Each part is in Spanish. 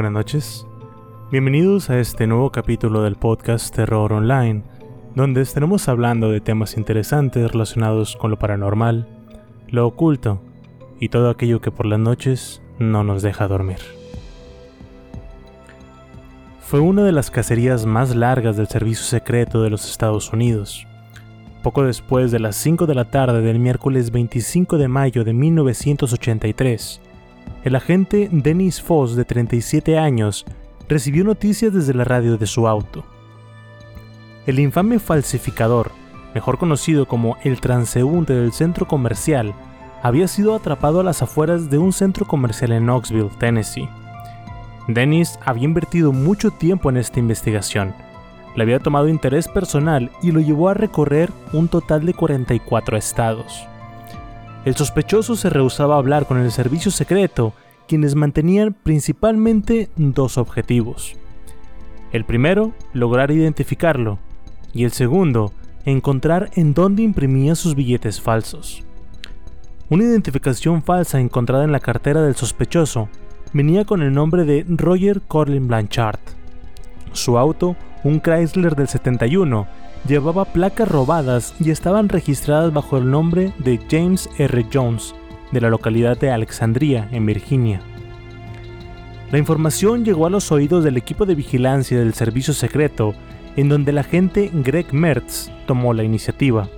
buenas noches. Bienvenidos a este nuevo capítulo del podcast Terror Online, donde estaremos hablando de temas interesantes relacionados con lo paranormal, lo oculto y todo aquello que por las noches no nos deja dormir. Fue una de las cacerías más largas del servicio secreto de los Estados Unidos. Poco después de las 5 de la tarde del miércoles 25 de mayo de 1983, el agente Dennis Foss, de 37 años, recibió noticias desde la radio de su auto. El infame falsificador, mejor conocido como el transeúnte del centro comercial, había sido atrapado a las afueras de un centro comercial en Knoxville, Tennessee. Dennis había invertido mucho tiempo en esta investigación, le había tomado interés personal y lo llevó a recorrer un total de 44 estados. El sospechoso se rehusaba a hablar con el servicio secreto, quienes mantenían principalmente dos objetivos. El primero, lograr identificarlo, y el segundo, encontrar en dónde imprimía sus billetes falsos. Una identificación falsa encontrada en la cartera del sospechoso venía con el nombre de Roger Corlin Blanchard. Su auto, un Chrysler del 71, llevaba placas robadas y estaban registradas bajo el nombre de James R. Jones, de la localidad de Alexandria, en Virginia. La información llegó a los oídos del equipo de vigilancia del servicio secreto, en donde el agente Greg Mertz tomó la iniciativa.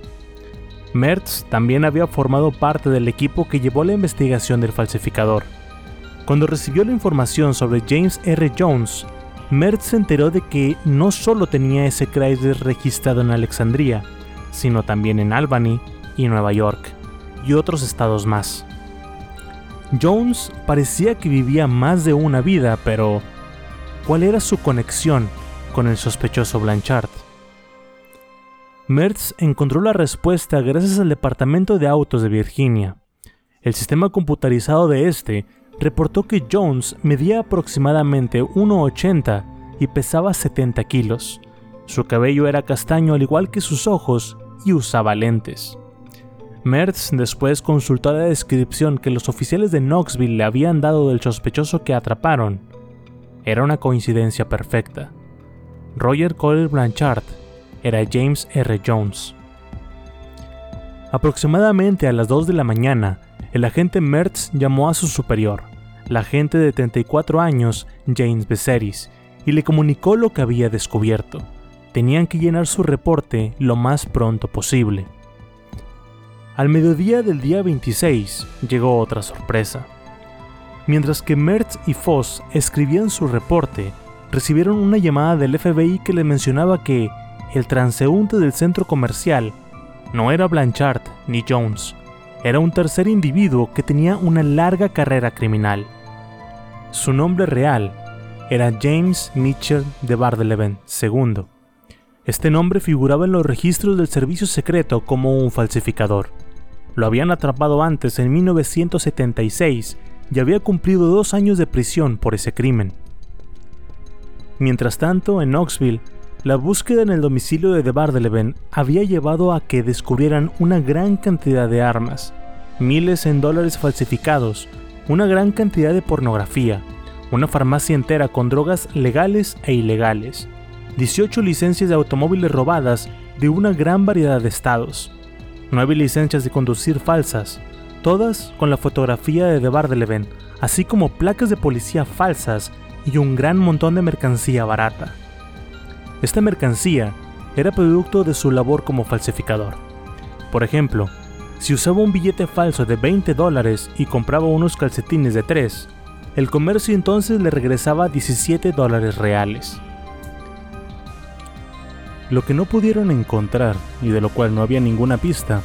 Mertz también había formado parte del equipo que llevó la investigación del falsificador. Cuando recibió la información sobre James R. Jones, Mertz se enteró de que no solo tenía ese Chrysler registrado en Alexandria, sino también en Albany y Nueva York, y otros estados más. Jones parecía que vivía más de una vida, pero ¿cuál era su conexión con el sospechoso Blanchard? Mertz encontró la respuesta gracias al Departamento de Autos de Virginia. El sistema computarizado de este reportó que Jones medía aproximadamente 1,80 y pesaba 70 kilos. Su cabello era castaño al igual que sus ojos y usaba lentes. Mertz después consultó la descripción que los oficiales de Knoxville le habían dado del sospechoso que atraparon. Era una coincidencia perfecta. Roger Cole Blanchard era James R. Jones. Aproximadamente a las 2 de la mañana, el agente Mertz llamó a su superior, la agente de 34 años, James Becerris, y le comunicó lo que había descubierto. Tenían que llenar su reporte lo más pronto posible. Al mediodía del día 26 llegó otra sorpresa. Mientras que Mertz y Foss escribían su reporte, recibieron una llamada del FBI que le mencionaba que el transeúnte del centro comercial no era Blanchard ni Jones, era un tercer individuo que tenía una larga carrera criminal. Su nombre real era James Mitchell de Bardeleven II. Este nombre figuraba en los registros del servicio secreto como un falsificador. Lo habían atrapado antes en 1976 y había cumplido dos años de prisión por ese crimen. Mientras tanto, en Knoxville, la búsqueda en el domicilio de Bardeleven había llevado a que descubrieran una gran cantidad de armas, miles en dólares falsificados, una gran cantidad de pornografía, una farmacia entera con drogas legales e ilegales, 18 licencias de automóviles robadas de una gran variedad de estados, 9 licencias de conducir falsas, todas con la fotografía de Bardeleven, así como placas de policía falsas y un gran montón de mercancía barata. Esta mercancía era producto de su labor como falsificador. Por ejemplo, si usaba un billete falso de 20 dólares y compraba unos calcetines de 3, el comercio entonces le regresaba 17 dólares reales. Lo que no pudieron encontrar, y de lo cual no había ninguna pista,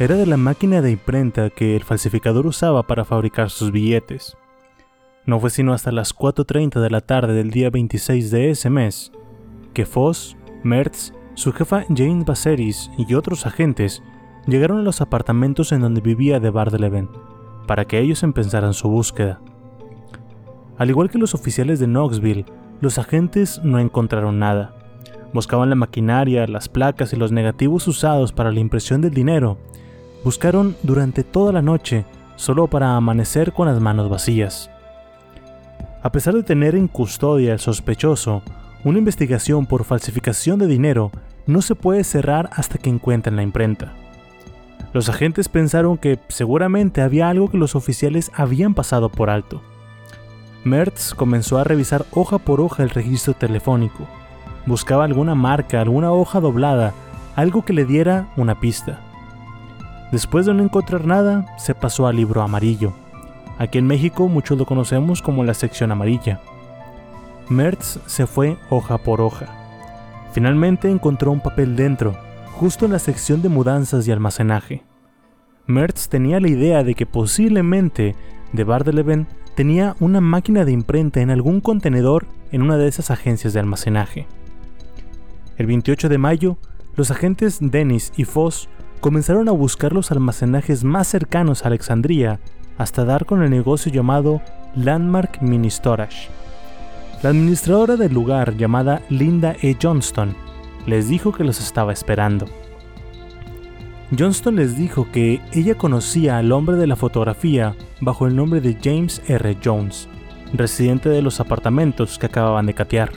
era de la máquina de imprenta que el falsificador usaba para fabricar sus billetes. No fue sino hasta las 4.30 de la tarde del día 26 de ese mes que Foss, Mertz, su jefa Jane Baseris y otros agentes llegaron a los apartamentos en donde vivía de Bardeleven para que ellos empezaran su búsqueda. Al igual que los oficiales de Knoxville, los agentes no encontraron nada. Buscaban la maquinaria, las placas y los negativos usados para la impresión del dinero. Buscaron durante toda la noche solo para amanecer con las manos vacías. A pesar de tener en custodia al sospechoso, una investigación por falsificación de dinero no se puede cerrar hasta que encuentren la imprenta. Los agentes pensaron que seguramente había algo que los oficiales habían pasado por alto. Mertz comenzó a revisar hoja por hoja el registro telefónico. Buscaba alguna marca, alguna hoja doblada, algo que le diera una pista. Después de no encontrar nada, se pasó al libro amarillo. Aquí en México muchos lo conocemos como la sección amarilla. Mertz se fue hoja por hoja. Finalmente encontró un papel dentro, justo en la sección de mudanzas y almacenaje. Mertz tenía la idea de que posiblemente de Bardeleven tenía una máquina de imprenta en algún contenedor en una de esas agencias de almacenaje. El 28 de mayo, los agentes Dennis y Foss comenzaron a buscar los almacenajes más cercanos a Alexandria hasta dar con el negocio llamado Landmark Mini Storage. La administradora del lugar, llamada Linda E. Johnston, les dijo que los estaba esperando. Johnston les dijo que ella conocía al hombre de la fotografía bajo el nombre de James R. Jones, residente de los apartamentos que acababan de catear.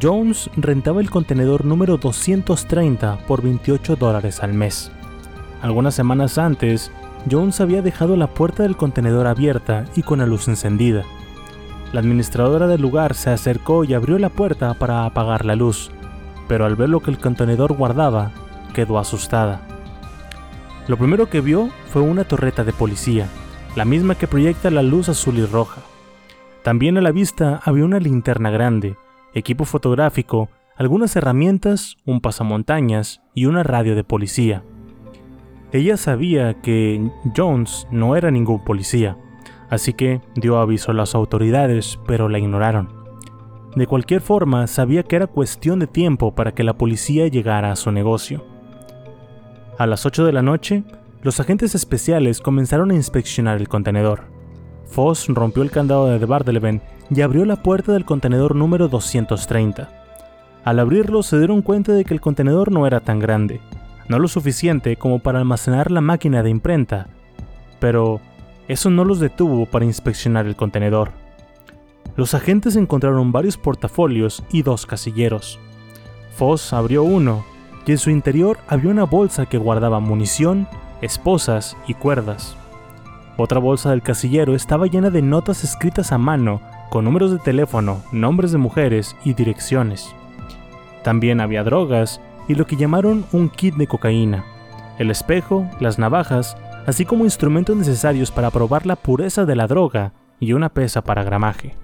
Jones rentaba el contenedor número 230 por 28 dólares al mes. Algunas semanas antes, Jones había dejado la puerta del contenedor abierta y con la luz encendida. La administradora del lugar se acercó y abrió la puerta para apagar la luz, pero al ver lo que el contenedor guardaba, quedó asustada. Lo primero que vio fue una torreta de policía, la misma que proyecta la luz azul y roja. También a la vista había una linterna grande, equipo fotográfico, algunas herramientas, un pasamontañas y una radio de policía. Ella sabía que Jones no era ningún policía, así que dio aviso a las autoridades, pero la ignoraron. De cualquier forma, sabía que era cuestión de tiempo para que la policía llegara a su negocio. A las 8 de la noche, los agentes especiales comenzaron a inspeccionar el contenedor. Foss rompió el candado de Bardeleven y abrió la puerta del contenedor número 230. Al abrirlo se dieron cuenta de que el contenedor no era tan grande, no lo suficiente como para almacenar la máquina de imprenta, pero eso no los detuvo para inspeccionar el contenedor. Los agentes encontraron varios portafolios y dos casilleros. Foss abrió uno y en su interior había una bolsa que guardaba munición, esposas y cuerdas. Otra bolsa del casillero estaba llena de notas escritas a mano con números de teléfono, nombres de mujeres y direcciones. También había drogas y lo que llamaron un kit de cocaína, el espejo, las navajas así como instrumentos necesarios para probar la pureza de la droga y una pesa para gramaje.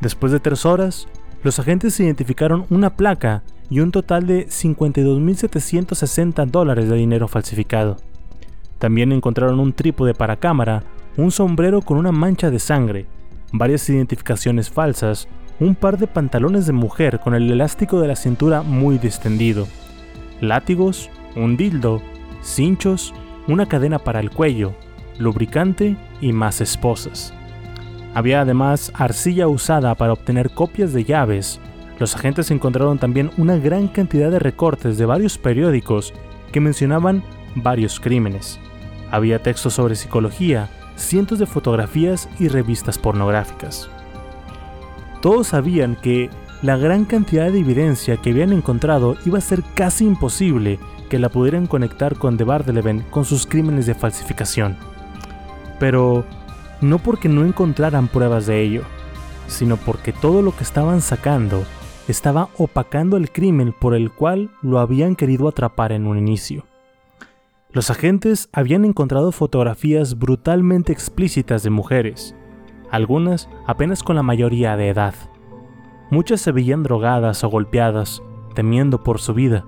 Después de tres horas, los agentes identificaron una placa y un total de 52.760 dólares de dinero falsificado. También encontraron un trípode para cámara, un sombrero con una mancha de sangre, varias identificaciones falsas, un par de pantalones de mujer con el elástico de la cintura muy distendido, látigos, un dildo, cinchos una cadena para el cuello, lubricante y más esposas. Había además arcilla usada para obtener copias de llaves. Los agentes encontraron también una gran cantidad de recortes de varios periódicos que mencionaban varios crímenes. Había textos sobre psicología, cientos de fotografías y revistas pornográficas. Todos sabían que la gran cantidad de evidencia que habían encontrado iba a ser casi imposible que la pudieran conectar con De Bardeleven con sus crímenes de falsificación. Pero no porque no encontraran pruebas de ello, sino porque todo lo que estaban sacando estaba opacando el crimen por el cual lo habían querido atrapar en un inicio. Los agentes habían encontrado fotografías brutalmente explícitas de mujeres, algunas apenas con la mayoría de edad. Muchas se veían drogadas o golpeadas, temiendo por su vida.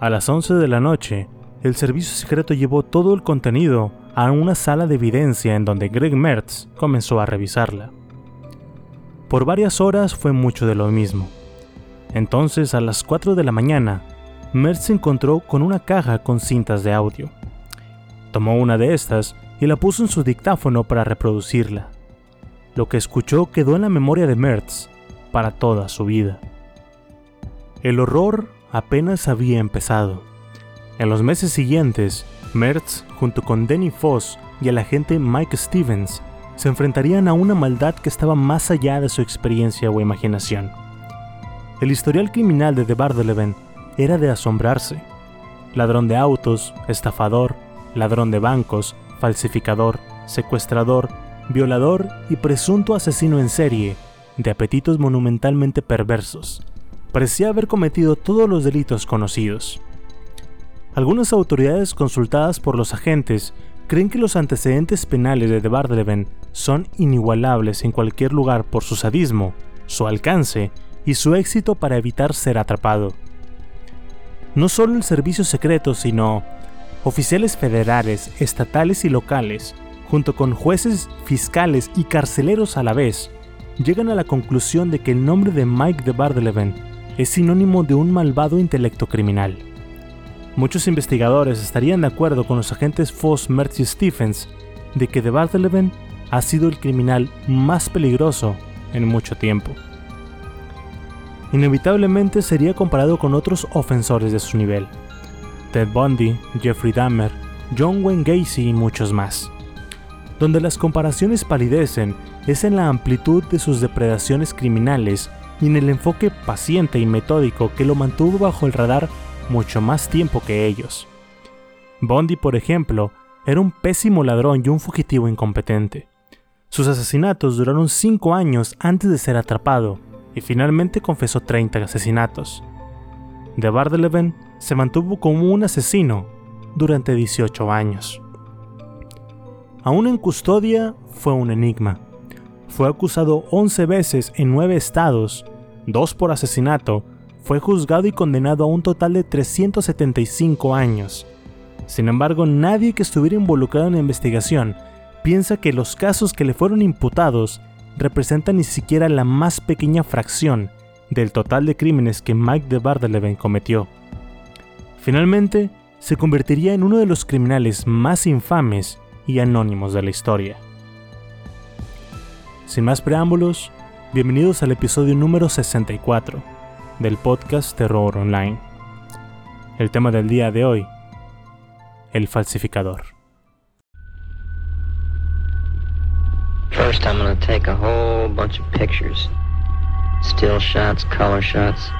A las 11 de la noche, el servicio secreto llevó todo el contenido a una sala de evidencia en donde Greg Mertz comenzó a revisarla. Por varias horas fue mucho de lo mismo. Entonces, a las 4 de la mañana, Mertz se encontró con una caja con cintas de audio. Tomó una de estas y la puso en su dictáfono para reproducirla. Lo que escuchó quedó en la memoria de Mertz para toda su vida. El horror apenas había empezado. En los meses siguientes, Mertz, junto con Danny Foss y el agente Mike Stevens, se enfrentarían a una maldad que estaba más allá de su experiencia o imaginación. El historial criminal de The Bardeleven era de asombrarse. Ladrón de autos, estafador, ladrón de bancos, falsificador, secuestrador, violador y presunto asesino en serie, de apetitos monumentalmente perversos. Parecía haber cometido todos los delitos conocidos. Algunas autoridades consultadas por los agentes creen que los antecedentes penales de De Bardeleven son inigualables en cualquier lugar por su sadismo, su alcance y su éxito para evitar ser atrapado. No solo el servicio secreto, sino oficiales federales, estatales y locales, junto con jueces, fiscales y carceleros a la vez, llegan a la conclusión de que el nombre de Mike de Bardeleven es sinónimo de un malvado intelecto criminal. Muchos investigadores estarían de acuerdo con los agentes Foss, Mertz y Stephens de que de Bardeleven ha sido el criminal más peligroso en mucho tiempo. Inevitablemente sería comparado con otros ofensores de su nivel, Ted Bundy, Jeffrey Dahmer, John Wayne Gacy y muchos más. Donde las comparaciones palidecen es en la amplitud de sus depredaciones criminales y en el enfoque paciente y metódico que lo mantuvo bajo el radar mucho más tiempo que ellos. Bundy, por ejemplo, era un pésimo ladrón y un fugitivo incompetente. Sus asesinatos duraron 5 años antes de ser atrapado y finalmente confesó 30 asesinatos. De Bardeleven se mantuvo como un asesino durante 18 años. Aún en custodia fue un enigma. Fue acusado 11 veces en 9 estados, 2 por asesinato, fue juzgado y condenado a un total de 375 años. Sin embargo, nadie que estuviera involucrado en la investigación piensa que los casos que le fueron imputados representan ni siquiera la más pequeña fracción del total de crímenes que Mike de Bardeleven cometió. Finalmente, se convertiría en uno de los criminales más infames y anónimos de la historia. Sin más preámbulos, bienvenidos al episodio número 64 del podcast Terror Online. El tema del día de hoy, el falsificador. First, I'm gonna take a whole bunch of pictures. Still shots, color shots.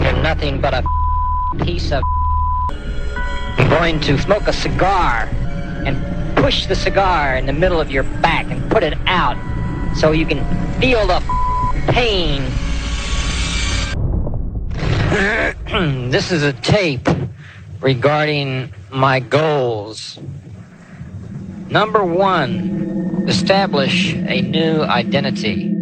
You're nothing but a piece of. I'm going to smoke a cigar and push the cigar in the middle of your back and put it out so you can feel the pain. this is a tape regarding my goals. Number one, establish a new identity.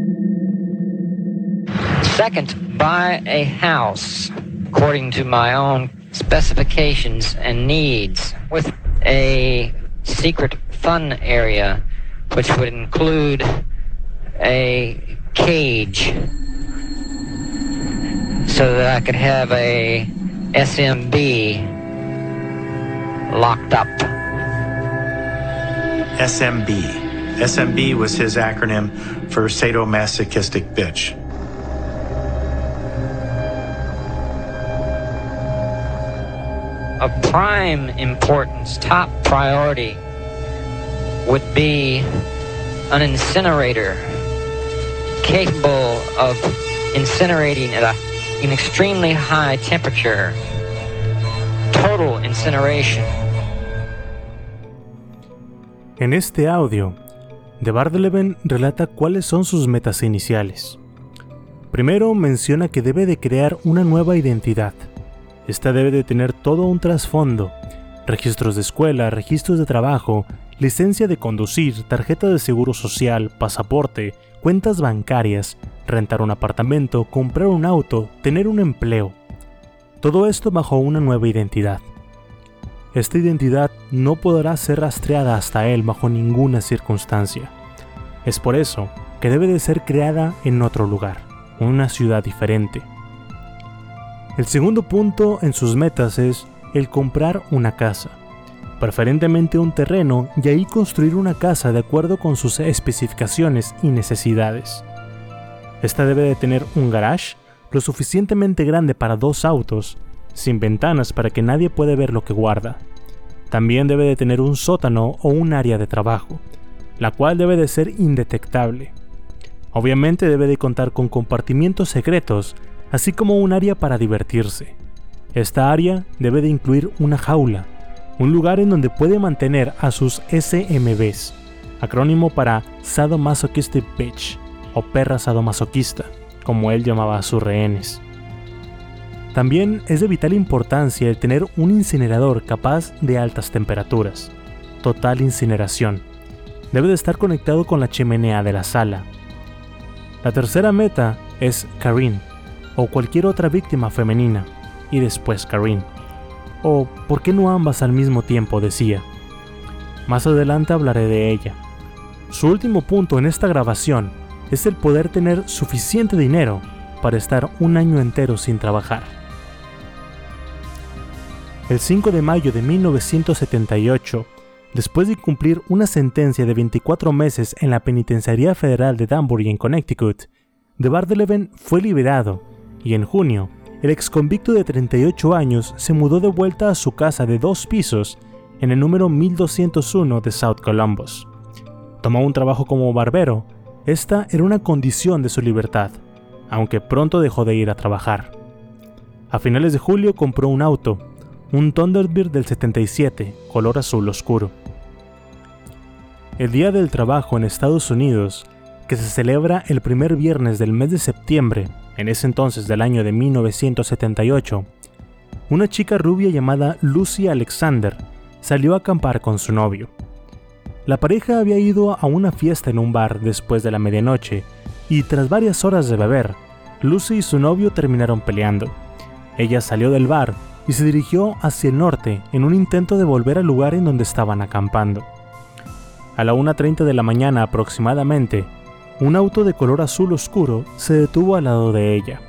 Second, buy a house according to my own specifications and needs with a secret fun area which would include a cage. so that I could have a SMB locked up. SMB. SMB was his acronym for sadomasochistic bitch. Of prime importance, top priority, would be an incinerator capable of incinerating at a, an extremely high temperature. Total incineration. En este audio, de Bardeleven relata cuáles son sus metas iniciales. Primero menciona que debe de crear una nueva identidad. Esta debe de tener todo un trasfondo, registros de escuela, registros de trabajo, licencia de conducir, tarjeta de seguro social, pasaporte, cuentas bancarias, rentar un apartamento, comprar un auto, tener un empleo. Todo esto bajo una nueva identidad. Esta identidad no podrá ser rastreada hasta él bajo ninguna circunstancia. Es por eso que debe de ser creada en otro lugar, una ciudad diferente. El segundo punto en sus metas es el comprar una casa, preferentemente un terreno y ahí construir una casa de acuerdo con sus especificaciones y necesidades. Esta debe de tener un garage lo suficientemente grande para dos autos, sin ventanas para que nadie pueda ver lo que guarda. También debe de tener un sótano o un área de trabajo, la cual debe de ser indetectable. Obviamente debe de contar con compartimientos secretos, así como un área para divertirse. Esta área debe de incluir una jaula, un lugar en donde puede mantener a sus SMBs, acrónimo para Sadomasochistic Bitch o perra sadomasoquista, como él llamaba a sus rehenes. También es de vital importancia el tener un incinerador capaz de altas temperaturas, total incineración. Debe de estar conectado con la chimenea de la sala. La tercera meta es Karin, o cualquier otra víctima femenina, y después Karin. O, ¿por qué no ambas al mismo tiempo? decía. Más adelante hablaré de ella. Su último punto en esta grabación es el poder tener suficiente dinero para estar un año entero sin trabajar. El 5 de mayo de 1978, después de cumplir una sentencia de 24 meses en la Penitenciaría Federal de Danbury en Connecticut, de Bardeleven fue liberado y en junio, el exconvicto de 38 años se mudó de vuelta a su casa de dos pisos en el número 1201 de South Columbus. Tomó un trabajo como barbero esta era una condición de su libertad, aunque pronto dejó de ir a trabajar. A finales de julio compró un auto, un Thunderbird del 77, color azul oscuro. El Día del Trabajo en Estados Unidos, que se celebra el primer viernes del mes de septiembre, en ese entonces del año de 1978, una chica rubia llamada Lucy Alexander salió a acampar con su novio. La pareja había ido a una fiesta en un bar después de la medianoche y tras varias horas de beber, Lucy y su novio terminaron peleando. Ella salió del bar y se dirigió hacia el norte en un intento de volver al lugar en donde estaban acampando. A la 1.30 de la mañana aproximadamente, un auto de color azul oscuro se detuvo al lado de ella.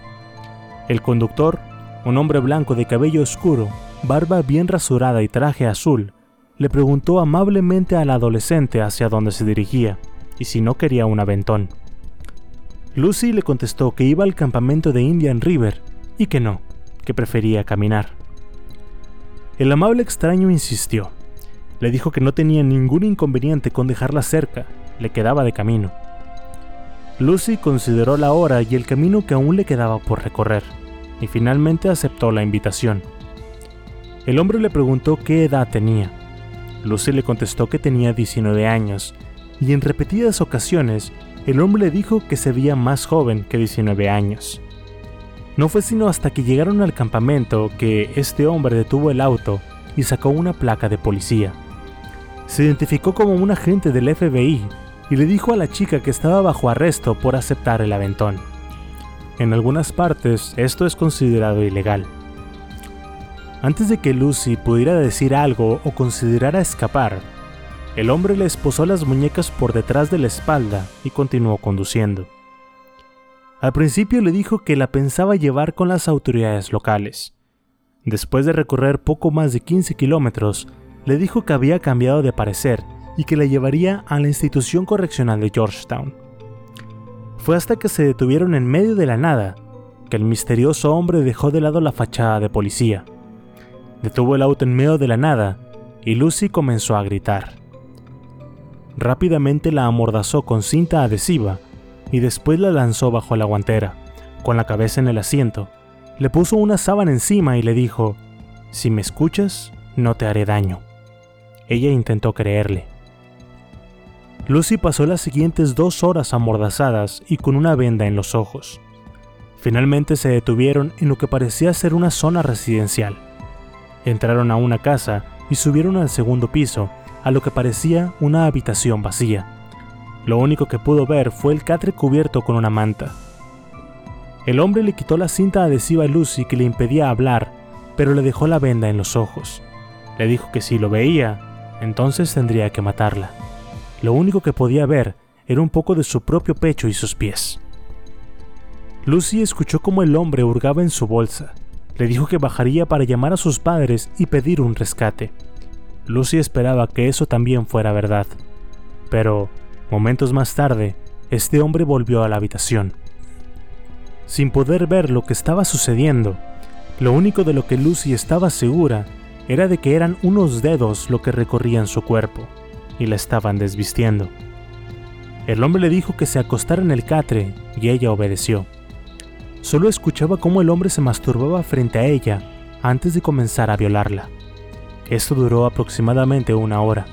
El conductor, un hombre blanco de cabello oscuro, barba bien rasurada y traje azul, le preguntó amablemente al adolescente hacia dónde se dirigía y si no quería un aventón. Lucy le contestó que iba al campamento de Indian River y que no, que prefería caminar. El amable extraño insistió. Le dijo que no tenía ningún inconveniente con dejarla cerca, le quedaba de camino. Lucy consideró la hora y el camino que aún le quedaba por recorrer, y finalmente aceptó la invitación. El hombre le preguntó qué edad tenía, Lucy le contestó que tenía 19 años, y en repetidas ocasiones el hombre le dijo que se veía más joven que 19 años. No fue sino hasta que llegaron al campamento que este hombre detuvo el auto y sacó una placa de policía. Se identificó como un agente del FBI y le dijo a la chica que estaba bajo arresto por aceptar el aventón. En algunas partes esto es considerado ilegal. Antes de que Lucy pudiera decir algo o considerara escapar, el hombre le esposó las muñecas por detrás de la espalda y continuó conduciendo. Al principio le dijo que la pensaba llevar con las autoridades locales. Después de recorrer poco más de 15 kilómetros, le dijo que había cambiado de parecer y que la llevaría a la institución correccional de Georgetown. Fue hasta que se detuvieron en medio de la nada que el misterioso hombre dejó de lado la fachada de policía. Detuvo el auto en medio de la nada y Lucy comenzó a gritar. Rápidamente la amordazó con cinta adhesiva y después la lanzó bajo la guantera, con la cabeza en el asiento. Le puso una sábana encima y le dijo, Si me escuchas, no te haré daño. Ella intentó creerle. Lucy pasó las siguientes dos horas amordazadas y con una venda en los ojos. Finalmente se detuvieron en lo que parecía ser una zona residencial. Entraron a una casa y subieron al segundo piso, a lo que parecía una habitación vacía. Lo único que pudo ver fue el catre cubierto con una manta. El hombre le quitó la cinta adhesiva a Lucy que le impedía hablar, pero le dejó la venda en los ojos. Le dijo que si lo veía, entonces tendría que matarla. Lo único que podía ver era un poco de su propio pecho y sus pies. Lucy escuchó cómo el hombre hurgaba en su bolsa. Le dijo que bajaría para llamar a sus padres y pedir un rescate. Lucy esperaba que eso también fuera verdad. Pero, momentos más tarde, este hombre volvió a la habitación. Sin poder ver lo que estaba sucediendo, lo único de lo que Lucy estaba segura era de que eran unos dedos lo que recorrían su cuerpo y la estaban desvistiendo. El hombre le dijo que se acostara en el catre y ella obedeció. Solo escuchaba cómo el hombre se masturbaba frente a ella antes de comenzar a violarla. Esto duró aproximadamente una hora.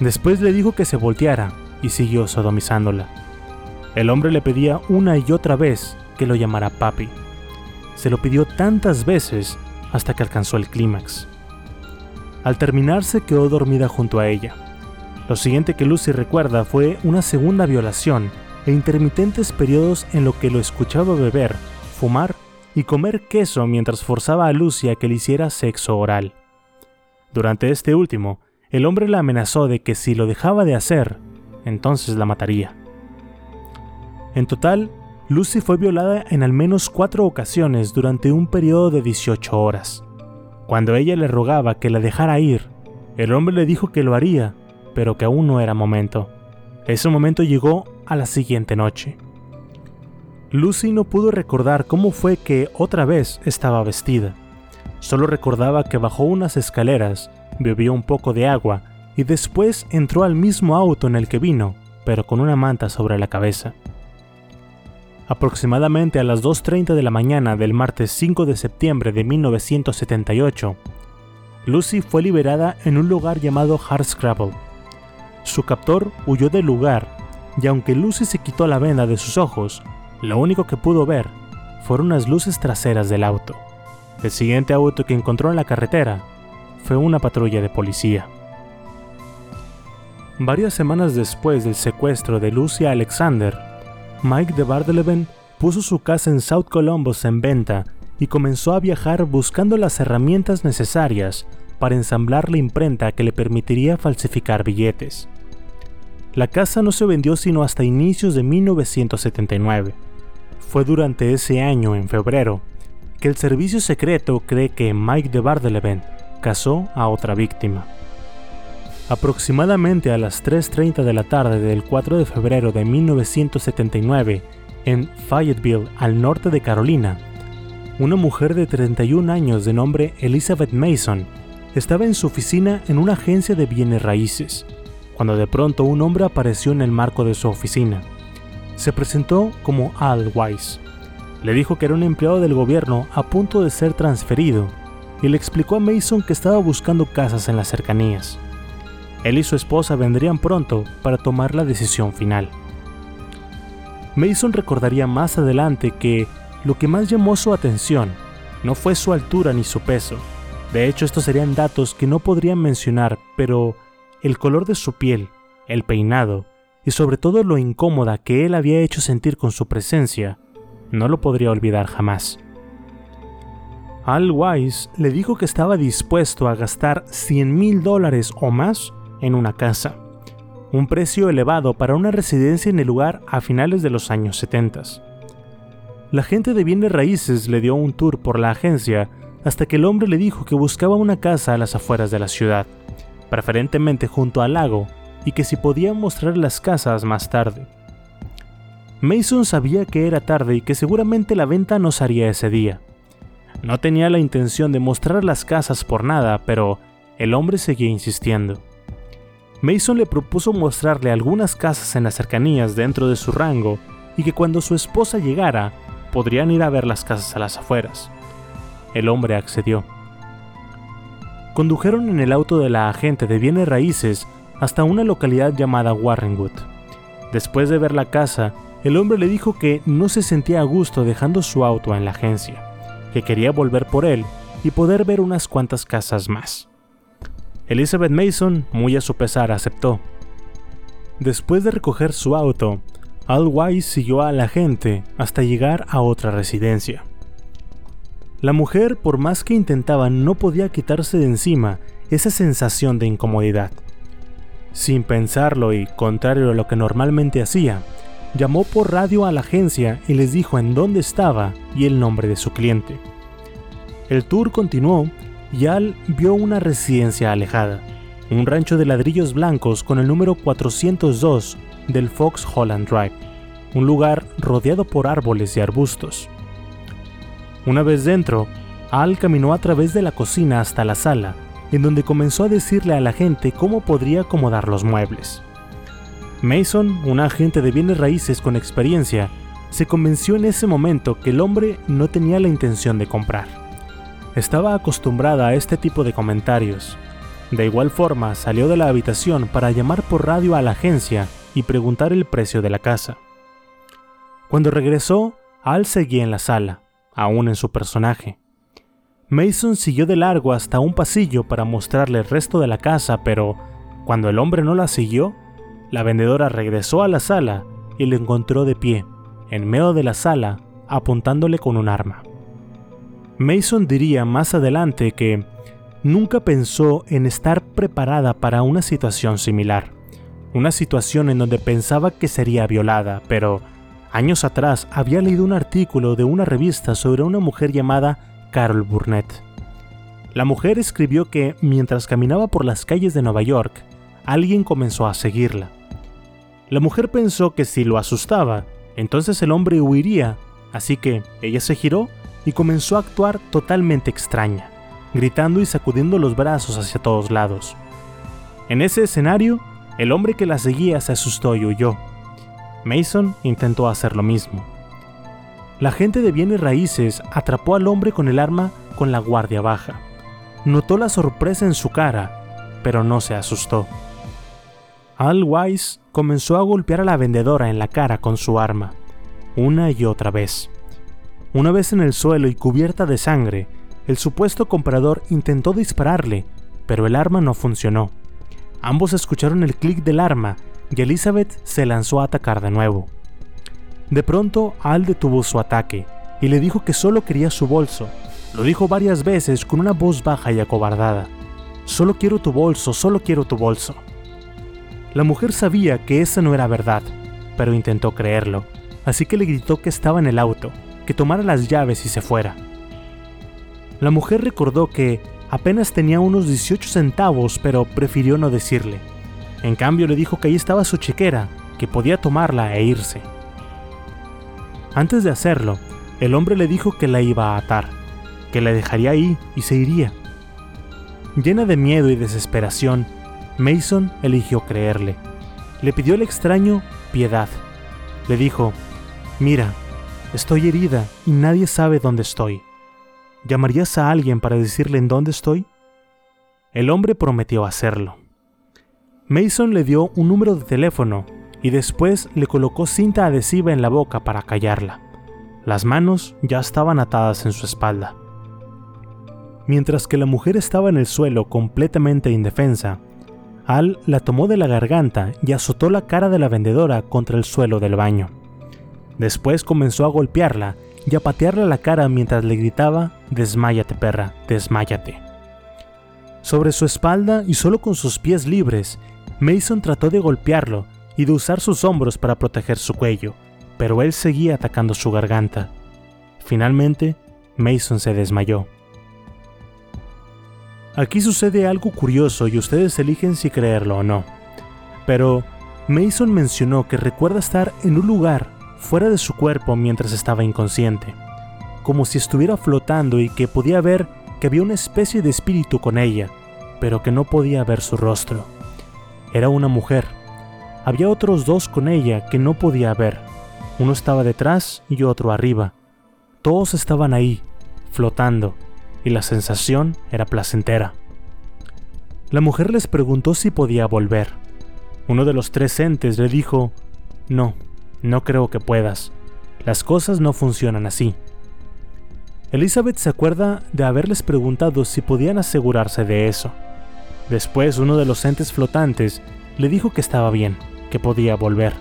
Después le dijo que se volteara y siguió sodomizándola. El hombre le pedía una y otra vez que lo llamara papi. Se lo pidió tantas veces hasta que alcanzó el clímax. Al terminar se quedó dormida junto a ella. Lo siguiente que Lucy recuerda fue una segunda violación e intermitentes periodos en lo que lo escuchaba beber, fumar y comer queso mientras forzaba a Lucy a que le hiciera sexo oral. Durante este último, el hombre la amenazó de que si lo dejaba de hacer, entonces la mataría. En total, Lucy fue violada en al menos cuatro ocasiones durante un periodo de 18 horas. Cuando ella le rogaba que la dejara ir, el hombre le dijo que lo haría, pero que aún no era momento. Ese momento llegó a la siguiente noche. Lucy no pudo recordar cómo fue que otra vez estaba vestida. Solo recordaba que bajó unas escaleras, bebió un poco de agua y después entró al mismo auto en el que vino, pero con una manta sobre la cabeza. Aproximadamente a las 2.30 de la mañana del martes 5 de septiembre de 1978, Lucy fue liberada en un lugar llamado Hardscrabble. Su captor huyó del lugar y aunque Lucy se quitó la venda de sus ojos, lo único que pudo ver fueron unas luces traseras del auto. El siguiente auto que encontró en la carretera fue una patrulla de policía. Varias semanas después del secuestro de Lucy Alexander, Mike de Bardeleven puso su casa en South Columbus en venta y comenzó a viajar buscando las herramientas necesarias para ensamblar la imprenta que le permitiría falsificar billetes. La casa no se vendió sino hasta inicios de 1979. Fue durante ese año, en febrero, que el servicio secreto cree que Mike de Bardeleven casó a otra víctima. Aproximadamente a las 3.30 de la tarde del 4 de febrero de 1979, en Fayetteville, al norte de Carolina, una mujer de 31 años de nombre Elizabeth Mason estaba en su oficina en una agencia de bienes raíces, cuando de pronto un hombre apareció en el marco de su oficina. Se presentó como Al Weiss. Le dijo que era un empleado del gobierno a punto de ser transferido y le explicó a Mason que estaba buscando casas en las cercanías. Él y su esposa vendrían pronto para tomar la decisión final. Mason recordaría más adelante que lo que más llamó su atención no fue su altura ni su peso. De hecho, estos serían datos que no podrían mencionar, pero el color de su piel, el peinado y sobre todo lo incómoda que él había hecho sentir con su presencia, no lo podría olvidar jamás. Al Wise le dijo que estaba dispuesto a gastar 100 mil dólares o más en una casa. un precio elevado para una residencia en el lugar a finales de los años 70. La gente de bienes raíces le dio un tour por la agencia hasta que el hombre le dijo que buscaba una casa a las afueras de la ciudad, preferentemente junto al lago, y que si podía mostrar las casas más tarde. Mason sabía que era tarde y que seguramente la venta no haría ese día. No tenía la intención de mostrar las casas por nada, pero el hombre seguía insistiendo. Mason le propuso mostrarle algunas casas en las cercanías dentro de su rango y que cuando su esposa llegara podrían ir a ver las casas a las afueras. El hombre accedió. Condujeron en el auto de la agente de bienes raíces hasta una localidad llamada Warrenwood. Después de ver la casa, el hombre le dijo que no se sentía a gusto dejando su auto en la agencia, que quería volver por él y poder ver unas cuantas casas más. Elizabeth Mason, muy a su pesar, aceptó. Después de recoger su auto, Al Wise siguió a la gente hasta llegar a otra residencia. La mujer, por más que intentaba, no podía quitarse de encima esa sensación de incomodidad. Sin pensarlo y contrario a lo que normalmente hacía, llamó por radio a la agencia y les dijo en dónde estaba y el nombre de su cliente. El tour continuó y Al vio una residencia alejada, un rancho de ladrillos blancos con el número 402 del Fox Holland Drive, un lugar rodeado por árboles y arbustos. Una vez dentro, Al caminó a través de la cocina hasta la sala, en donde comenzó a decirle a la gente cómo podría acomodar los muebles. Mason, un agente de bienes raíces con experiencia, se convenció en ese momento que el hombre no tenía la intención de comprar. Estaba acostumbrada a este tipo de comentarios. De igual forma, salió de la habitación para llamar por radio a la agencia y preguntar el precio de la casa. Cuando regresó, Al seguía en la sala, aún en su personaje. Mason siguió de largo hasta un pasillo para mostrarle el resto de la casa, pero cuando el hombre no la siguió, la vendedora regresó a la sala y le encontró de pie, en medio de la sala, apuntándole con un arma. Mason diría más adelante que nunca pensó en estar preparada para una situación similar, una situación en donde pensaba que sería violada, pero años atrás había leído un artículo de una revista sobre una mujer llamada Carol Burnett. La mujer escribió que mientras caminaba por las calles de Nueva York, alguien comenzó a seguirla. La mujer pensó que si lo asustaba, entonces el hombre huiría, así que ella se giró y comenzó a actuar totalmente extraña, gritando y sacudiendo los brazos hacia todos lados. En ese escenario, el hombre que la seguía se asustó y huyó. Mason intentó hacer lo mismo. La gente de bienes raíces atrapó al hombre con el arma con la guardia baja. Notó la sorpresa en su cara, pero no se asustó. Al Wise comenzó a golpear a la vendedora en la cara con su arma, una y otra vez. Una vez en el suelo y cubierta de sangre, el supuesto comprador intentó dispararle, pero el arma no funcionó. Ambos escucharon el clic del arma y Elizabeth se lanzó a atacar de nuevo. De pronto, Al detuvo su ataque y le dijo que solo quería su bolso. Lo dijo varias veces con una voz baja y acobardada. Solo quiero tu bolso, solo quiero tu bolso. La mujer sabía que esa no era verdad, pero intentó creerlo, así que le gritó que estaba en el auto, que tomara las llaves y se fuera. La mujer recordó que apenas tenía unos 18 centavos, pero prefirió no decirle. En cambio le dijo que ahí estaba su chequera, que podía tomarla e irse. Antes de hacerlo, el hombre le dijo que la iba a atar, que la dejaría ahí y se iría. Llena de miedo y desesperación, Mason eligió creerle. Le pidió al extraño piedad. Le dijo, mira, estoy herida y nadie sabe dónde estoy. ¿Llamarías a alguien para decirle en dónde estoy? El hombre prometió hacerlo. Mason le dio un número de teléfono y después le colocó cinta adhesiva en la boca para callarla. Las manos ya estaban atadas en su espalda. Mientras que la mujer estaba en el suelo completamente indefensa, al la tomó de la garganta y azotó la cara de la vendedora contra el suelo del baño. Después comenzó a golpearla y a patearle la cara mientras le gritaba, Desmáyate perra, desmáyate. Sobre su espalda y solo con sus pies libres, Mason trató de golpearlo y de usar sus hombros para proteger su cuello, pero él seguía atacando su garganta. Finalmente, Mason se desmayó. Aquí sucede algo curioso y ustedes eligen si creerlo o no. Pero Mason mencionó que recuerda estar en un lugar fuera de su cuerpo mientras estaba inconsciente, como si estuviera flotando y que podía ver que había una especie de espíritu con ella, pero que no podía ver su rostro. Era una mujer. Había otros dos con ella que no podía ver. Uno estaba detrás y otro arriba. Todos estaban ahí, flotando, y la sensación era placentera. La mujer les preguntó si podía volver. Uno de los tres entes le dijo, no, no creo que puedas. Las cosas no funcionan así. Elizabeth se acuerda de haberles preguntado si podían asegurarse de eso. Después uno de los entes flotantes le dijo que estaba bien, que podía volver.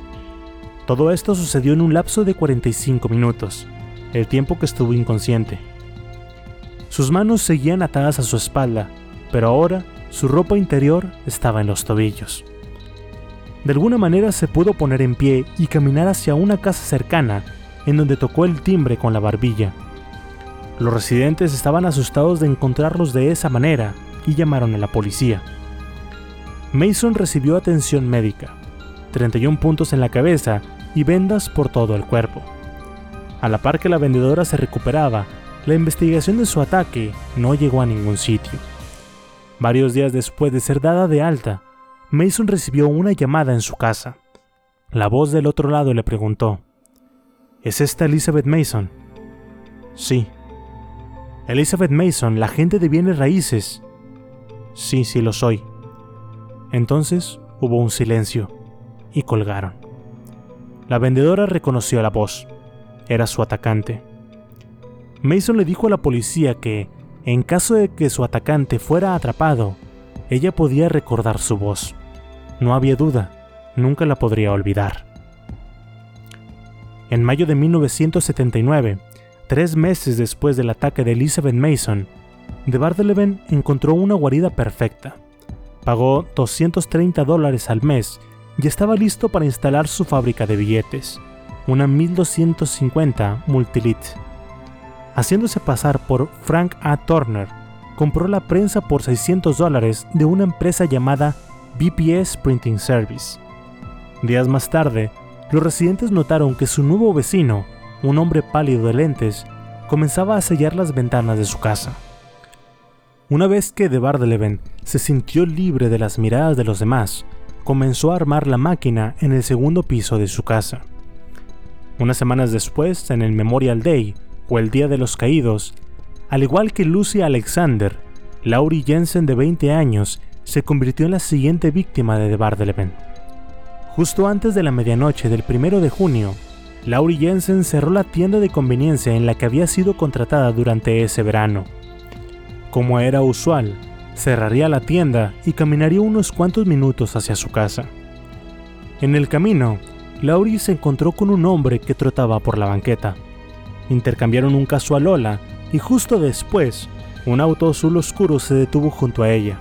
Todo esto sucedió en un lapso de 45 minutos, el tiempo que estuvo inconsciente. Sus manos seguían atadas a su espalda, pero ahora su ropa interior estaba en los tobillos. De alguna manera se pudo poner en pie y caminar hacia una casa cercana, en donde tocó el timbre con la barbilla. Los residentes estaban asustados de encontrarlos de esa manera y llamaron a la policía. Mason recibió atención médica, 31 puntos en la cabeza y vendas por todo el cuerpo. A la par que la vendedora se recuperaba, la investigación de su ataque no llegó a ningún sitio. Varios días después de ser dada de alta, Mason recibió una llamada en su casa. La voz del otro lado le preguntó, ¿Es esta Elizabeth Mason? Sí. Elizabeth Mason, la agente de bienes raíces. Sí, sí lo soy. Entonces hubo un silencio y colgaron. La vendedora reconoció la voz. Era su atacante. Mason le dijo a la policía que, en caso de que su atacante fuera atrapado, ella podía recordar su voz. No había duda, nunca la podría olvidar. En mayo de 1979, tres meses después del ataque de Elizabeth Mason, de Bardeleven encontró una guarida perfecta. Pagó 230 dólares al mes y estaba listo para instalar su fábrica de billetes, una 1250 Multilit. Haciéndose pasar por Frank A. Turner, compró la prensa por 600 dólares de una empresa llamada BPS Printing Service. Días más tarde, los residentes notaron que su nuevo vecino, un hombre pálido de lentes, comenzaba a sellar las ventanas de su casa. Una vez que de Bardeleven se sintió libre de las miradas de los demás, comenzó a armar la máquina en el segundo piso de su casa. Unas semanas después, en el Memorial Day, o el Día de los Caídos, al igual que Lucy Alexander, Laurie Jensen de 20 años se convirtió en la siguiente víctima de The Bardeleven. Justo antes de la medianoche del 1 de junio, Laurie Jensen cerró la tienda de conveniencia en la que había sido contratada durante ese verano. Como era usual, cerraría la tienda y caminaría unos cuantos minutos hacia su casa. En el camino, Laurie se encontró con un hombre que trotaba por la banqueta. Intercambiaron un casual hola y justo después, un auto azul oscuro se detuvo junto a ella.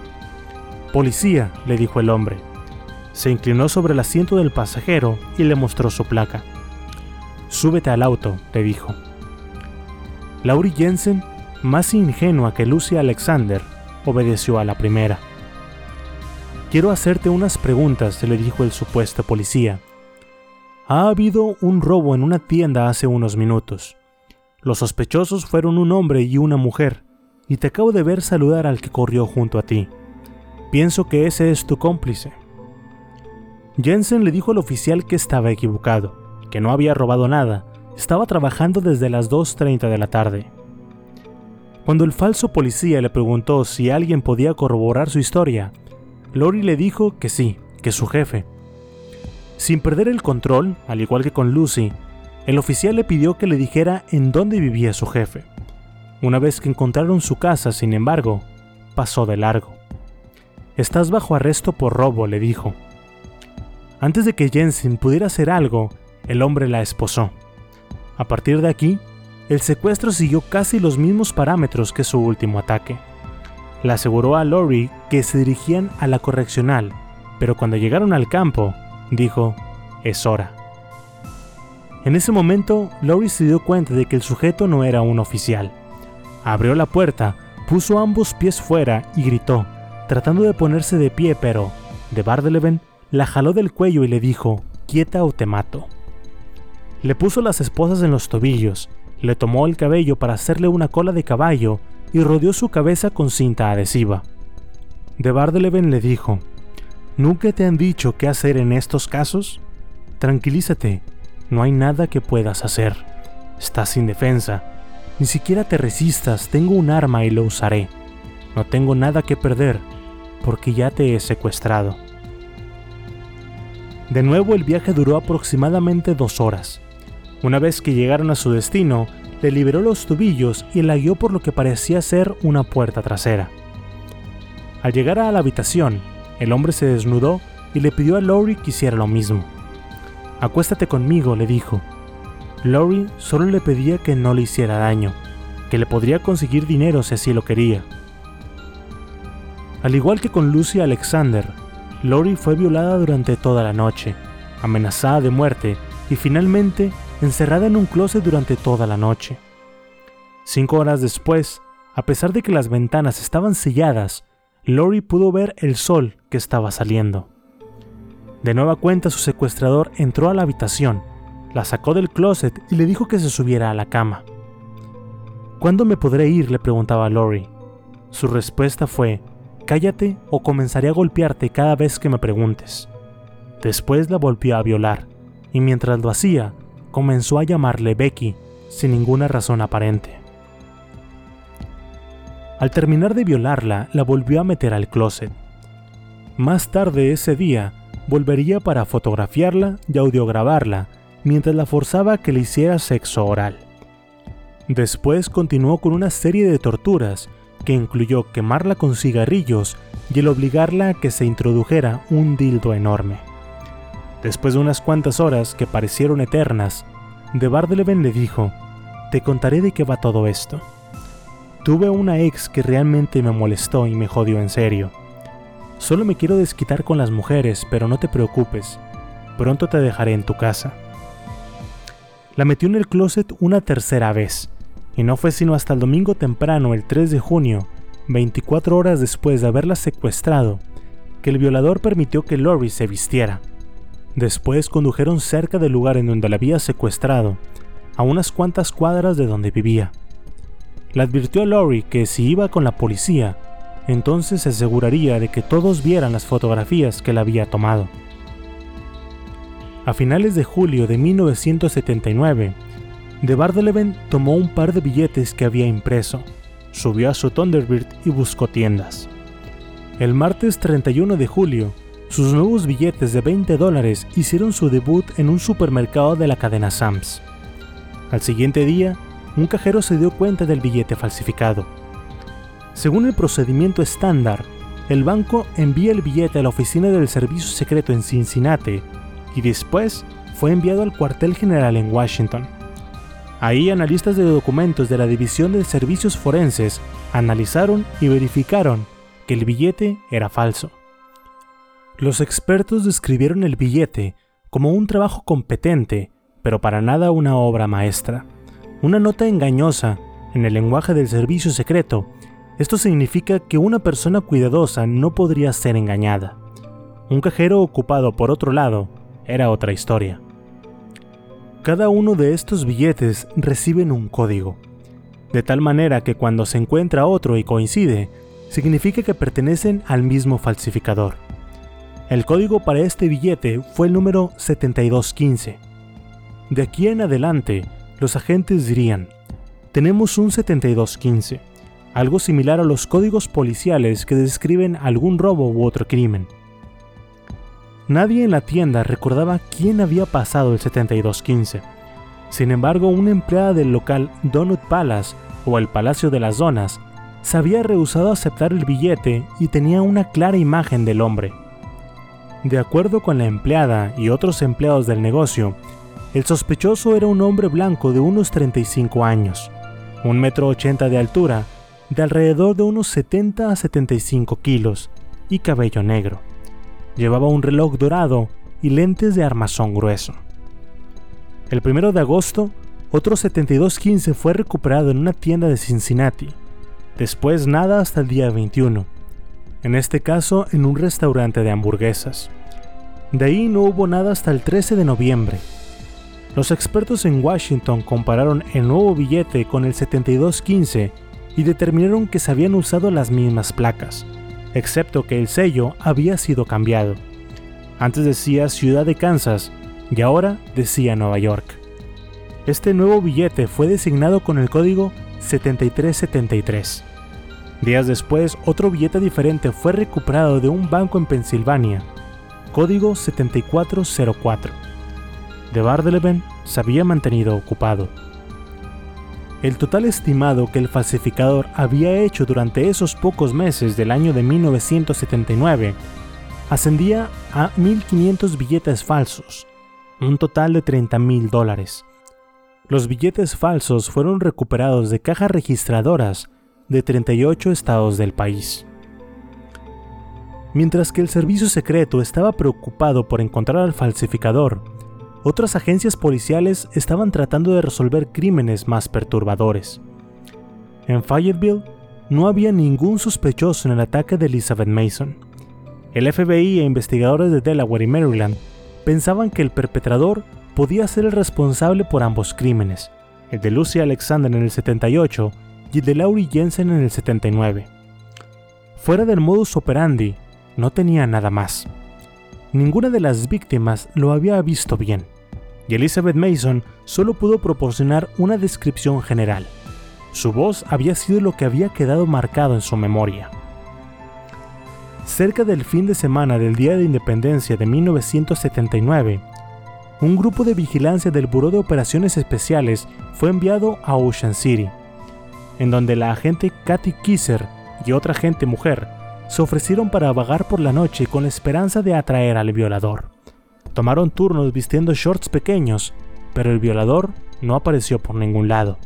Policía, le dijo el hombre. Se inclinó sobre el asiento del pasajero y le mostró su placa. Súbete al auto, le dijo. Laurie Jensen, más ingenua que Lucy Alexander, obedeció a la primera. Quiero hacerte unas preguntas, le dijo el supuesto policía. Ha habido un robo en una tienda hace unos minutos. Los sospechosos fueron un hombre y una mujer, y te acabo de ver saludar al que corrió junto a ti. Pienso que ese es tu cómplice. Jensen le dijo al oficial que estaba equivocado, que no había robado nada, estaba trabajando desde las 2.30 de la tarde. Cuando el falso policía le preguntó si alguien podía corroborar su historia, Lori le dijo que sí, que su jefe. Sin perder el control, al igual que con Lucy, el oficial le pidió que le dijera en dónde vivía su jefe. Una vez que encontraron su casa, sin embargo, pasó de largo. Estás bajo arresto por robo, le dijo. Antes de que Jensen pudiera hacer algo, el hombre la esposó. A partir de aquí, el secuestro siguió casi los mismos parámetros que su último ataque. Le aseguró a Lori que se dirigían a la correccional pero cuando llegaron al campo, dijo, es hora. En ese momento, Lori se dio cuenta de que el sujeto no era un oficial. Abrió la puerta, puso ambos pies fuera y gritó, tratando de ponerse de pie, pero de Bardeleven la jaló del cuello y le dijo, quieta o te mato. Le puso las esposas en los tobillos, le tomó el cabello para hacerle una cola de caballo y rodeó su cabeza con cinta adhesiva. De Bardeleven le dijo, ¿Nunca te han dicho qué hacer en estos casos? Tranquilízate, no hay nada que puedas hacer. Estás sin defensa. Ni siquiera te resistas, tengo un arma y lo usaré. No tengo nada que perder, porque ya te he secuestrado. De nuevo el viaje duró aproximadamente dos horas. Una vez que llegaron a su destino, le liberó los tubillos y la guió por lo que parecía ser una puerta trasera. Al llegar a la habitación, el hombre se desnudó y le pidió a Lori que hiciera lo mismo. Acuéstate conmigo, le dijo. Lori solo le pedía que no le hiciera daño, que le podría conseguir dinero si así lo quería. Al igual que con Lucy Alexander, Lori fue violada durante toda la noche, amenazada de muerte y finalmente encerrada en un closet durante toda la noche. Cinco horas después, a pesar de que las ventanas estaban selladas, Lori pudo ver el sol que estaba saliendo. De nueva cuenta su secuestrador entró a la habitación, la sacó del closet y le dijo que se subiera a la cama. ¿Cuándo me podré ir? le preguntaba Lori. Su respuesta fue, cállate o comenzaré a golpearte cada vez que me preguntes. Después la volvió a violar, y mientras lo hacía, comenzó a llamarle Becky, sin ninguna razón aparente. Al terminar de violarla, la volvió a meter al closet. Más tarde ese día, volvería para fotografiarla y audiograbarla mientras la forzaba a que le hiciera sexo oral. Después continuó con una serie de torturas que incluyó quemarla con cigarrillos y el obligarla a que se introdujera un dildo enorme. Después de unas cuantas horas que parecieron eternas, de Bardeleven le dijo, te contaré de qué va todo esto. Tuve una ex que realmente me molestó y me jodió en serio. Solo me quiero desquitar con las mujeres, pero no te preocupes, pronto te dejaré en tu casa. La metió en el closet una tercera vez, y no fue sino hasta el domingo temprano, el 3 de junio, 24 horas después de haberla secuestrado, que el violador permitió que Lori se vistiera. Después condujeron cerca del lugar en donde la había secuestrado, a unas cuantas cuadras de donde vivía. Le advirtió a Lori que si iba con la policía, entonces se aseguraría de que todos vieran las fotografías que él había tomado. A finales de julio de 1979, de Bardeleven tomó un par de billetes que había impreso, subió a su Thunderbird y buscó tiendas. El martes 31 de julio, sus nuevos billetes de 20 dólares hicieron su debut en un supermercado de la cadena Sams. Al siguiente día, un cajero se dio cuenta del billete falsificado según el procedimiento estándar, el banco envía el billete a la oficina del Servicio Secreto en Cincinnati y después fue enviado al cuartel general en Washington. Ahí analistas de documentos de la División de Servicios Forenses analizaron y verificaron que el billete era falso. Los expertos describieron el billete como un trabajo competente, pero para nada una obra maestra. Una nota engañosa, en el lenguaje del servicio secreto, esto significa que una persona cuidadosa no podría ser engañada. Un cajero ocupado por otro lado era otra historia. Cada uno de estos billetes reciben un código, de tal manera que cuando se encuentra otro y coincide, significa que pertenecen al mismo falsificador. El código para este billete fue el número 7215. De aquí en adelante, los agentes dirían, tenemos un 7215 algo similar a los códigos policiales que describen algún robo u otro crimen. Nadie en la tienda recordaba quién había pasado el 7215. Sin embargo, una empleada del local Donut Palace o el Palacio de las Donas se había rehusado a aceptar el billete y tenía una clara imagen del hombre. De acuerdo con la empleada y otros empleados del negocio, el sospechoso era un hombre blanco de unos 35 años, un metro ochenta de altura de alrededor de unos 70 a 75 kilos y cabello negro. Llevaba un reloj dorado y lentes de armazón grueso. El 1 de agosto, otro 7215 fue recuperado en una tienda de Cincinnati. Después nada hasta el día 21. En este caso, en un restaurante de hamburguesas. De ahí no hubo nada hasta el 13 de noviembre. Los expertos en Washington compararon el nuevo billete con el 7215 y determinaron que se habían usado las mismas placas, excepto que el sello había sido cambiado. Antes decía Ciudad de Kansas y ahora decía Nueva York. Este nuevo billete fue designado con el código 7373. Días después, otro billete diferente fue recuperado de un banco en Pensilvania, código 7404. De Bardeleven se había mantenido ocupado. El total estimado que el falsificador había hecho durante esos pocos meses del año de 1979 ascendía a 1.500 billetes falsos, un total de 30 mil dólares. Los billetes falsos fueron recuperados de cajas registradoras de 38 estados del país. Mientras que el servicio secreto estaba preocupado por encontrar al falsificador, otras agencias policiales estaban tratando de resolver crímenes más perturbadores. En Fayetteville no había ningún sospechoso en el ataque de Elizabeth Mason. El FBI e investigadores de Delaware y Maryland pensaban que el perpetrador podía ser el responsable por ambos crímenes, el de Lucy Alexander en el 78 y el de Laurie Jensen en el 79. Fuera del modus operandi, no tenía nada más. Ninguna de las víctimas lo había visto bien, y Elizabeth Mason solo pudo proporcionar una descripción general. Su voz había sido lo que había quedado marcado en su memoria. Cerca del fin de semana del Día de Independencia de 1979, un grupo de vigilancia del Buró de Operaciones Especiales fue enviado a Ocean City, en donde la agente Kathy Kisser y otra agente mujer se ofrecieron para vagar por la noche con la esperanza de atraer al violador. Tomaron turnos vistiendo shorts pequeños, pero el violador no apareció por ningún lado.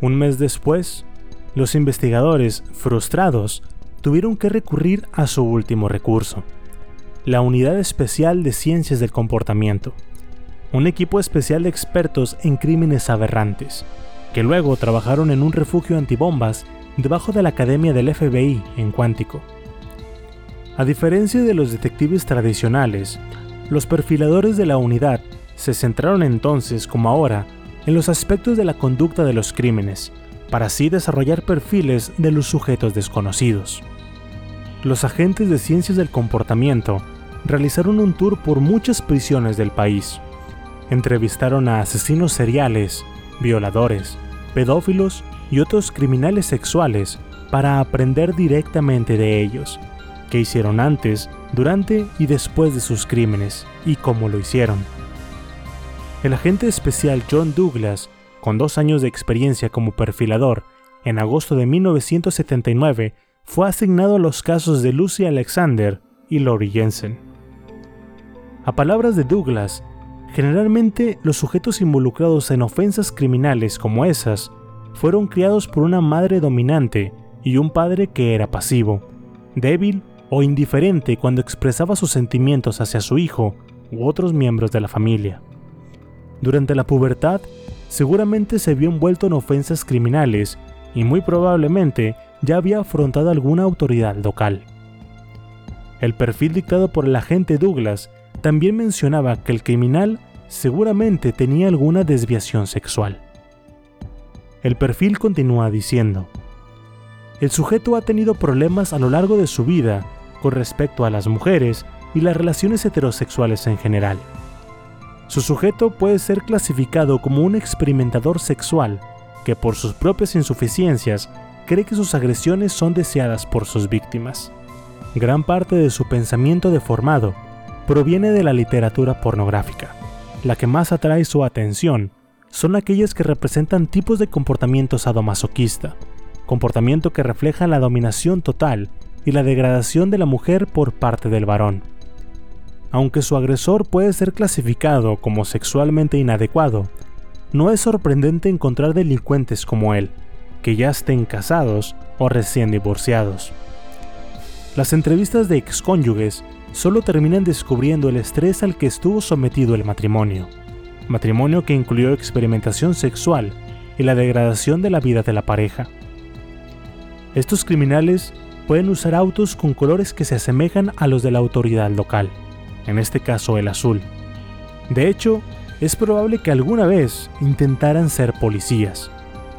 Un mes después, los investigadores, frustrados, tuvieron que recurrir a su último recurso, la Unidad Especial de Ciencias del Comportamiento, un equipo especial de expertos en crímenes aberrantes, que luego trabajaron en un refugio antibombas debajo de la Academia del FBI en Cuántico. A diferencia de los detectives tradicionales, los perfiladores de la unidad se centraron entonces, como ahora, en los aspectos de la conducta de los crímenes, para así desarrollar perfiles de los sujetos desconocidos. Los agentes de ciencias del comportamiento realizaron un tour por muchas prisiones del país. Entrevistaron a asesinos seriales, violadores, pedófilos y otros criminales sexuales para aprender directamente de ellos, qué hicieron antes, durante y después de sus crímenes y cómo lo hicieron. El agente especial John Douglas, con dos años de experiencia como perfilador, en agosto de 1979 fue asignado a los casos de Lucy Alexander y Lori Jensen. A palabras de Douglas, generalmente los sujetos involucrados en ofensas criminales como esas fueron criados por una madre dominante y un padre que era pasivo, débil o indiferente cuando expresaba sus sentimientos hacia su hijo u otros miembros de la familia. Durante la pubertad, seguramente se vio envuelto en ofensas criminales y muy probablemente ya había afrontado alguna autoridad local. El perfil dictado por el agente Douglas también mencionaba que el criminal seguramente tenía alguna desviación sexual. El perfil continúa diciendo, el sujeto ha tenido problemas a lo largo de su vida con respecto a las mujeres y las relaciones heterosexuales en general. Su sujeto puede ser clasificado como un experimentador sexual que por sus propias insuficiencias cree que sus agresiones son deseadas por sus víctimas. Gran parte de su pensamiento deformado proviene de la literatura pornográfica. La que más atrae su atención son aquellas que representan tipos de comportamiento sadomasoquista, comportamiento que refleja la dominación total y la degradación de la mujer por parte del varón. Aunque su agresor puede ser clasificado como sexualmente inadecuado, no es sorprendente encontrar delincuentes como él, que ya estén casados o recién divorciados. Las entrevistas de excónyuges solo terminan descubriendo el estrés al que estuvo sometido el matrimonio. Matrimonio que incluyó experimentación sexual y la degradación de la vida de la pareja. Estos criminales pueden usar autos con colores que se asemejan a los de la autoridad local, en este caso el azul. De hecho, es probable que alguna vez intentaran ser policías.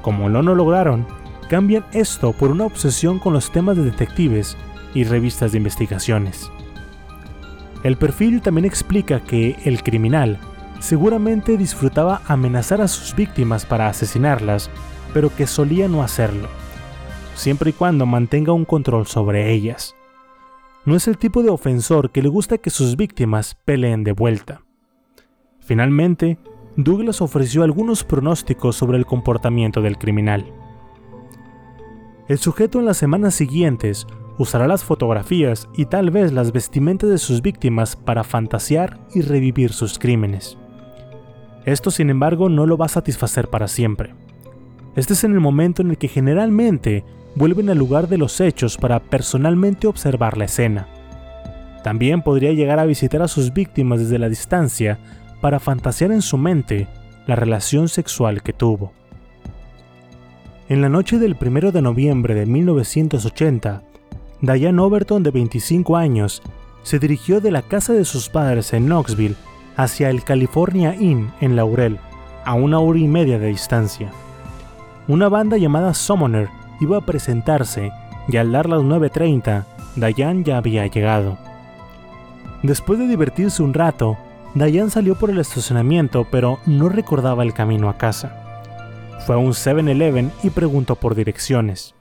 Como no lo lograron, cambian esto por una obsesión con los temas de detectives y revistas de investigaciones. El perfil también explica que el criminal seguramente disfrutaba amenazar a sus víctimas para asesinarlas, pero que solía no hacerlo, siempre y cuando mantenga un control sobre ellas. No es el tipo de ofensor que le gusta que sus víctimas peleen de vuelta. Finalmente, Douglas ofreció algunos pronósticos sobre el comportamiento del criminal. El sujeto en las semanas siguientes usará las fotografías y tal vez las vestimentas de sus víctimas para fantasear y revivir sus crímenes. Esto, sin embargo, no lo va a satisfacer para siempre. Este es en el momento en el que generalmente vuelven al lugar de los hechos para personalmente observar la escena. También podría llegar a visitar a sus víctimas desde la distancia para fantasear en su mente la relación sexual que tuvo. En la noche del 1 de noviembre de 1980, Diane Overton, de 25 años, se dirigió de la casa de sus padres en Knoxville hacia el California Inn en Laurel, a una hora y media de distancia. Una banda llamada Summoner iba a presentarse y al dar las 9.30, Diane ya había llegado. Después de divertirse un rato, Diane salió por el estacionamiento pero no recordaba el camino a casa. Fue a un 7-Eleven y preguntó por direcciones.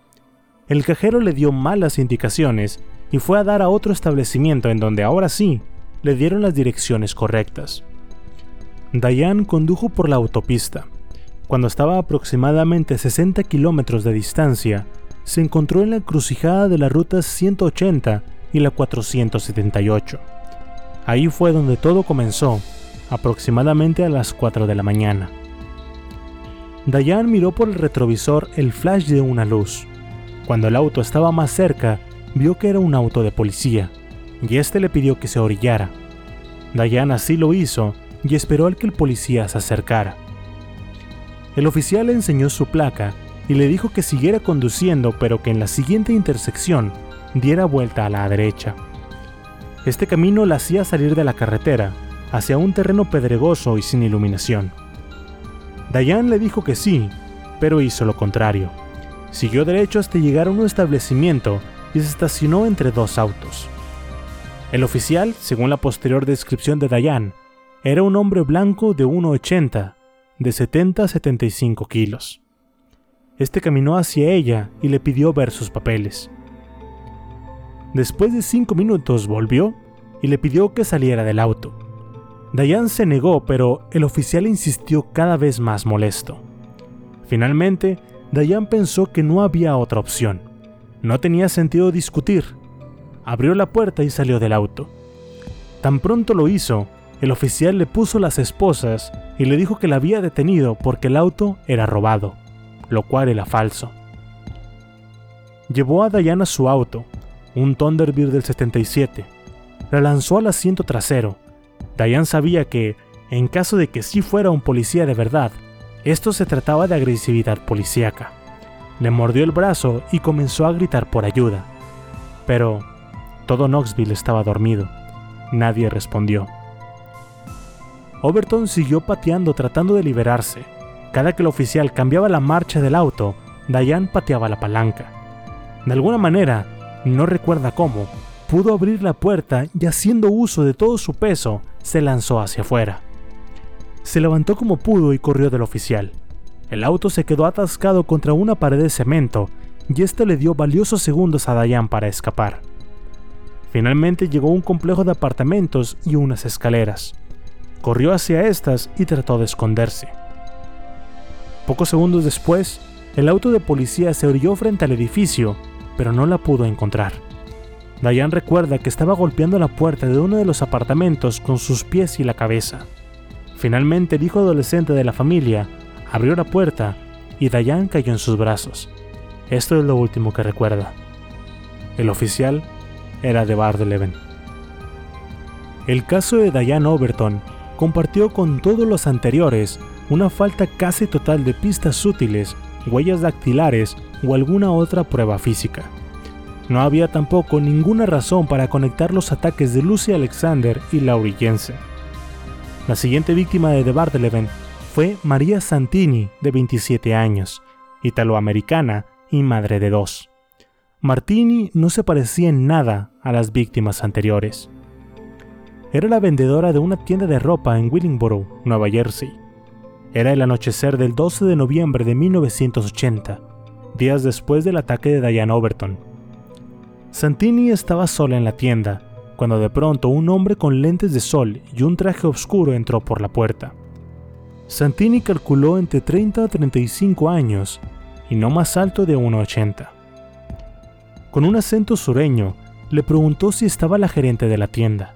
El cajero le dio malas indicaciones y fue a dar a otro establecimiento en donde ahora sí le dieron las direcciones correctas. Diane condujo por la autopista. Cuando estaba a aproximadamente 60 kilómetros de distancia, se encontró en la encrucijada de las rutas 180 y la 478. Ahí fue donde todo comenzó, aproximadamente a las 4 de la mañana. Diane miró por el retrovisor el flash de una luz. Cuando el auto estaba más cerca, vio que era un auto de policía y este le pidió que se orillara. Diane así lo hizo y esperó al que el policía se acercara. El oficial le enseñó su placa y le dijo que siguiera conduciendo pero que en la siguiente intersección diera vuelta a la derecha. Este camino la hacía salir de la carretera hacia un terreno pedregoso y sin iluminación. Diane le dijo que sí, pero hizo lo contrario. Siguió derecho hasta llegar a un establecimiento y se estacionó entre dos autos. El oficial, según la posterior descripción de Dayan, era un hombre blanco de 1,80, de 70 a 75 kilos. Este caminó hacia ella y le pidió ver sus papeles. Después de cinco minutos volvió y le pidió que saliera del auto. Dayan se negó, pero el oficial insistió cada vez más molesto. Finalmente, Dayan pensó que no había otra opción. No tenía sentido discutir, abrió la puerta y salió del auto. Tan pronto lo hizo, el oficial le puso las esposas y le dijo que la había detenido porque el auto era robado, lo cual era falso. Llevó a Diana a su auto, un Thunderbird del 77. La lanzó al asiento trasero. Diane sabía que, en caso de que sí fuera un policía de verdad, esto se trataba de agresividad policíaca. Le mordió el brazo y comenzó a gritar por ayuda. Pero todo Knoxville estaba dormido. Nadie respondió. Overton siguió pateando tratando de liberarse. Cada que el oficial cambiaba la marcha del auto, Diane pateaba la palanca. De alguna manera, no recuerda cómo, pudo abrir la puerta y haciendo uso de todo su peso, se lanzó hacia afuera. Se levantó como pudo y corrió del oficial. El auto se quedó atascado contra una pared de cemento y esto le dio valiosos segundos a Diane para escapar. Finalmente llegó a un complejo de apartamentos y unas escaleras. Corrió hacia estas y trató de esconderse. Pocos segundos después, el auto de policía se orilló frente al edificio, pero no la pudo encontrar. Diane recuerda que estaba golpeando la puerta de uno de los apartamentos con sus pies y la cabeza. Finalmente el hijo adolescente de la familia abrió la puerta y Diane cayó en sus brazos. Esto es lo último que recuerda. El oficial era de Bar de Leven. El caso de Diane Overton compartió con todos los anteriores una falta casi total de pistas útiles, huellas dactilares o alguna otra prueba física. No había tampoco ninguna razón para conectar los ataques de Lucy Alexander y Laurie Jensen. La siguiente víctima de The Bardeleven fue María Santini, de 27 años, italoamericana y madre de dos. Martini no se parecía en nada a las víctimas anteriores. Era la vendedora de una tienda de ropa en Willingboro, Nueva Jersey. Era el anochecer del 12 de noviembre de 1980, días después del ataque de Diane Overton. Santini estaba sola en la tienda, cuando de pronto un hombre con lentes de sol y un traje oscuro entró por la puerta. Santini calculó entre 30 a 35 años y no más alto de 1,80. Con un acento sureño, le preguntó si estaba la gerente de la tienda.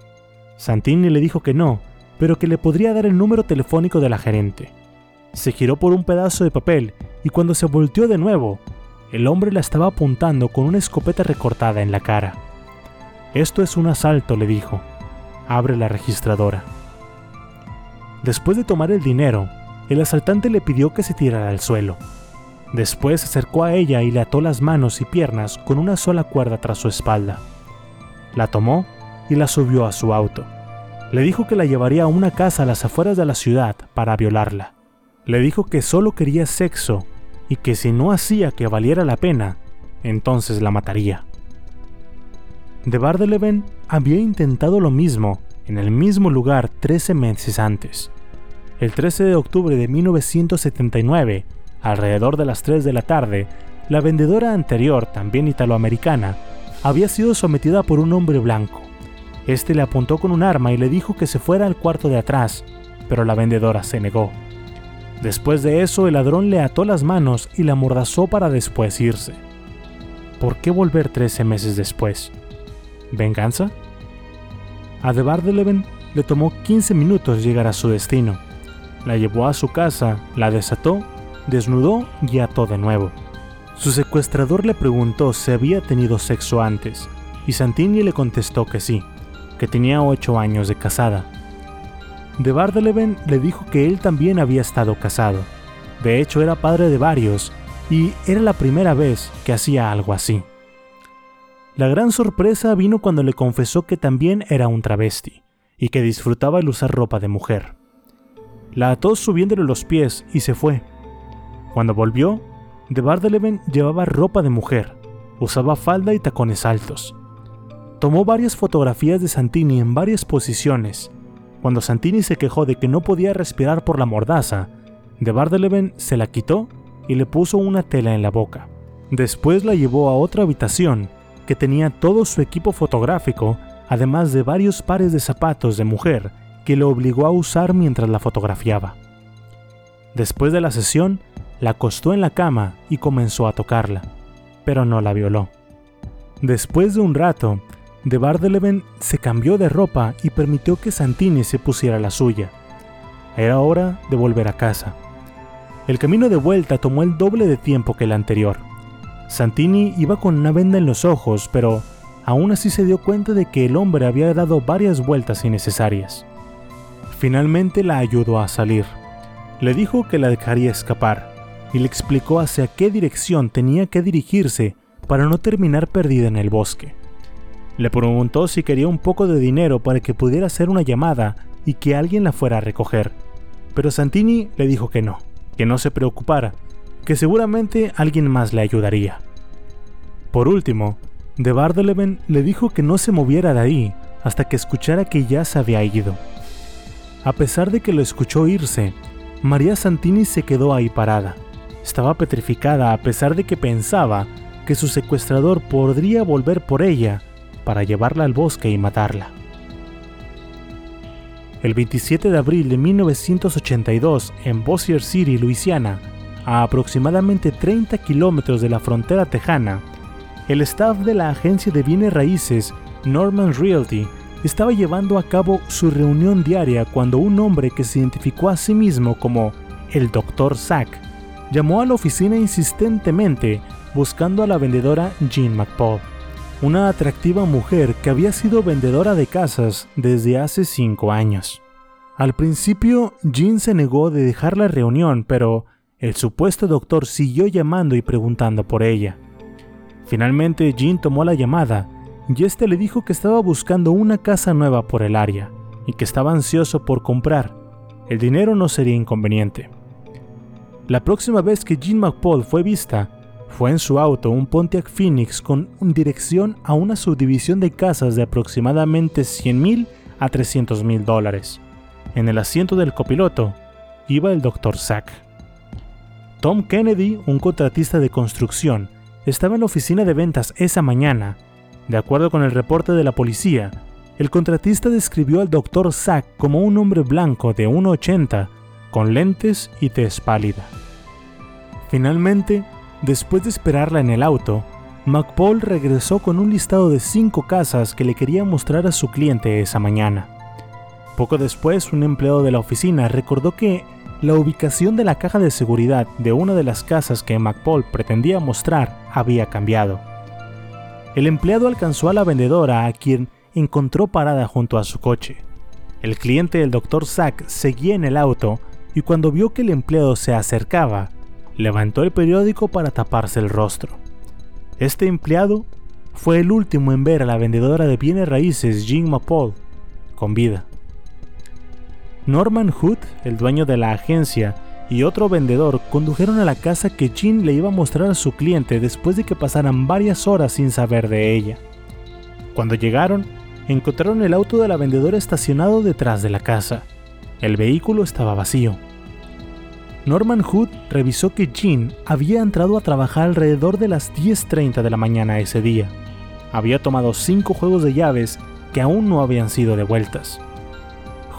Santini le dijo que no, pero que le podría dar el número telefónico de la gerente. Se giró por un pedazo de papel y cuando se volteó de nuevo, el hombre la estaba apuntando con una escopeta recortada en la cara. Esto es un asalto, le dijo. Abre la registradora. Después de tomar el dinero, el asaltante le pidió que se tirara al suelo. Después se acercó a ella y le ató las manos y piernas con una sola cuerda tras su espalda. La tomó y la subió a su auto. Le dijo que la llevaría a una casa a las afueras de la ciudad para violarla. Le dijo que solo quería sexo y que si no hacía que valiera la pena, entonces la mataría. De Bardeleven había intentado lo mismo en el mismo lugar 13 meses antes. El 13 de octubre de 1979, Alrededor de las 3 de la tarde, la vendedora anterior, también italoamericana, había sido sometida por un hombre blanco. Este le apuntó con un arma y le dijo que se fuera al cuarto de atrás, pero la vendedora se negó. Después de eso, el ladrón le ató las manos y la amordazó para después irse. ¿Por qué volver 13 meses después? ¿Venganza? A de Bardeleven le tomó 15 minutos llegar a su destino. La llevó a su casa, la desató desnudó y ató de nuevo. Su secuestrador le preguntó si había tenido sexo antes, y Santini le contestó que sí, que tenía 8 años de casada. De Bardeleven le dijo que él también había estado casado, de hecho era padre de varios, y era la primera vez que hacía algo así. La gran sorpresa vino cuando le confesó que también era un travesti, y que disfrutaba el usar ropa de mujer. La ató subiéndole los pies y se fue, cuando volvió, de Bardeleven llevaba ropa de mujer, usaba falda y tacones altos. Tomó varias fotografías de Santini en varias posiciones. Cuando Santini se quejó de que no podía respirar por la mordaza, de Bardeleven se la quitó y le puso una tela en la boca. Después la llevó a otra habitación que tenía todo su equipo fotográfico, además de varios pares de zapatos de mujer que lo obligó a usar mientras la fotografiaba. Después de la sesión, la acostó en la cama y comenzó a tocarla, pero no la violó. Después de un rato, de Bardeleven se cambió de ropa y permitió que Santini se pusiera la suya. Era hora de volver a casa. El camino de vuelta tomó el doble de tiempo que el anterior. Santini iba con una venda en los ojos, pero aún así se dio cuenta de que el hombre había dado varias vueltas innecesarias. Finalmente la ayudó a salir. Le dijo que la dejaría escapar, y le explicó hacia qué dirección tenía que dirigirse para no terminar perdida en el bosque. Le preguntó si quería un poco de dinero para que pudiera hacer una llamada y que alguien la fuera a recoger, pero Santini le dijo que no, que no se preocupara, que seguramente alguien más le ayudaría. Por último, de Bardeleven le dijo que no se moviera de ahí hasta que escuchara que ya se había ido. A pesar de que lo escuchó irse, María Santini se quedó ahí parada, estaba petrificada a pesar de que pensaba que su secuestrador podría volver por ella para llevarla al bosque y matarla. El 27 de abril de 1982, en Bossier City, Luisiana, a aproximadamente 30 kilómetros de la frontera tejana, el staff de la agencia de bienes raíces Norman Realty estaba llevando a cabo su reunión diaria cuando un hombre que se identificó a sí mismo como el Dr. Zack llamó a la oficina insistentemente buscando a la vendedora Jean McPaul. una atractiva mujer que había sido vendedora de casas desde hace cinco años. Al principio, Jean se negó de dejar la reunión, pero el supuesto doctor siguió llamando y preguntando por ella. Finalmente, Jean tomó la llamada y este le dijo que estaba buscando una casa nueva por el área y que estaba ansioso por comprar. El dinero no sería inconveniente. La próxima vez que Jean McPaul fue vista, fue en su auto un Pontiac Phoenix con dirección a una subdivisión de casas de aproximadamente 100 mil a 300 mil dólares. En el asiento del copiloto iba el Dr. Zack. Tom Kennedy, un contratista de construcción, estaba en la oficina de ventas esa mañana. De acuerdo con el reporte de la policía, el contratista describió al Dr. Zack como un hombre blanco de 1,80, con lentes y tez pálida. Finalmente, después de esperarla en el auto, McPaul regresó con un listado de cinco casas que le quería mostrar a su cliente esa mañana. Poco después, un empleado de la oficina recordó que la ubicación de la caja de seguridad de una de las casas que McPaul pretendía mostrar había cambiado. El empleado alcanzó a la vendedora a quien encontró parada junto a su coche. El cliente del Dr. Zack seguía en el auto y cuando vio que el empleado se acercaba, levantó el periódico para taparse el rostro. Este empleado fue el último en ver a la vendedora de bienes raíces Jean McPaul con vida. Norman Hood, el dueño de la agencia, y otro vendedor condujeron a la casa que Jean le iba a mostrar a su cliente después de que pasaran varias horas sin saber de ella. Cuando llegaron, encontraron el auto de la vendedora estacionado detrás de la casa. El vehículo estaba vacío. Norman Hood revisó que Jean había entrado a trabajar alrededor de las 10.30 de la mañana ese día. Había tomado cinco juegos de llaves que aún no habían sido devueltas.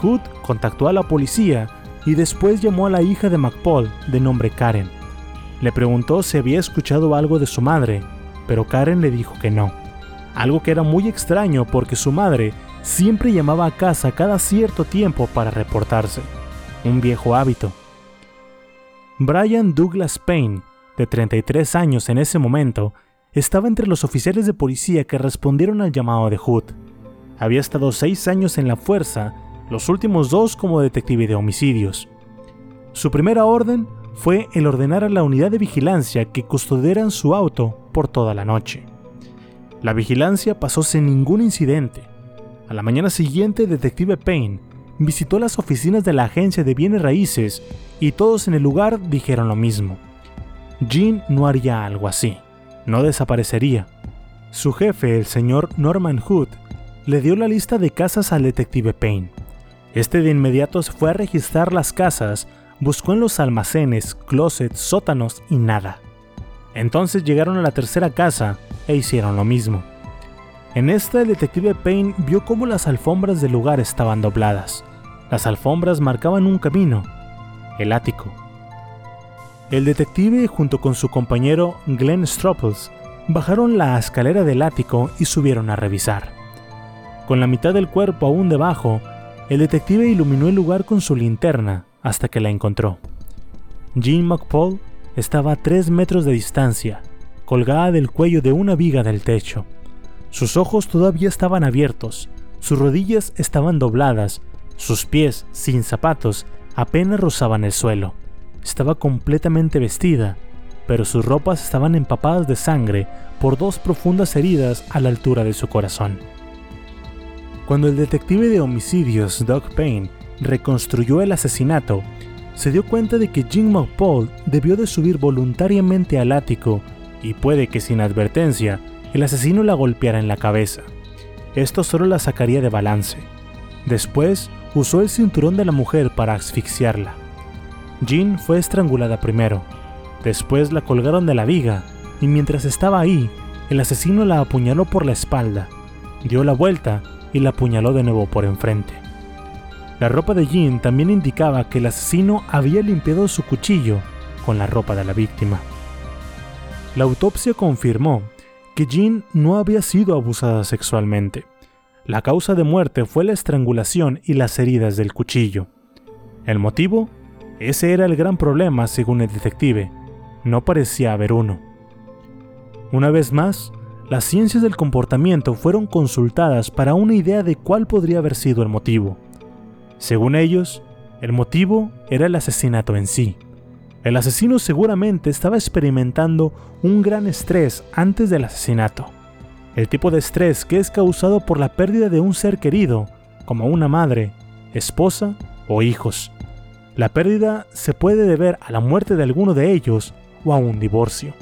Hood contactó a la policía y después llamó a la hija de McPaul de nombre Karen. Le preguntó si había escuchado algo de su madre, pero Karen le dijo que no algo que era muy extraño porque su madre siempre llamaba a casa cada cierto tiempo para reportarse, un viejo hábito. Brian Douglas Payne, de 33 años en ese momento, estaba entre los oficiales de policía que respondieron al llamado de Hood. Había estado seis años en la fuerza, los últimos dos como detective de homicidios. Su primera orden fue el ordenar a la unidad de vigilancia que custodiaran su auto por toda la noche. La vigilancia pasó sin ningún incidente. A la mañana siguiente, Detective Payne visitó las oficinas de la agencia de bienes raíces y todos en el lugar dijeron lo mismo. Jean no haría algo así, no desaparecería. Su jefe, el señor Norman Hood, le dio la lista de casas al detective Payne. Este de inmediato se fue a registrar las casas, buscó en los almacenes, closets, sótanos y nada. Entonces llegaron a la tercera casa e hicieron lo mismo. En esta el detective Payne vio cómo las alfombras del lugar estaban dobladas. Las alfombras marcaban un camino, el ático. El detective junto con su compañero Glenn Stropples bajaron la escalera del ático y subieron a revisar. Con la mitad del cuerpo aún debajo, el detective iluminó el lugar con su linterna hasta que la encontró. Jean McPaul estaba a tres metros de distancia, colgada del cuello de una viga del techo. Sus ojos todavía estaban abiertos, sus rodillas estaban dobladas, sus pies, sin zapatos, apenas rozaban el suelo. Estaba completamente vestida, pero sus ropas estaban empapadas de sangre por dos profundas heridas a la altura de su corazón. Cuando el detective de homicidios Doug Payne reconstruyó el asesinato, se dio cuenta de que Jim McPaul debió de subir voluntariamente al ático y puede que sin advertencia el asesino la golpeara en la cabeza. Esto solo la sacaría de balance. Después usó el cinturón de la mujer para asfixiarla. Jean fue estrangulada primero, después la colgaron de la viga y mientras estaba ahí, el asesino la apuñaló por la espalda, dio la vuelta y la apuñaló de nuevo por enfrente. La ropa de Jean también indicaba que el asesino había limpiado su cuchillo con la ropa de la víctima. La autopsia confirmó que Jean no había sido abusada sexualmente. La causa de muerte fue la estrangulación y las heridas del cuchillo. ¿El motivo? Ese era el gran problema según el detective. No parecía haber uno. Una vez más, las ciencias del comportamiento fueron consultadas para una idea de cuál podría haber sido el motivo. Según ellos, el motivo era el asesinato en sí. El asesino seguramente estaba experimentando un gran estrés antes del asesinato. El tipo de estrés que es causado por la pérdida de un ser querido, como una madre, esposa o hijos. La pérdida se puede deber a la muerte de alguno de ellos o a un divorcio.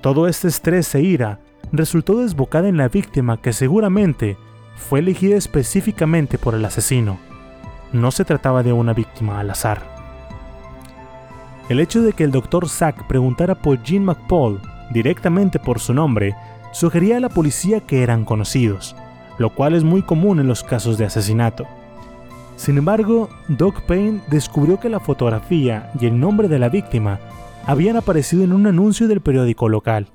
Todo este estrés e ira resultó desbocada en la víctima que seguramente fue elegida específicamente por el asesino. No se trataba de una víctima al azar. El hecho de que el Dr. Zack preguntara por Jean McPaul directamente por su nombre sugería a la policía que eran conocidos, lo cual es muy común en los casos de asesinato. Sin embargo, Doc Payne descubrió que la fotografía y el nombre de la víctima habían aparecido en un anuncio del periódico local,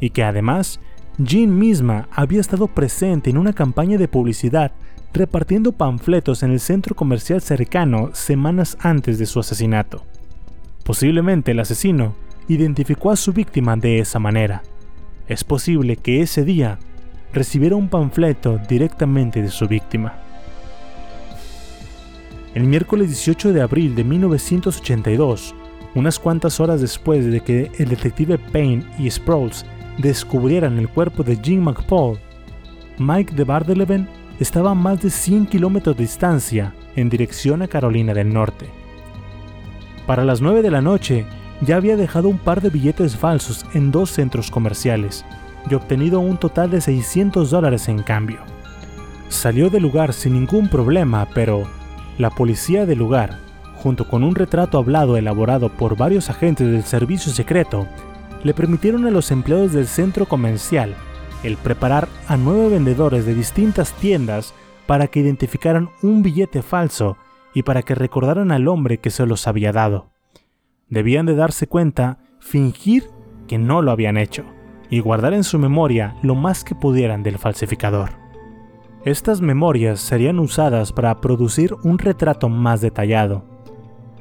y que además Jean misma había estado presente en una campaña de publicidad repartiendo panfletos en el centro comercial cercano semanas antes de su asesinato. Posiblemente el asesino identificó a su víctima de esa manera. Es posible que ese día recibiera un panfleto directamente de su víctima. El miércoles 18 de abril de 1982, unas cuantas horas después de que el detective Payne y Sproles descubrieran el cuerpo de Jean McPaul, Mike de Bardeleven estaba a más de 100 kilómetros de distancia en dirección a Carolina del Norte. Para las 9 de la noche ya había dejado un par de billetes falsos en dos centros comerciales y obtenido un total de 600 dólares en cambio. Salió del lugar sin ningún problema, pero la policía del lugar, junto con un retrato hablado elaborado por varios agentes del servicio secreto, le permitieron a los empleados del centro comercial el preparar a nueve vendedores de distintas tiendas para que identificaran un billete falso y para que recordaran al hombre que se los había dado. Debían de darse cuenta, fingir que no lo habían hecho y guardar en su memoria lo más que pudieran del falsificador. Estas memorias serían usadas para producir un retrato más detallado,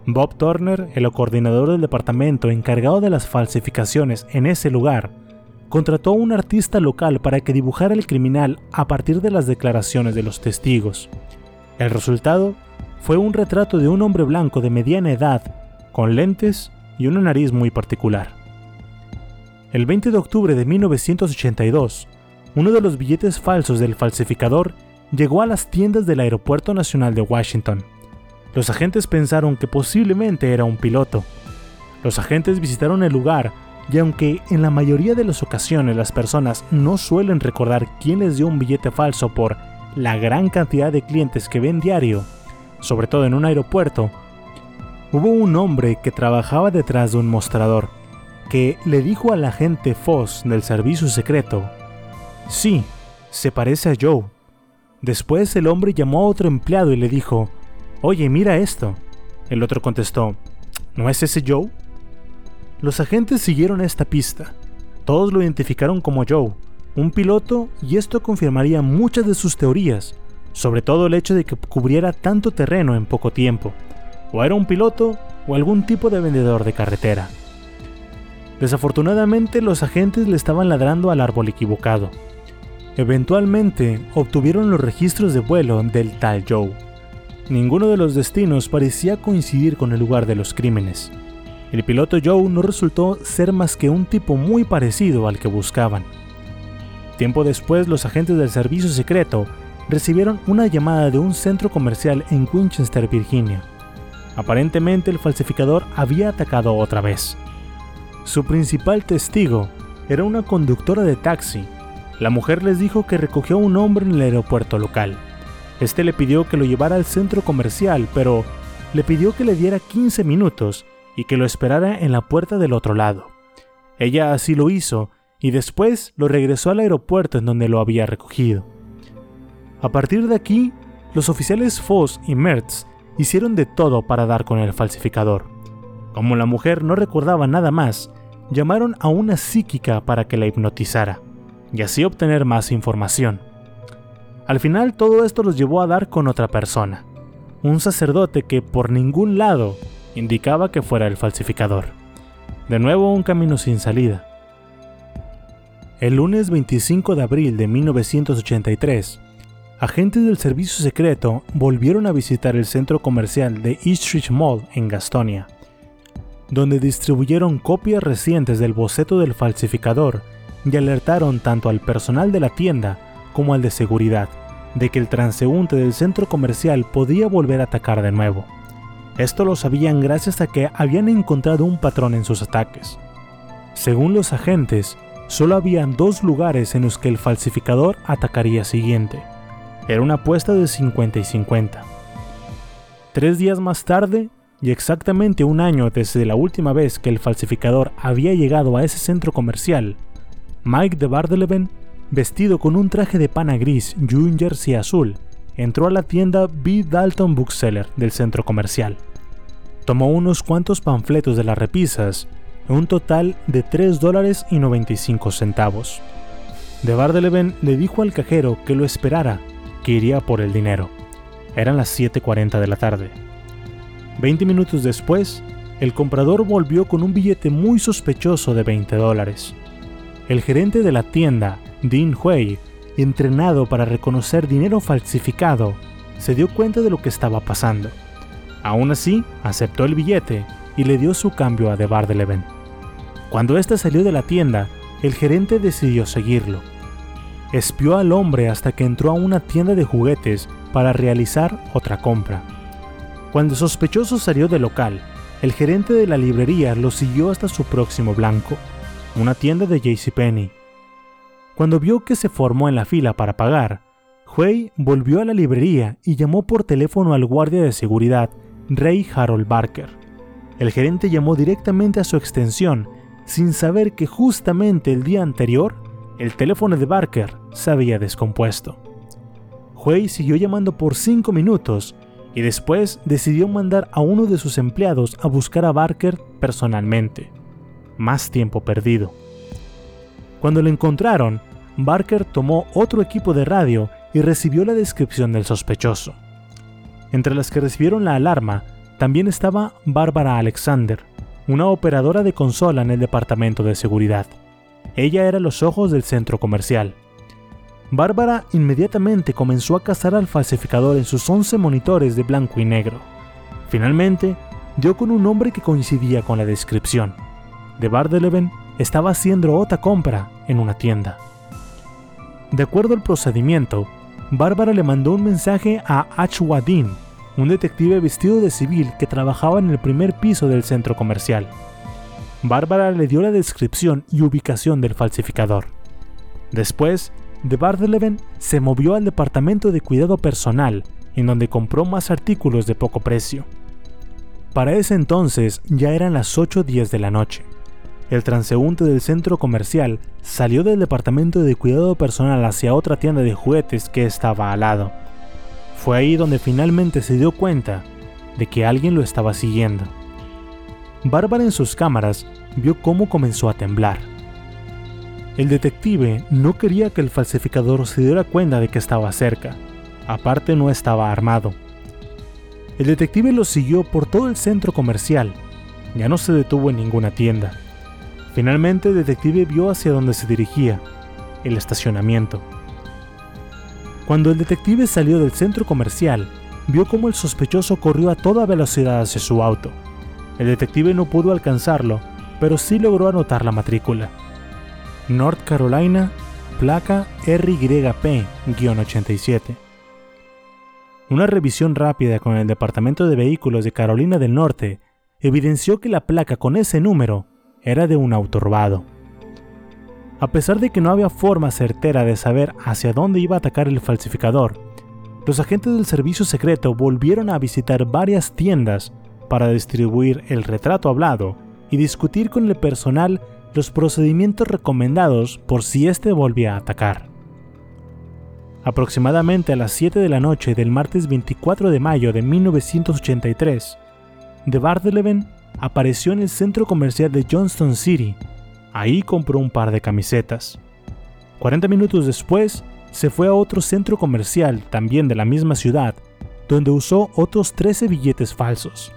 Bob Turner, el coordinador del departamento encargado de las falsificaciones en ese lugar, contrató a un artista local para que dibujara el criminal a partir de las declaraciones de los testigos. El resultado fue un retrato de un hombre blanco de mediana edad, con lentes y una nariz muy particular. El 20 de octubre de 1982, uno de los billetes falsos del falsificador llegó a las tiendas del Aeropuerto Nacional de Washington. Los agentes pensaron que posiblemente era un piloto. Los agentes visitaron el lugar y aunque en la mayoría de las ocasiones las personas no suelen recordar quién les dio un billete falso por la gran cantidad de clientes que ven diario, sobre todo en un aeropuerto, hubo un hombre que trabajaba detrás de un mostrador que le dijo al agente Foss del servicio secreto, sí, se parece a Joe. Después el hombre llamó a otro empleado y le dijo, Oye, mira esto. El otro contestó, ¿no es ese Joe? Los agentes siguieron esta pista. Todos lo identificaron como Joe, un piloto, y esto confirmaría muchas de sus teorías, sobre todo el hecho de que cubriera tanto terreno en poco tiempo. O era un piloto o algún tipo de vendedor de carretera. Desafortunadamente los agentes le estaban ladrando al árbol equivocado. Eventualmente obtuvieron los registros de vuelo del tal Joe Ninguno de los destinos parecía coincidir con el lugar de los crímenes. El piloto Joe no resultó ser más que un tipo muy parecido al que buscaban. Tiempo después, los agentes del servicio secreto recibieron una llamada de un centro comercial en Winchester, Virginia. Aparentemente el falsificador había atacado otra vez. Su principal testigo era una conductora de taxi. La mujer les dijo que recogió a un hombre en el aeropuerto local. Este le pidió que lo llevara al centro comercial, pero le pidió que le diera 15 minutos y que lo esperara en la puerta del otro lado. Ella así lo hizo y después lo regresó al aeropuerto en donde lo había recogido. A partir de aquí, los oficiales Foss y Mertz hicieron de todo para dar con el falsificador. Como la mujer no recordaba nada más, llamaron a una psíquica para que la hipnotizara y así obtener más información. Al final todo esto los llevó a dar con otra persona, un sacerdote que por ningún lado indicaba que fuera el falsificador. De nuevo un camino sin salida. El lunes 25 de abril de 1983, agentes del servicio secreto volvieron a visitar el centro comercial de Eastridge Mall en Gastonia, donde distribuyeron copias recientes del boceto del falsificador y alertaron tanto al personal de la tienda como al de seguridad de que el transeúnte del centro comercial podía volver a atacar de nuevo. Esto lo sabían gracias a que habían encontrado un patrón en sus ataques. Según los agentes, solo habían dos lugares en los que el falsificador atacaría siguiente. Era una apuesta de 50 y 50. Tres días más tarde, y exactamente un año desde la última vez que el falsificador había llegado a ese centro comercial, Mike de Bardeleven, vestido con un traje de pana gris y jersey azul, entró a la tienda B. Dalton Bookseller del centro comercial. Tomó unos cuantos panfletos de las repisas, un total de 3 dólares y 95 centavos. De Bardeleven le dijo al cajero que lo esperara, por el dinero. Eran las 7.40 de la tarde. Veinte minutos después, el comprador volvió con un billete muy sospechoso de 20 dólares. El gerente de la tienda, Dean Hui, entrenado para reconocer dinero falsificado, se dio cuenta de lo que estaba pasando. Aún así, aceptó el billete y le dio su cambio a De Bardeleven. Cuando éste salió de la tienda, el gerente decidió seguirlo. Espió al hombre hasta que entró a una tienda de juguetes para realizar otra compra. Cuando el sospechoso salió del local, el gerente de la librería lo siguió hasta su próximo blanco, una tienda de JCPenney. Cuando vio que se formó en la fila para pagar, Huey volvió a la librería y llamó por teléfono al guardia de seguridad, Ray Harold Barker. El gerente llamó directamente a su extensión sin saber que justamente el día anterior el teléfono de Barker se había descompuesto. Huey siguió llamando por cinco minutos y después decidió mandar a uno de sus empleados a buscar a Barker personalmente. Más tiempo perdido. Cuando lo encontraron, Barker tomó otro equipo de radio y recibió la descripción del sospechoso. Entre las que recibieron la alarma también estaba Bárbara Alexander, una operadora de consola en el departamento de seguridad. Ella era los ojos del centro comercial. Bárbara inmediatamente comenzó a cazar al falsificador en sus 11 monitores de blanco y negro. Finalmente, dio con un hombre que coincidía con la descripción. De Bardeleven estaba haciendo otra compra en una tienda. De acuerdo al procedimiento, Bárbara le mandó un mensaje a Achwadin, un detective vestido de civil que trabajaba en el primer piso del centro comercial. Bárbara le dio la descripción y ubicación del falsificador. Después, de Bardeleven se movió al departamento de cuidado personal, en donde compró más artículos de poco precio. Para ese entonces ya eran las 8.10 de la noche. El transeúnte del centro comercial salió del departamento de cuidado personal hacia otra tienda de juguetes que estaba al lado. Fue ahí donde finalmente se dio cuenta de que alguien lo estaba siguiendo. Bárbara en sus cámaras vio cómo comenzó a temblar. El detective no quería que el falsificador se diera cuenta de que estaba cerca. Aparte no estaba armado. El detective lo siguió por todo el centro comercial. Ya no se detuvo en ninguna tienda. Finalmente el detective vio hacia donde se dirigía, el estacionamiento. Cuando el detective salió del centro comercial, vio cómo el sospechoso corrió a toda velocidad hacia su auto. El detective no pudo alcanzarlo, pero sí logró anotar la matrícula. North Carolina, placa RYP-87. Una revisión rápida con el Departamento de Vehículos de Carolina del Norte evidenció que la placa con ese número era de un auto robado. A pesar de que no había forma certera de saber hacia dónde iba a atacar el falsificador, los agentes del servicio secreto volvieron a visitar varias tiendas para distribuir el retrato hablado y discutir con el personal los procedimientos recomendados por si éste volvía a atacar. Aproximadamente a las 7 de la noche del martes 24 de mayo de 1983, de Bardeleven apareció en el centro comercial de Johnston City. Ahí compró un par de camisetas. 40 minutos después, se fue a otro centro comercial, también de la misma ciudad, donde usó otros 13 billetes falsos,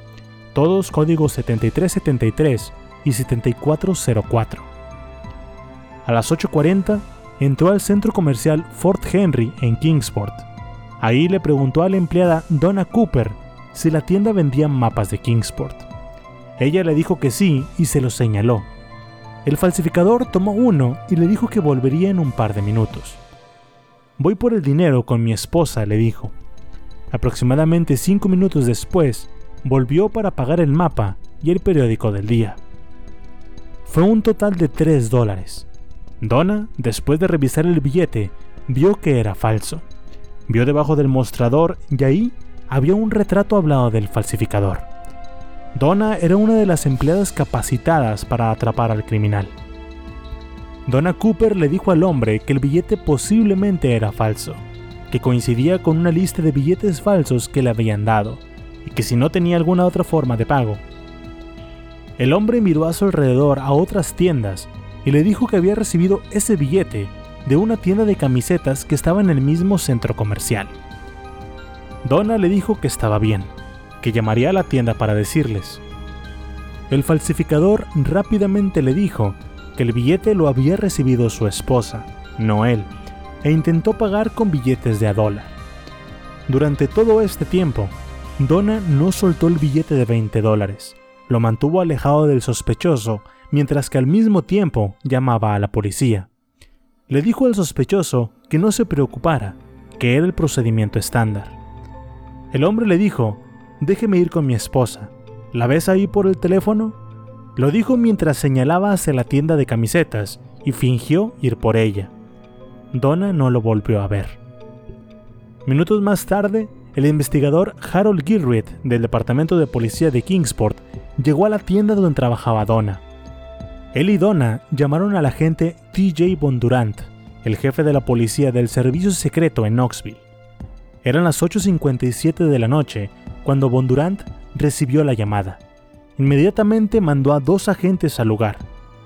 todos códigos 7373 y 7404. A las 8.40 entró al centro comercial Fort Henry en Kingsport. Ahí le preguntó a la empleada Donna Cooper si la tienda vendía mapas de Kingsport. Ella le dijo que sí y se lo señaló. El falsificador tomó uno y le dijo que volvería en un par de minutos. Voy por el dinero con mi esposa, le dijo. Aproximadamente cinco minutos después, volvió para pagar el mapa y el periódico del día. Fue un total de 3 dólares. Donna, después de revisar el billete, vio que era falso. Vio debajo del mostrador y ahí había un retrato hablado del falsificador. Donna era una de las empleadas capacitadas para atrapar al criminal. Donna Cooper le dijo al hombre que el billete posiblemente era falso, que coincidía con una lista de billetes falsos que le habían dado, y que si no tenía alguna otra forma de pago. El hombre miró a su alrededor a otras tiendas y le dijo que había recibido ese billete de una tienda de camisetas que estaba en el mismo centro comercial. Donna le dijo que estaba bien, que llamaría a la tienda para decirles. El falsificador rápidamente le dijo que el billete lo había recibido su esposa, no él, e intentó pagar con billetes de a dólar. Durante todo este tiempo, Donna no soltó el billete de 20 dólares, lo mantuvo alejado del sospechoso mientras que al mismo tiempo llamaba a la policía. Le dijo al sospechoso que no se preocupara, que era el procedimiento estándar. El hombre le dijo déjeme ir con mi esposa. ¿La ves ahí por el teléfono? Lo dijo mientras señalaba hacia la tienda de camisetas y fingió ir por ella. Donna no lo volvió a ver. Minutos más tarde, el investigador Harold Gilreath del Departamento de Policía de Kingsport llegó a la tienda donde trabajaba Donna. Él y Donna llamaron al agente TJ Bondurant, el jefe de la policía del servicio secreto en Knoxville. Eran las 8.57 de la noche cuando Bondurant recibió la llamada. Inmediatamente mandó a dos agentes al lugar,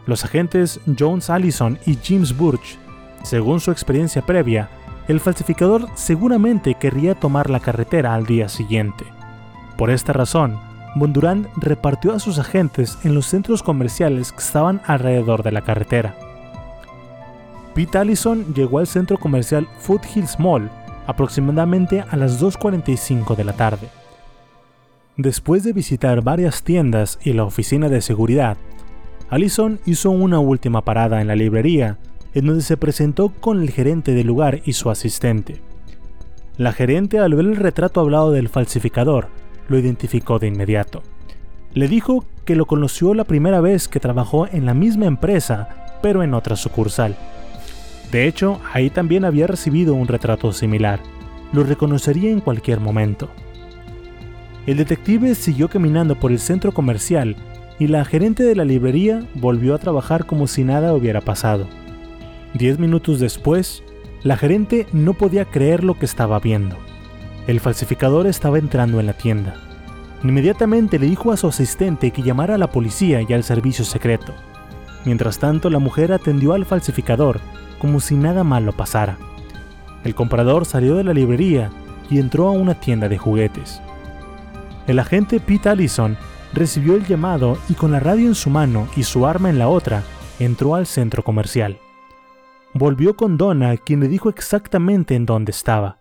los agentes Jones Allison y James Burch. Según su experiencia previa, el falsificador seguramente querría tomar la carretera al día siguiente. Por esta razón, Bondurant repartió a sus agentes en los centros comerciales que estaban alrededor de la carretera. Pete Allison llegó al centro comercial Foothills Mall aproximadamente a las 2.45 de la tarde. Después de visitar varias tiendas y la oficina de seguridad, Allison hizo una última parada en la librería, en donde se presentó con el gerente del lugar y su asistente. La gerente al ver el retrato hablado del falsificador, lo identificó de inmediato. Le dijo que lo conoció la primera vez que trabajó en la misma empresa, pero en otra sucursal. De hecho, ahí también había recibido un retrato similar. Lo reconocería en cualquier momento. El detective siguió caminando por el centro comercial y la gerente de la librería volvió a trabajar como si nada hubiera pasado. Diez minutos después, la gerente no podía creer lo que estaba viendo. El falsificador estaba entrando en la tienda. Inmediatamente le dijo a su asistente que llamara a la policía y al servicio secreto. Mientras tanto, la mujer atendió al falsificador como si nada malo pasara. El comprador salió de la librería y entró a una tienda de juguetes. El agente Pete Allison recibió el llamado y con la radio en su mano y su arma en la otra, entró al centro comercial. Volvió con Donna, quien le dijo exactamente en dónde estaba.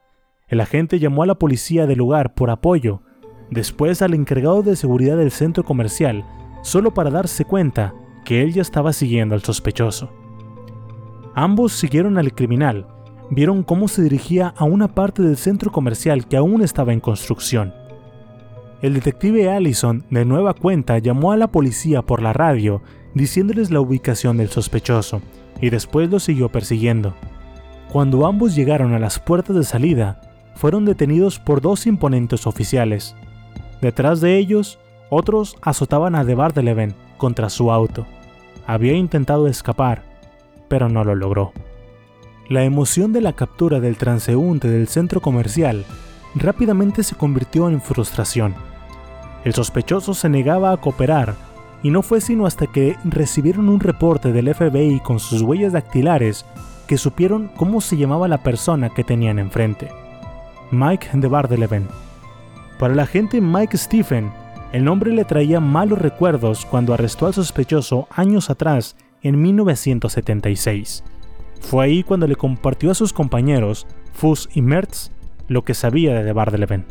El agente llamó a la policía del lugar por apoyo, después al encargado de seguridad del centro comercial, solo para darse cuenta que él ya estaba siguiendo al sospechoso. Ambos siguieron al criminal, vieron cómo se dirigía a una parte del centro comercial que aún estaba en construcción. El detective Allison, de nueva cuenta, llamó a la policía por la radio diciéndoles la ubicación del sospechoso, y después lo siguió persiguiendo. Cuando ambos llegaron a las puertas de salida, fueron detenidos por dos imponentes oficiales. Detrás de ellos, otros azotaban a De Bardeleven contra su auto. Había intentado escapar, pero no lo logró. La emoción de la captura del transeúnte del centro comercial rápidamente se convirtió en frustración. El sospechoso se negaba a cooperar y no fue sino hasta que recibieron un reporte del FBI con sus huellas dactilares que supieron cómo se llamaba la persona que tenían enfrente. Mike de Bardeleven. Para el agente Mike Stephen, el nombre le traía malos recuerdos cuando arrestó al sospechoso años atrás en 1976. Fue ahí cuando le compartió a sus compañeros, Fuss y Mertz, lo que sabía de The Bardeleven.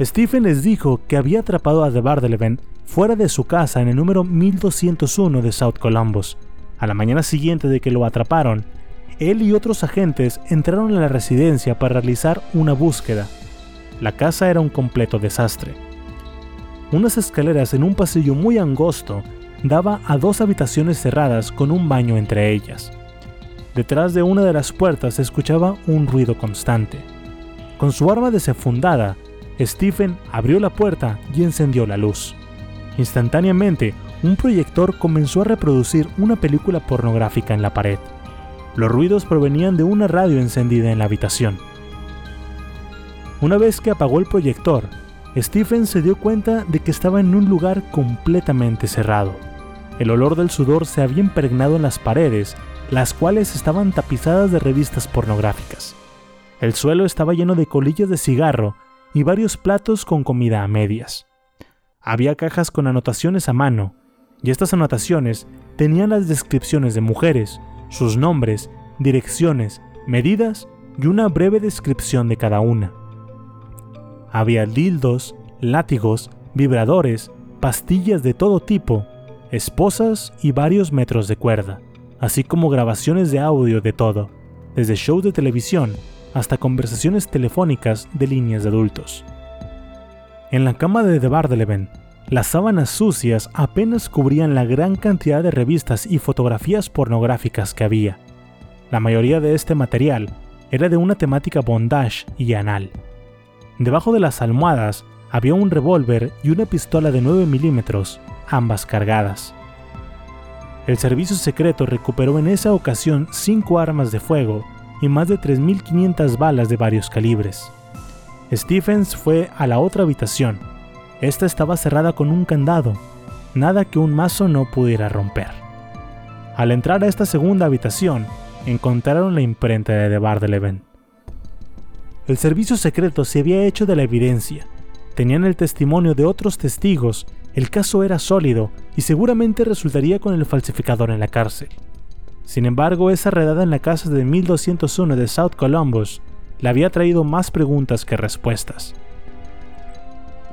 Stephen les dijo que había atrapado a The Bardeleven fuera de su casa en el número 1201 de South Columbus. A la mañana siguiente de que lo atraparon, él y otros agentes entraron a la residencia para realizar una búsqueda. La casa era un completo desastre. Unas escaleras en un pasillo muy angosto daba a dos habitaciones cerradas con un baño entre ellas. Detrás de una de las puertas se escuchaba un ruido constante. Con su arma desenfundada, Stephen abrió la puerta y encendió la luz. Instantáneamente, un proyector comenzó a reproducir una película pornográfica en la pared. Los ruidos provenían de una radio encendida en la habitación. Una vez que apagó el proyector, Stephen se dio cuenta de que estaba en un lugar completamente cerrado. El olor del sudor se había impregnado en las paredes, las cuales estaban tapizadas de revistas pornográficas. El suelo estaba lleno de colillas de cigarro y varios platos con comida a medias. Había cajas con anotaciones a mano, y estas anotaciones tenían las descripciones de mujeres, sus nombres, direcciones, medidas y una breve descripción de cada una. Había dildos, látigos, vibradores, pastillas de todo tipo, esposas y varios metros de cuerda, así como grabaciones de audio de todo, desde shows de televisión hasta conversaciones telefónicas de líneas de adultos. En la cama de The Bardeleven, las sábanas sucias apenas cubrían la gran cantidad de revistas y fotografías pornográficas que había. La mayoría de este material era de una temática bondage y anal. Debajo de las almohadas había un revólver y una pistola de 9 milímetros, ambas cargadas. El servicio secreto recuperó en esa ocasión cinco armas de fuego y más de 3.500 balas de varios calibres. Stephens fue a la otra habitación. Esta estaba cerrada con un candado, nada que un mazo no pudiera romper. Al entrar a esta segunda habitación, encontraron la imprenta de The Bardeleven. El servicio secreto se había hecho de la evidencia. Tenían el testimonio de otros testigos, el caso era sólido y seguramente resultaría con el falsificador en la cárcel. Sin embargo, esa redada en la casa de 1201 de South Columbus le había traído más preguntas que respuestas.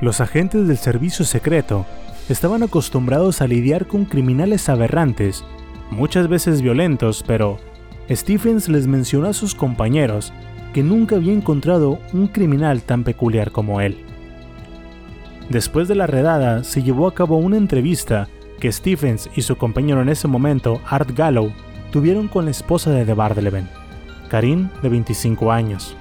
Los agentes del servicio secreto estaban acostumbrados a lidiar con criminales aberrantes, muchas veces violentos, pero Stephens les mencionó a sus compañeros que nunca había encontrado un criminal tan peculiar como él. Después de la redada se llevó a cabo una entrevista que Stephens y su compañero en ese momento, Art Gallow, tuvieron con la esposa de The Bardeleven, Karin, de 25 años.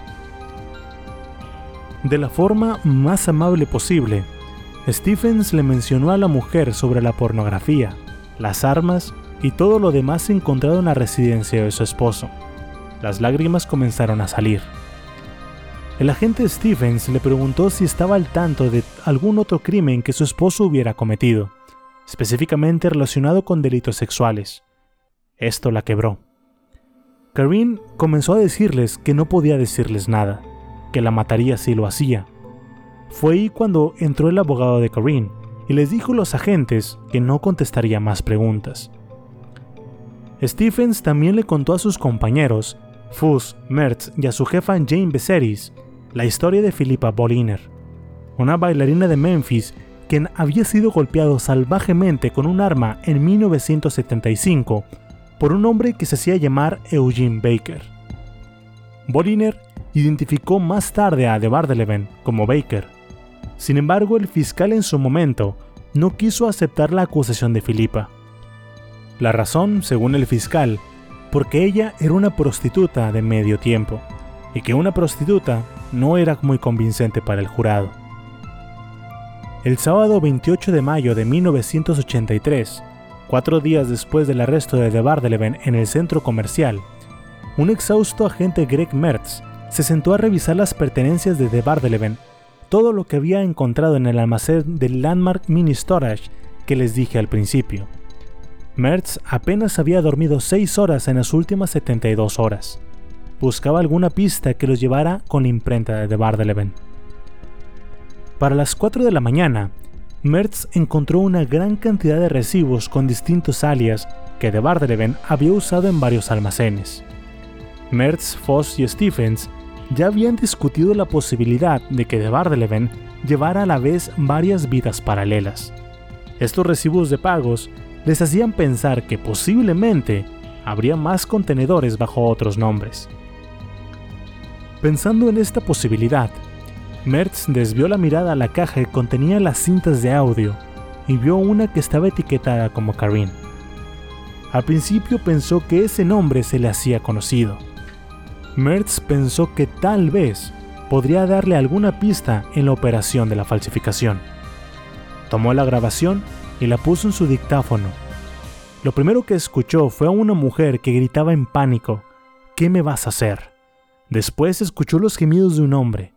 De la forma más amable posible, Stephens le mencionó a la mujer sobre la pornografía, las armas y todo lo demás encontrado en la residencia de su esposo. Las lágrimas comenzaron a salir. El agente Stephens le preguntó si estaba al tanto de algún otro crimen que su esposo hubiera cometido, específicamente relacionado con delitos sexuales. Esto la quebró. Karin comenzó a decirles que no podía decirles nada, que la mataría si lo hacía. Fue ahí cuando entró el abogado de Karin y les dijo a los agentes que no contestaría más preguntas. Stephens también le contó a sus compañeros, Fuss, Mertz y a su jefa Jane Becerris, la historia de Philippa Boliner, una bailarina de Memphis quien había sido golpeado salvajemente con un arma en 1975 por un hombre que se hacía llamar Eugene Baker. Boliner identificó más tarde a De Bardeleven como Baker. Sin embargo, el fiscal en su momento no quiso aceptar la acusación de Filipa. La razón, según el fiscal, porque ella era una prostituta de medio tiempo, y que una prostituta no era muy convincente para el jurado. El sábado 28 de mayo de 1983, Cuatro días después del arresto de De Bardeleven en el centro comercial, un exhausto agente Greg Mertz se sentó a revisar las pertenencias de De Bardeleven, todo lo que había encontrado en el almacén del Landmark Mini Storage que les dije al principio. Mertz apenas había dormido 6 horas en las últimas 72 horas. Buscaba alguna pista que los llevara con la imprenta de De Bardeleven. Para las 4 de la mañana, Mertz encontró una gran cantidad de recibos con distintos alias que de Bardeleven había usado en varios almacenes. Mertz, Foss y Stephens ya habían discutido la posibilidad de que de Bardeleven llevara a la vez varias vidas paralelas. Estos recibos de pagos les hacían pensar que posiblemente habría más contenedores bajo otros nombres. Pensando en esta posibilidad, Mertz desvió la mirada a la caja que contenía las cintas de audio y vio una que estaba etiquetada como Karin. Al principio pensó que ese nombre se le hacía conocido. Mertz pensó que tal vez podría darle alguna pista en la operación de la falsificación. Tomó la grabación y la puso en su dictáfono. Lo primero que escuchó fue a una mujer que gritaba en pánico, ¿Qué me vas a hacer? Después escuchó los gemidos de un hombre.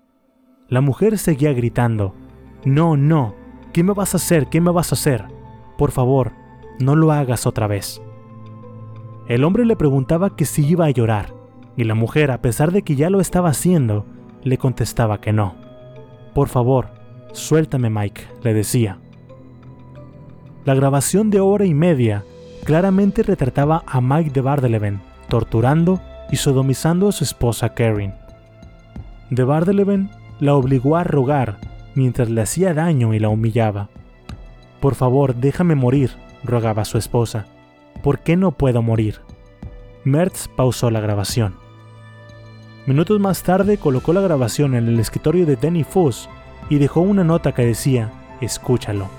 La mujer seguía gritando, No, no, ¿qué me vas a hacer? ¿Qué me vas a hacer? Por favor, no lo hagas otra vez. El hombre le preguntaba que si iba a llorar, y la mujer, a pesar de que ya lo estaba haciendo, le contestaba que no. Por favor, suéltame Mike, le decía. La grabación de hora y media claramente retrataba a Mike de Bardeleven torturando y sodomizando a su esposa Karen. De Bardeleven la obligó a rogar mientras le hacía daño y la humillaba. Por favor, déjame morir, rogaba su esposa. ¿Por qué no puedo morir? Mertz pausó la grabación. Minutos más tarde colocó la grabación en el escritorio de Danny Foss y dejó una nota que decía, escúchalo.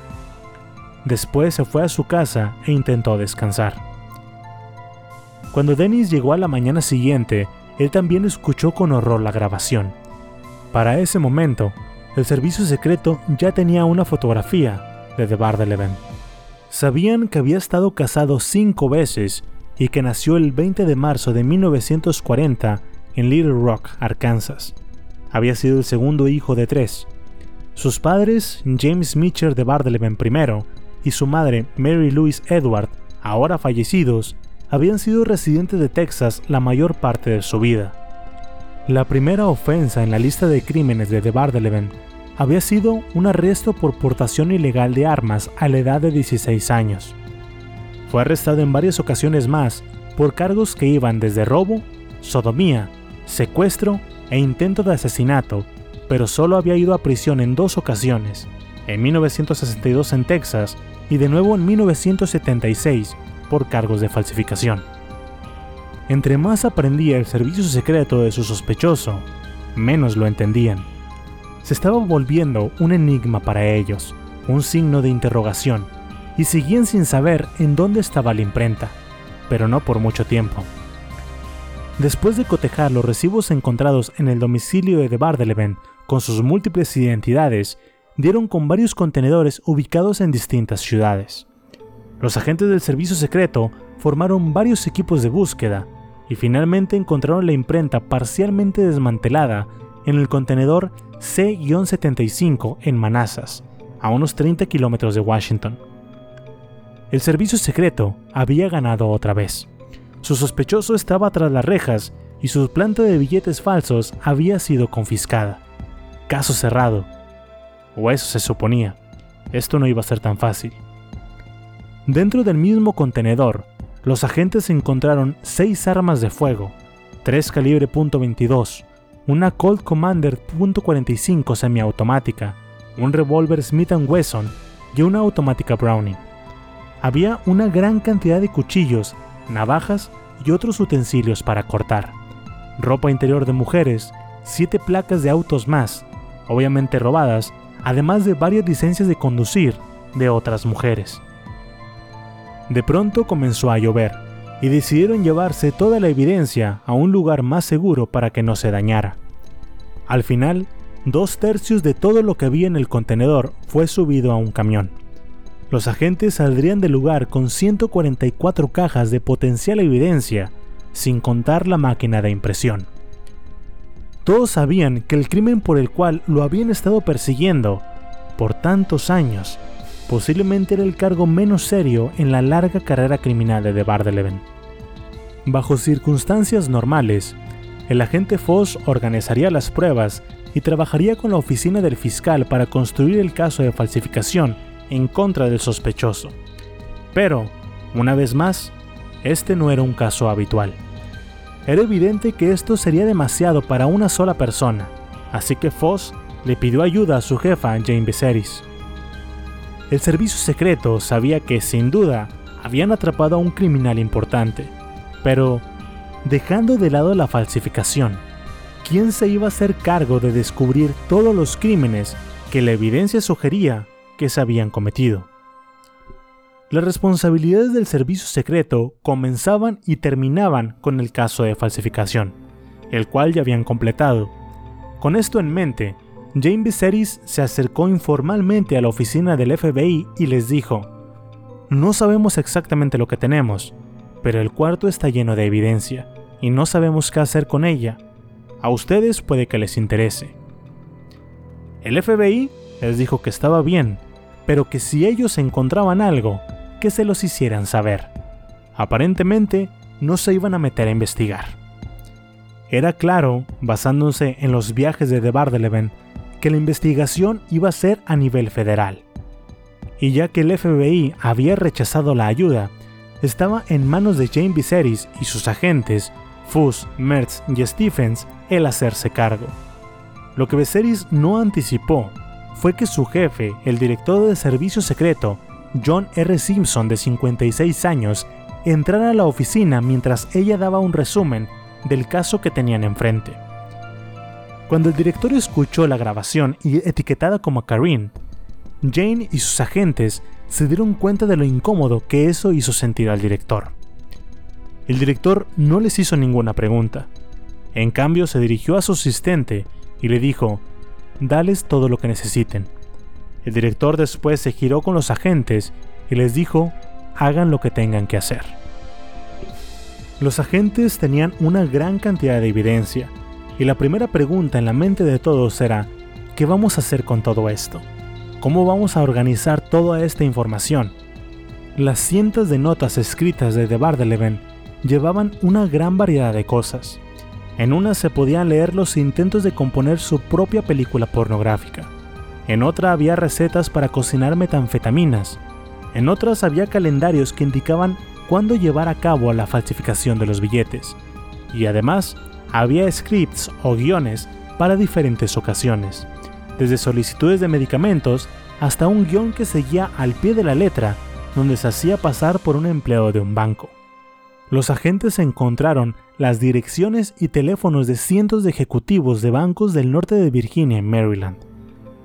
Después se fue a su casa e intentó descansar. Cuando Dennis llegó a la mañana siguiente, él también escuchó con horror la grabación. Para ese momento, el servicio secreto ya tenía una fotografía de The Bardeleven. Sabían que había estado casado cinco veces y que nació el 20 de marzo de 1940 en Little Rock, Arkansas. Había sido el segundo hijo de tres. Sus padres, James Mitchell de Bardeleven I y su madre, Mary Louise Edward, ahora fallecidos, habían sido residentes de Texas la mayor parte de su vida. La primera ofensa en la lista de crímenes de The Bardeleven había sido un arresto por portación ilegal de armas a la edad de 16 años. Fue arrestado en varias ocasiones más por cargos que iban desde robo, sodomía, secuestro e intento de asesinato, pero solo había ido a prisión en dos ocasiones, en 1962 en Texas y de nuevo en 1976 por cargos de falsificación. Entre más aprendía el servicio secreto de su sospechoso, menos lo entendían. Se estaba volviendo un enigma para ellos, un signo de interrogación, y seguían sin saber en dónde estaba la imprenta, pero no por mucho tiempo. Después de cotejar los recibos encontrados en el domicilio de Bardeleven con sus múltiples identidades, dieron con varios contenedores ubicados en distintas ciudades. Los agentes del servicio secreto formaron varios equipos de búsqueda y finalmente encontraron la imprenta parcialmente desmantelada en el contenedor C-75 en Manassas, a unos 30 kilómetros de Washington. El servicio secreto había ganado otra vez. Su sospechoso estaba tras las rejas y su planta de billetes falsos había sido confiscada. Caso cerrado. O eso se suponía. Esto no iba a ser tan fácil. Dentro del mismo contenedor, los agentes encontraron seis armas de fuego, tres calibre .22, una Colt Commander .45 semiautomática, un revólver Smith Wesson y una automática Browning. Había una gran cantidad de cuchillos, navajas y otros utensilios para cortar, ropa interior de mujeres, siete placas de autos más, obviamente robadas, además de varias licencias de conducir de otras mujeres. De pronto comenzó a llover, y decidieron llevarse toda la evidencia a un lugar más seguro para que no se dañara. Al final, dos tercios de todo lo que había en el contenedor fue subido a un camión. Los agentes saldrían del lugar con 144 cajas de potencial evidencia, sin contar la máquina de impresión. Todos sabían que el crimen por el cual lo habían estado persiguiendo por tantos años posiblemente era el cargo menos serio en la larga carrera criminal de Bardeleven. Bajo circunstancias normales, el agente Foss organizaría las pruebas y trabajaría con la oficina del fiscal para construir el caso de falsificación en contra del sospechoso. Pero, una vez más, este no era un caso habitual. Era evidente que esto sería demasiado para una sola persona, así que Foss le pidió ayuda a su jefa Jane Viserys. El servicio secreto sabía que, sin duda, habían atrapado a un criminal importante, pero, dejando de lado la falsificación, ¿quién se iba a hacer cargo de descubrir todos los crímenes que la evidencia sugería que se habían cometido? Las responsabilidades del servicio secreto comenzaban y terminaban con el caso de falsificación, el cual ya habían completado. Con esto en mente, Jane Viserys se acercó informalmente a la oficina del FBI y les dijo, no sabemos exactamente lo que tenemos, pero el cuarto está lleno de evidencia y no sabemos qué hacer con ella. A ustedes puede que les interese. El FBI les dijo que estaba bien, pero que si ellos encontraban algo, que se los hicieran saber. Aparentemente, no se iban a meter a investigar. Era claro, basándose en los viajes de The Bardeleven, que la investigación iba a ser a nivel federal. Y ya que el FBI había rechazado la ayuda, estaba en manos de Jane Viserys y sus agentes, Fuss, Mertz y Stephens, el hacerse cargo. Lo que Viserys no anticipó fue que su jefe, el director de servicio secreto, John R. Simpson, de 56 años, entrara a la oficina mientras ella daba un resumen del caso que tenían enfrente. Cuando el director escuchó la grabación y etiquetada como Karine, Jane y sus agentes se dieron cuenta de lo incómodo que eso hizo sentir al director. El director no les hizo ninguna pregunta. En cambio, se dirigió a su asistente y le dijo, Dales todo lo que necesiten. El director después se giró con los agentes y les dijo, hagan lo que tengan que hacer. Los agentes tenían una gran cantidad de evidencia, y la primera pregunta en la mente de todos era, ¿qué vamos a hacer con todo esto? ¿Cómo vamos a organizar toda esta información? Las cientos de notas escritas de Bardeleven llevaban una gran variedad de cosas. En una se podían leer los intentos de componer su propia película pornográfica. En otra había recetas para cocinar metanfetaminas. En otras había calendarios que indicaban cuándo llevar a cabo la falsificación de los billetes. Y además, había scripts o guiones para diferentes ocasiones, desde solicitudes de medicamentos hasta un guion que seguía al pie de la letra, donde se hacía pasar por un empleado de un banco. Los agentes encontraron las direcciones y teléfonos de cientos de ejecutivos de bancos del norte de Virginia en Maryland.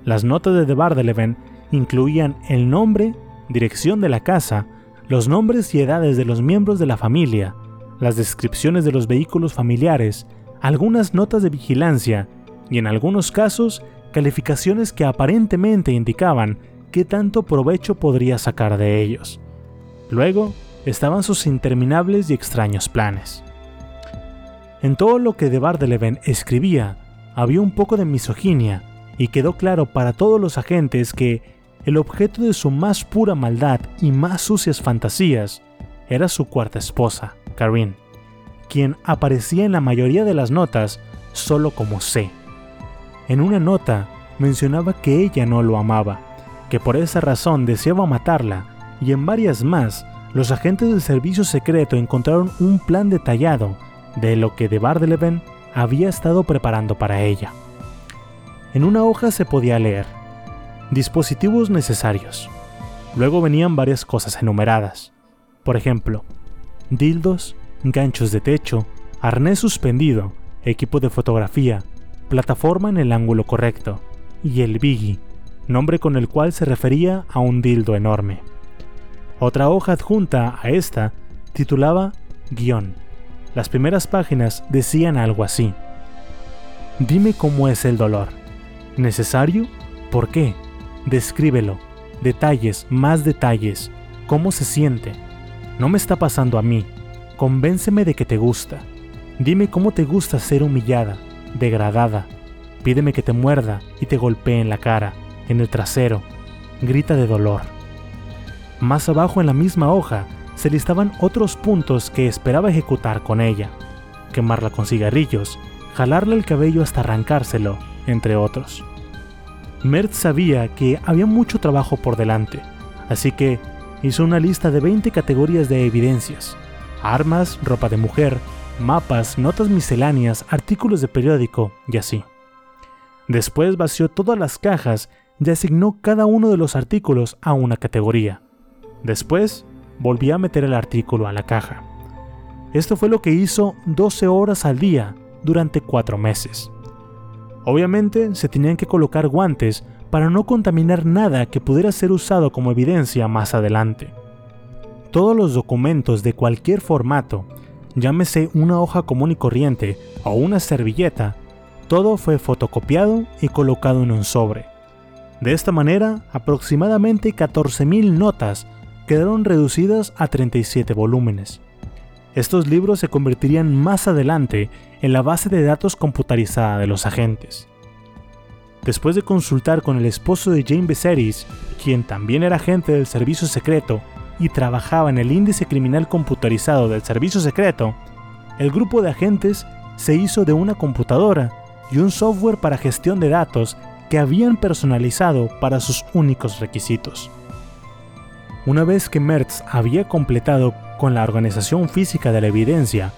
Las notas de The incluían el nombre, dirección de la casa, los nombres y edades de los miembros de la familia, las descripciones de los vehículos familiares, algunas notas de vigilancia y en algunos casos calificaciones que aparentemente indicaban qué tanto provecho podría sacar de ellos. Luego estaban sus interminables y extraños planes. En todo lo que de Bardeleven escribía había un poco de misoginia y quedó claro para todos los agentes que el objeto de su más pura maldad y más sucias fantasías era su cuarta esposa, Karine, quien aparecía en la mayoría de las notas solo como C. En una nota mencionaba que ella no lo amaba, que por esa razón deseaba matarla, y en varias más, los agentes del servicio secreto encontraron un plan detallado de lo que de Bardeleven había estado preparando para ella. En una hoja se podía leer, dispositivos necesarios. Luego venían varias cosas enumeradas. Por ejemplo, dildos, ganchos de techo, arnés suspendido, equipo de fotografía, plataforma en el ángulo correcto, y el Biggie, nombre con el cual se refería a un dildo enorme. Otra hoja adjunta a esta titulaba guion. Las primeras páginas decían algo así. Dime cómo es el dolor. ¿Necesario? ¿Por qué? Descríbelo. Detalles, más detalles. ¿Cómo se siente? No me está pasando a mí. Convénceme de que te gusta. Dime cómo te gusta ser humillada, degradada. Pídeme que te muerda y te golpee en la cara, en el trasero. Grita de dolor. Más abajo en la misma hoja se listaban otros puntos que esperaba ejecutar con ella. Quemarla con cigarrillos, jalarle el cabello hasta arrancárselo, entre otros. Mertz sabía que había mucho trabajo por delante, así que hizo una lista de 20 categorías de evidencias. armas, ropa de mujer, mapas, notas misceláneas, artículos de periódico y así. Después vació todas las cajas y asignó cada uno de los artículos a una categoría. Después, volvió a meter el artículo a la caja. Esto fue lo que hizo 12 horas al día durante 4 meses. Obviamente se tenían que colocar guantes para no contaminar nada que pudiera ser usado como evidencia más adelante. Todos los documentos de cualquier formato, llámese una hoja común y corriente o una servilleta, todo fue fotocopiado y colocado en un sobre. De esta manera, aproximadamente 14.000 notas quedaron reducidas a 37 volúmenes. Estos libros se convertirían más adelante en la base de datos computarizada de los agentes. Después de consultar con el esposo de Jane Becerris, quien también era agente del servicio secreto y trabajaba en el índice criminal computarizado del servicio secreto, el grupo de agentes se hizo de una computadora y un software para gestión de datos que habían personalizado para sus únicos requisitos. Una vez que Mertz había completado con la organización física de la evidencia,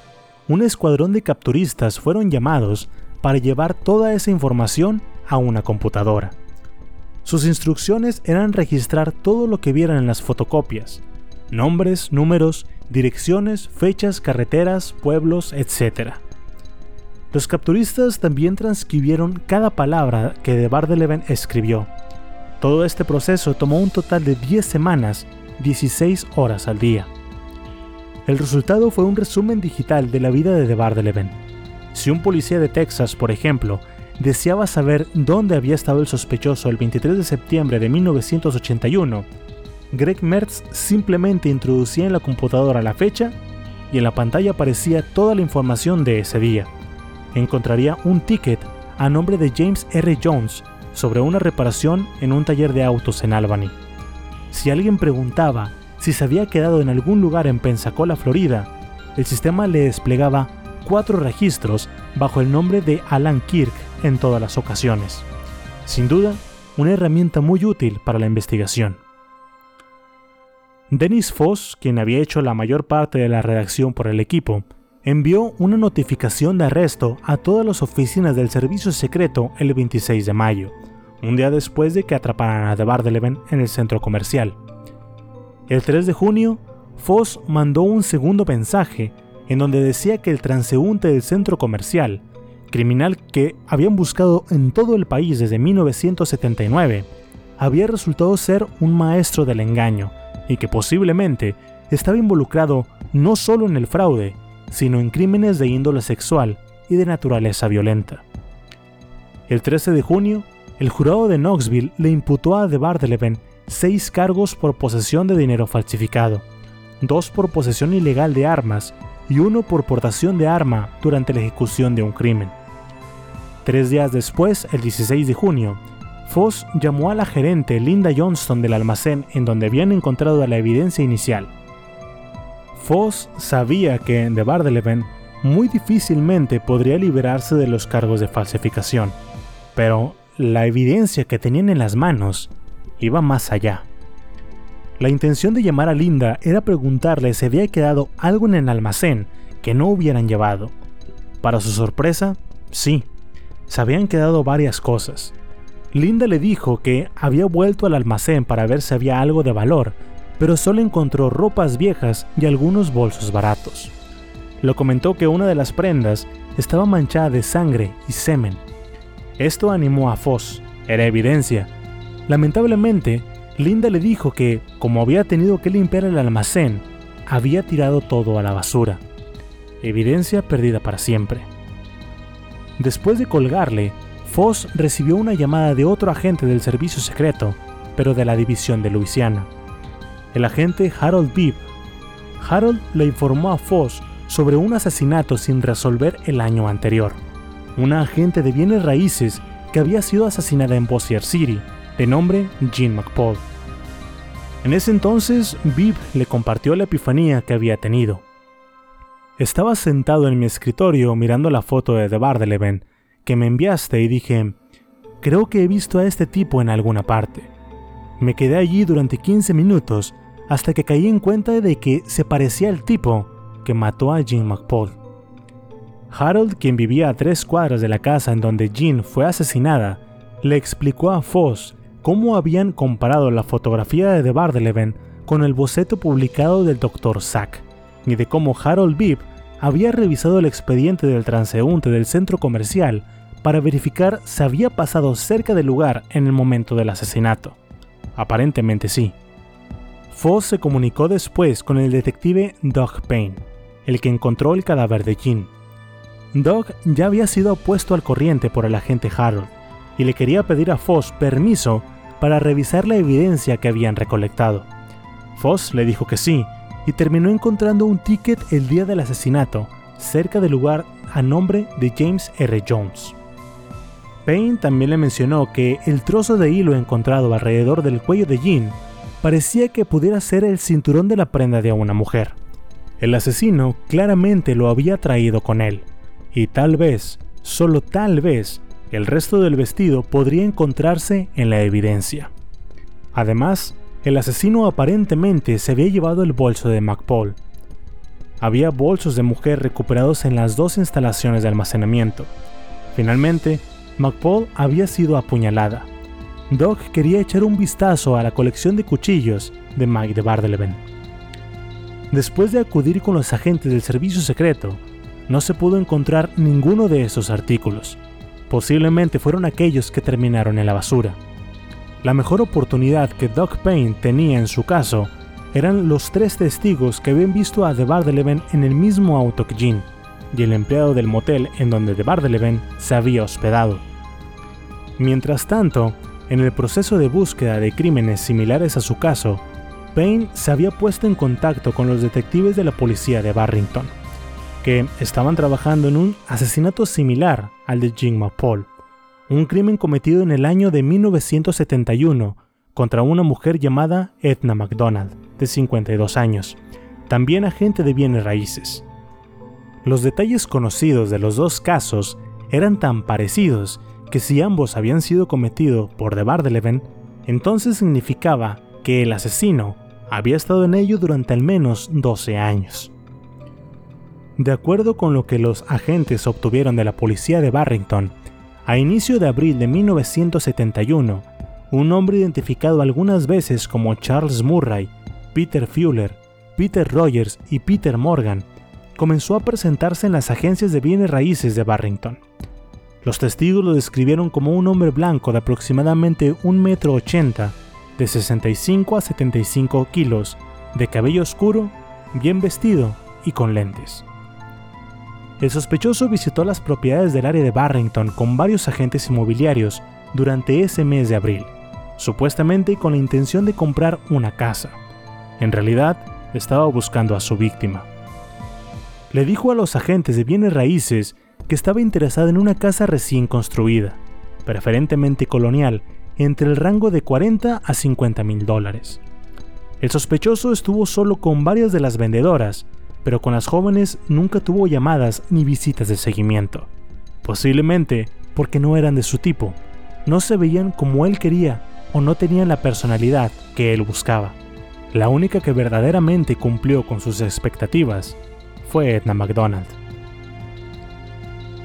un escuadrón de capturistas fueron llamados para llevar toda esa información a una computadora. Sus instrucciones eran registrar todo lo que vieran en las fotocopias, nombres, números, direcciones, fechas, carreteras, pueblos, etc. Los capturistas también transcribieron cada palabra que de Bardeleven escribió, todo este proceso tomó un total de 10 semanas, 16 horas al día. El resultado fue un resumen digital de la vida de Bardeleven. Si un policía de Texas, por ejemplo, deseaba saber dónde había estado el sospechoso el 23 de septiembre de 1981, Greg Mertz simplemente introducía en la computadora la fecha y en la pantalla aparecía toda la información de ese día. Encontraría un ticket a nombre de James R. Jones sobre una reparación en un taller de autos en Albany. Si alguien preguntaba si se había quedado en algún lugar en Pensacola, Florida, el sistema le desplegaba cuatro registros bajo el nombre de Alan Kirk en todas las ocasiones. Sin duda, una herramienta muy útil para la investigación. Dennis Foss, quien había hecho la mayor parte de la redacción por el equipo, envió una notificación de arresto a todas las oficinas del servicio secreto el 26 de mayo, un día después de que atraparan a De Bardeleven en el centro comercial. El 3 de junio, Foss mandó un segundo mensaje en donde decía que el transeúnte del centro comercial, criminal que habían buscado en todo el país desde 1979, había resultado ser un maestro del engaño y que posiblemente estaba involucrado no solo en el fraude, sino en crímenes de índole sexual y de naturaleza violenta. El 13 de junio, el jurado de Knoxville le imputó a De seis cargos por posesión de dinero falsificado, dos por posesión ilegal de armas y uno por portación de arma durante la ejecución de un crimen. Tres días después, el 16 de junio, Foss llamó a la gerente Linda Johnston del almacén en donde habían encontrado la evidencia inicial Foss sabía que de Bardeleven muy difícilmente podría liberarse de los cargos de falsificación, pero la evidencia que tenían en las manos iba más allá. La intención de llamar a Linda era preguntarle si había quedado algo en el almacén que no hubieran llevado. Para su sorpresa, sí, se habían quedado varias cosas. Linda le dijo que había vuelto al almacén para ver si había algo de valor, pero solo encontró ropas viejas y algunos bolsos baratos. Lo comentó que una de las prendas estaba manchada de sangre y semen. Esto animó a Foss, era evidencia. Lamentablemente, Linda le dijo que, como había tenido que limpiar el almacén, había tirado todo a la basura. Evidencia perdida para siempre. Después de colgarle, Foss recibió una llamada de otro agente del servicio secreto, pero de la división de Luisiana el agente Harold Bibb. Harold le informó a Foss sobre un asesinato sin resolver el año anterior. Una agente de bienes raíces que había sido asesinada en Bossier City, de nombre Jean McPaul. En ese entonces, Bibb le compartió la epifanía que había tenido. Estaba sentado en mi escritorio mirando la foto de The Bardeleven que me enviaste y dije, creo que he visto a este tipo en alguna parte. Me quedé allí durante 15 minutos hasta que caí en cuenta de que se parecía al tipo, que mató a Jean McPaul. Harold, quien vivía a tres cuadras de la casa en donde Jean fue asesinada, le explicó a Foss cómo habían comparado la fotografía de Bardeleven con el boceto publicado del Dr. Sack, y de cómo Harold Bibb había revisado el expediente del transeúnte del centro comercial para verificar si había pasado cerca del lugar en el momento del asesinato. Aparentemente sí. Foss se comunicó después con el detective Doug Payne, el que encontró el cadáver de Jean. Doug ya había sido puesto al corriente por el agente Harold y le quería pedir a Foss permiso para revisar la evidencia que habían recolectado. Foss le dijo que sí y terminó encontrando un ticket el día del asesinato cerca del lugar a nombre de James R. Jones. Payne también le mencionó que el trozo de hilo encontrado alrededor del cuello de Jean parecía que pudiera ser el cinturón de la prenda de una mujer. El asesino claramente lo había traído con él, y tal vez, solo tal vez, el resto del vestido podría encontrarse en la evidencia. Además, el asesino aparentemente se había llevado el bolso de McPaul. Había bolsos de mujer recuperados en las dos instalaciones de almacenamiento. Finalmente, McPaul había sido apuñalada. Doc quería echar un vistazo a la colección de cuchillos de Mike de Bardeleven. Después de acudir con los agentes del servicio secreto, no se pudo encontrar ninguno de esos artículos. Posiblemente fueron aquellos que terminaron en la basura. La mejor oportunidad que Doc Payne tenía en su caso eran los tres testigos que habían visto a De Bardeleven en el mismo auto que Jean y el empleado del motel en donde De Bardeleven se había hospedado. Mientras tanto, en el proceso de búsqueda de crímenes similares a su caso, Payne se había puesto en contacto con los detectives de la policía de Barrington, que estaban trabajando en un asesinato similar al de Jim McPaul, un crimen cometido en el año de 1971 contra una mujer llamada Edna MacDonald, de 52 años, también agente de bienes raíces. Los detalles conocidos de los dos casos eran tan parecidos que si ambos habían sido cometidos por De Bardeleven, entonces significaba que el asesino había estado en ello durante al menos 12 años. De acuerdo con lo que los agentes obtuvieron de la policía de Barrington, a inicio de abril de 1971, un hombre identificado algunas veces como Charles Murray, Peter Fuller, Peter Rogers y Peter Morgan comenzó a presentarse en las agencias de bienes raíces de Barrington. Los testigos lo describieron como un hombre blanco de aproximadamente 1,80 metro, de 65 a 75 kilos, de cabello oscuro, bien vestido y con lentes. El sospechoso visitó las propiedades del área de Barrington con varios agentes inmobiliarios durante ese mes de abril, supuestamente con la intención de comprar una casa. En realidad, estaba buscando a su víctima. Le dijo a los agentes de bienes raíces que estaba interesada en una casa recién construida, preferentemente colonial, entre el rango de 40 a 50 mil dólares. El sospechoso estuvo solo con varias de las vendedoras, pero con las jóvenes nunca tuvo llamadas ni visitas de seguimiento, posiblemente porque no eran de su tipo, no se veían como él quería o no tenían la personalidad que él buscaba. La única que verdaderamente cumplió con sus expectativas fue Edna McDonald.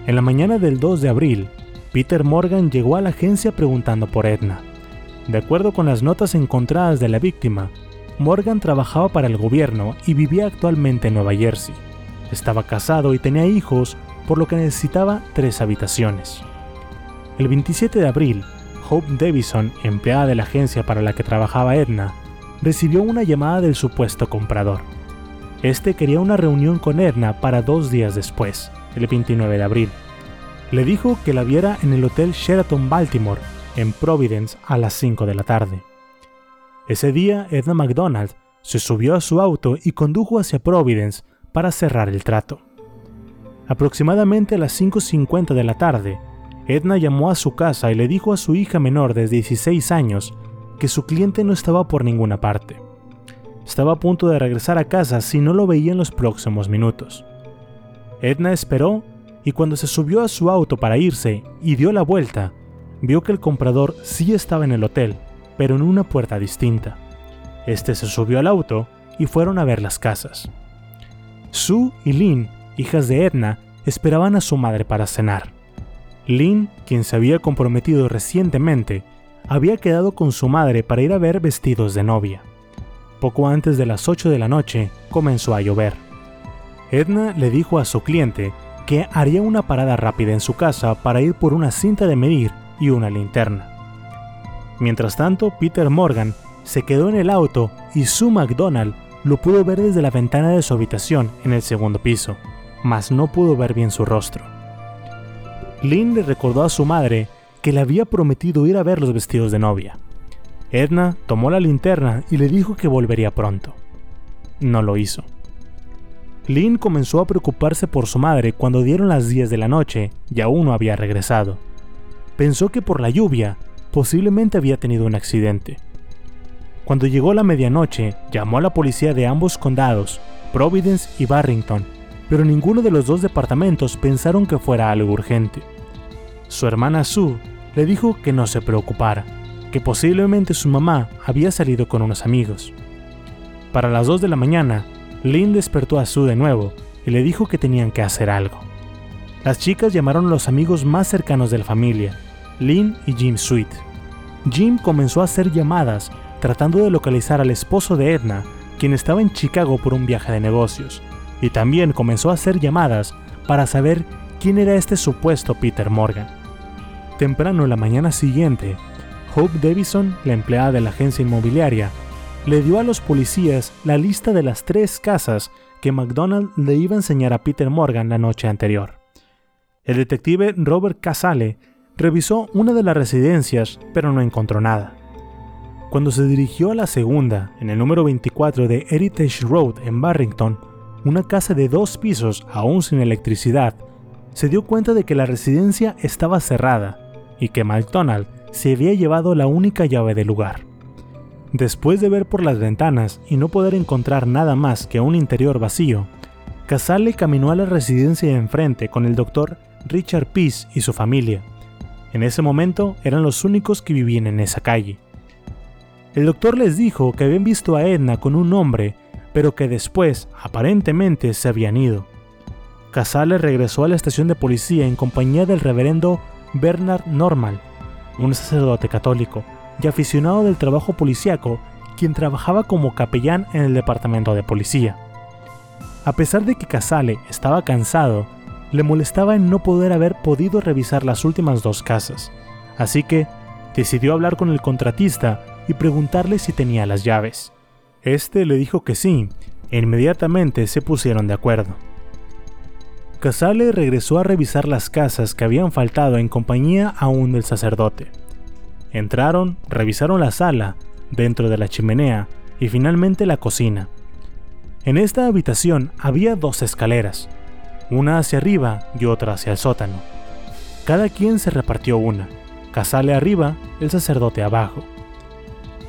En la mañana del 2 de abril, Peter Morgan llegó a la agencia preguntando por Edna. De acuerdo con las notas encontradas de la víctima, Morgan trabajaba para el gobierno y vivía actualmente en Nueva Jersey. Estaba casado y tenía hijos, por lo que necesitaba tres habitaciones. El 27 de abril, Hope Davison, empleada de la agencia para la que trabajaba Edna, recibió una llamada del supuesto comprador. Este quería una reunión con Edna para dos días después, el 29 de abril. Le dijo que la viera en el Hotel Sheraton Baltimore, en Providence, a las 5 de la tarde. Ese día, Edna McDonald se subió a su auto y condujo hacia Providence para cerrar el trato. Aproximadamente a las 5.50 de la tarde, Edna llamó a su casa y le dijo a su hija menor de 16 años que su cliente no estaba por ninguna parte. Estaba a punto de regresar a casa si no lo veía en los próximos minutos. Edna esperó y cuando se subió a su auto para irse y dio la vuelta, vio que el comprador sí estaba en el hotel, pero en una puerta distinta. Este se subió al auto y fueron a ver las casas. Sue y Lynn, hijas de Edna, esperaban a su madre para cenar. Lynn, quien se había comprometido recientemente, había quedado con su madre para ir a ver vestidos de novia. Poco antes de las 8 de la noche comenzó a llover. Edna le dijo a su cliente que haría una parada rápida en su casa para ir por una cinta de medir y una linterna. Mientras tanto, Peter Morgan se quedó en el auto y Sue McDonald lo pudo ver desde la ventana de su habitación en el segundo piso, mas no pudo ver bien su rostro. Lynn le recordó a su madre que le había prometido ir a ver los vestidos de novia. Edna tomó la linterna y le dijo que volvería pronto. No lo hizo. Lynn comenzó a preocuparse por su madre cuando dieron las 10 de la noche y aún no había regresado. Pensó que por la lluvia posiblemente había tenido un accidente. Cuando llegó la medianoche, llamó a la policía de ambos condados, Providence y Barrington, pero ninguno de los dos departamentos pensaron que fuera algo urgente. Su hermana Sue le dijo que no se preocupara, que posiblemente su mamá había salido con unos amigos. Para las 2 de la mañana, Lynn despertó a Sue de nuevo y le dijo que tenían que hacer algo. Las chicas llamaron a los amigos más cercanos de la familia, Lynn y Jim Sweet. Jim comenzó a hacer llamadas tratando de localizar al esposo de Edna, quien estaba en Chicago por un viaje de negocios, y también comenzó a hacer llamadas para saber quién era este supuesto Peter Morgan. Temprano en la mañana siguiente, Hope Davison, la empleada de la agencia inmobiliaria, le dio a los policías la lista de las tres casas que McDonald le iba a enseñar a Peter Morgan la noche anterior. El detective Robert Casale revisó una de las residencias, pero no encontró nada. Cuando se dirigió a la segunda, en el número 24 de Heritage Road en Barrington, una casa de dos pisos aún sin electricidad, se dio cuenta de que la residencia estaba cerrada y que McDonald se había llevado la única llave del lugar. Después de ver por las ventanas y no poder encontrar nada más que un interior vacío, Casale caminó a la residencia de enfrente con el doctor Richard Peace y su familia. En ese momento eran los únicos que vivían en esa calle. El doctor les dijo que habían visto a Edna con un hombre, pero que después, aparentemente, se habían ido. Casale regresó a la estación de policía en compañía del reverendo Bernard Normal, un sacerdote católico y aficionado del trabajo policíaco, quien trabajaba como capellán en el departamento de policía. A pesar de que Casale estaba cansado, le molestaba en no poder haber podido revisar las últimas dos casas, así que decidió hablar con el contratista y preguntarle si tenía las llaves. Este le dijo que sí, e inmediatamente se pusieron de acuerdo. Casale regresó a revisar las casas que habían faltado en compañía aún del sacerdote. Entraron, revisaron la sala, dentro de la chimenea y finalmente la cocina. En esta habitación había dos escaleras, una hacia arriba y otra hacia el sótano. Cada quien se repartió una, Casale arriba, el sacerdote abajo.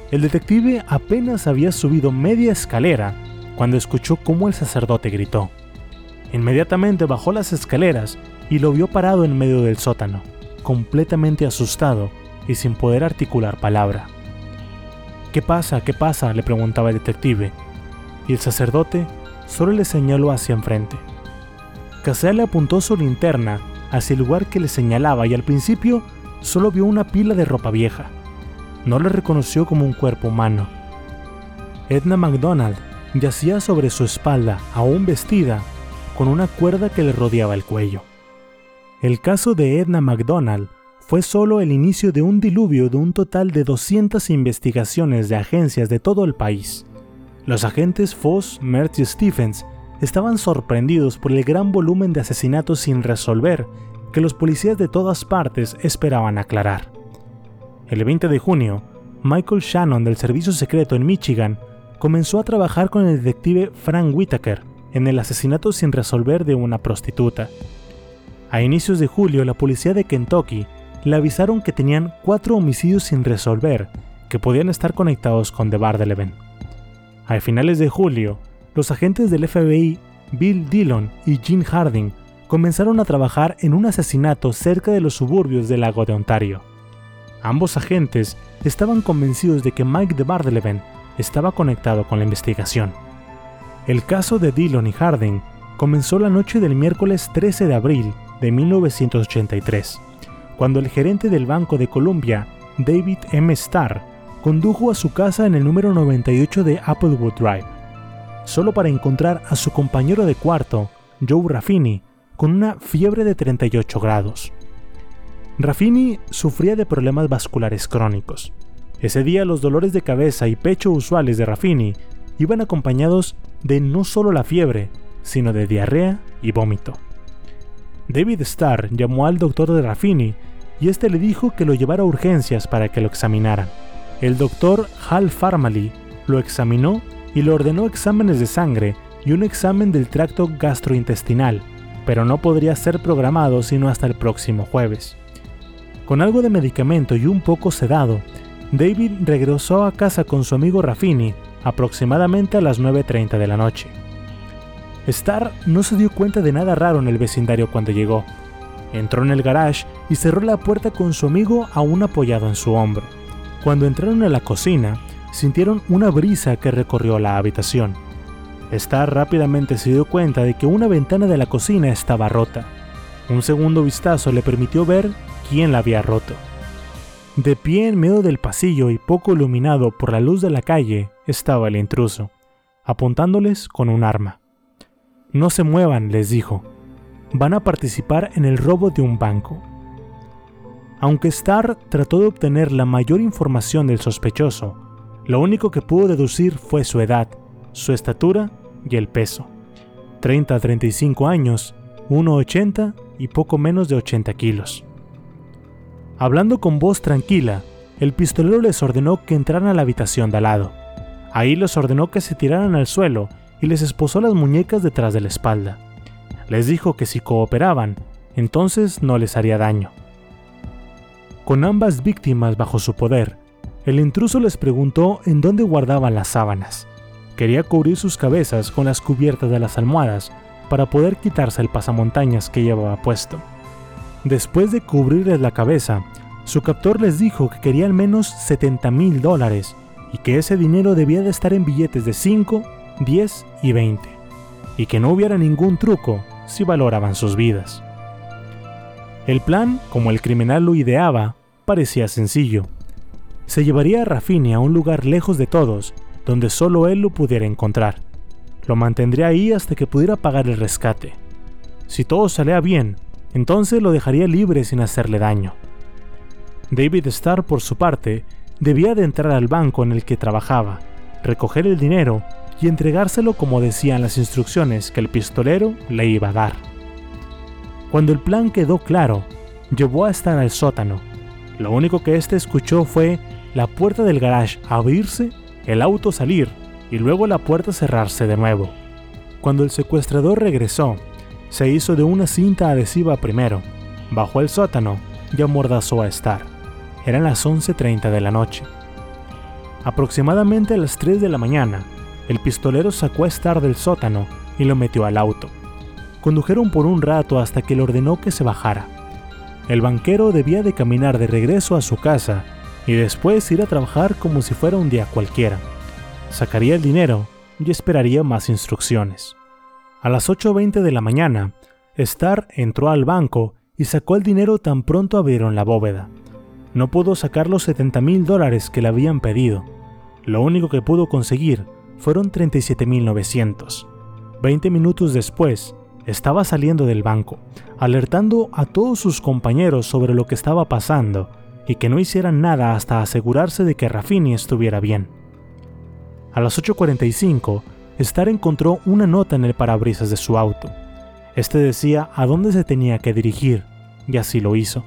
El detective apenas había subido media escalera cuando escuchó cómo el sacerdote gritó. Inmediatamente bajó las escaleras y lo vio parado en medio del sótano, completamente asustado y sin poder articular palabra. ¿Qué pasa? ¿Qué pasa? le preguntaba el detective, y el sacerdote solo le señaló hacia enfrente. Casale apuntó su linterna hacia el lugar que le señalaba y al principio solo vio una pila de ropa vieja no le reconoció como un cuerpo humano. Edna MacDonald yacía sobre su espalda, aún vestida, con una cuerda que le rodeaba el cuello. El caso de Edna MacDonald fue solo el inicio de un diluvio de un total de 200 investigaciones de agencias de todo el país. Los agentes Foss, Mertz y Stephens estaban sorprendidos por el gran volumen de asesinatos sin resolver que los policías de todas partes esperaban aclarar. El 20 de junio, Michael Shannon del Servicio Secreto en Michigan comenzó a trabajar con el detective Frank Whitaker en el asesinato sin resolver de una prostituta. A inicios de julio, la policía de Kentucky le avisaron que tenían cuatro homicidios sin resolver que podían estar conectados con The Bardeleven. A finales de julio, los agentes del FBI Bill Dillon y Gene Harding comenzaron a trabajar en un asesinato cerca de los suburbios del lago de Ontario. Ambos agentes estaban convencidos de que Mike de Bardeleven estaba conectado con la investigación. El caso de Dillon y Harding comenzó la noche del miércoles 13 de abril de 1983, cuando el gerente del Banco de Colombia, David M. Starr, condujo a su casa en el número 98 de Applewood Drive, solo para encontrar a su compañero de cuarto, Joe Raffini, con una fiebre de 38 grados. Raffini sufría de problemas vasculares crónicos. Ese día los dolores de cabeza y pecho usuales de Raffini iban acompañados de no solo la fiebre, sino de diarrea y vómito. David Starr llamó al doctor de Raffini y este le dijo que lo llevara a urgencias para que lo examinaran. El doctor Hal Farmally lo examinó y le ordenó exámenes de sangre y un examen del tracto gastrointestinal, pero no podría ser programado sino hasta el próximo jueves. Con algo de medicamento y un poco sedado, David regresó a casa con su amigo Raffini aproximadamente a las 9.30 de la noche. Starr no se dio cuenta de nada raro en el vecindario cuando llegó. Entró en el garage y cerró la puerta con su amigo aún apoyado en su hombro. Cuando entraron a la cocina, sintieron una brisa que recorrió la habitación. Starr rápidamente se dio cuenta de que una ventana de la cocina estaba rota. Un segundo vistazo le permitió ver quién la había roto. De pie en medio del pasillo y poco iluminado por la luz de la calle estaba el intruso, apuntándoles con un arma. No se muevan, les dijo. Van a participar en el robo de un banco. Aunque Starr trató de obtener la mayor información del sospechoso, lo único que pudo deducir fue su edad, su estatura y el peso. 30 a 35 años, 1,80 y poco menos de 80 kilos. Hablando con voz tranquila, el pistolero les ordenó que entraran a la habitación de al lado. Ahí les ordenó que se tiraran al suelo y les esposó las muñecas detrás de la espalda. Les dijo que si cooperaban, entonces no les haría daño. Con ambas víctimas bajo su poder, el intruso les preguntó en dónde guardaban las sábanas. Quería cubrir sus cabezas con las cubiertas de las almohadas para poder quitarse el pasamontañas que llevaba puesto. Después de cubrirles la cabeza, su captor les dijo que quería al menos 70 mil dólares y que ese dinero debía de estar en billetes de 5, 10 y 20, y que no hubiera ningún truco si valoraban sus vidas. El plan, como el criminal lo ideaba, parecía sencillo. Se llevaría a Raffini a un lugar lejos de todos, donde solo él lo pudiera encontrar. Lo mantendría ahí hasta que pudiera pagar el rescate. Si todo salía bien, entonces lo dejaría libre sin hacerle daño. David Starr, por su parte, debía de entrar al banco en el que trabajaba, recoger el dinero y entregárselo como decían las instrucciones que el pistolero le iba a dar. Cuando el plan quedó claro, llevó a estar al sótano. Lo único que éste escuchó fue la puerta del garage abrirse, el auto salir y luego la puerta cerrarse de nuevo. Cuando el secuestrador regresó, se hizo de una cinta adhesiva primero, bajó al sótano y amordazó a Star. Eran las 11.30 de la noche. Aproximadamente a las 3 de la mañana, el pistolero sacó a Star del sótano y lo metió al auto. Condujeron por un rato hasta que le ordenó que se bajara. El banquero debía de caminar de regreso a su casa y después ir a trabajar como si fuera un día cualquiera. Sacaría el dinero y esperaría más instrucciones. A las 8.20 de la mañana, Star entró al banco y sacó el dinero tan pronto abrieron la bóveda. No pudo sacar los 70 mil dólares que le habían pedido. Lo único que pudo conseguir fueron 37.900. Veinte minutos después, estaba saliendo del banco, alertando a todos sus compañeros sobre lo que estaba pasando y que no hicieran nada hasta asegurarse de que Raffini estuviera bien. A las 8.45, Star encontró una nota en el parabrisas de su auto. Este decía a dónde se tenía que dirigir, y así lo hizo.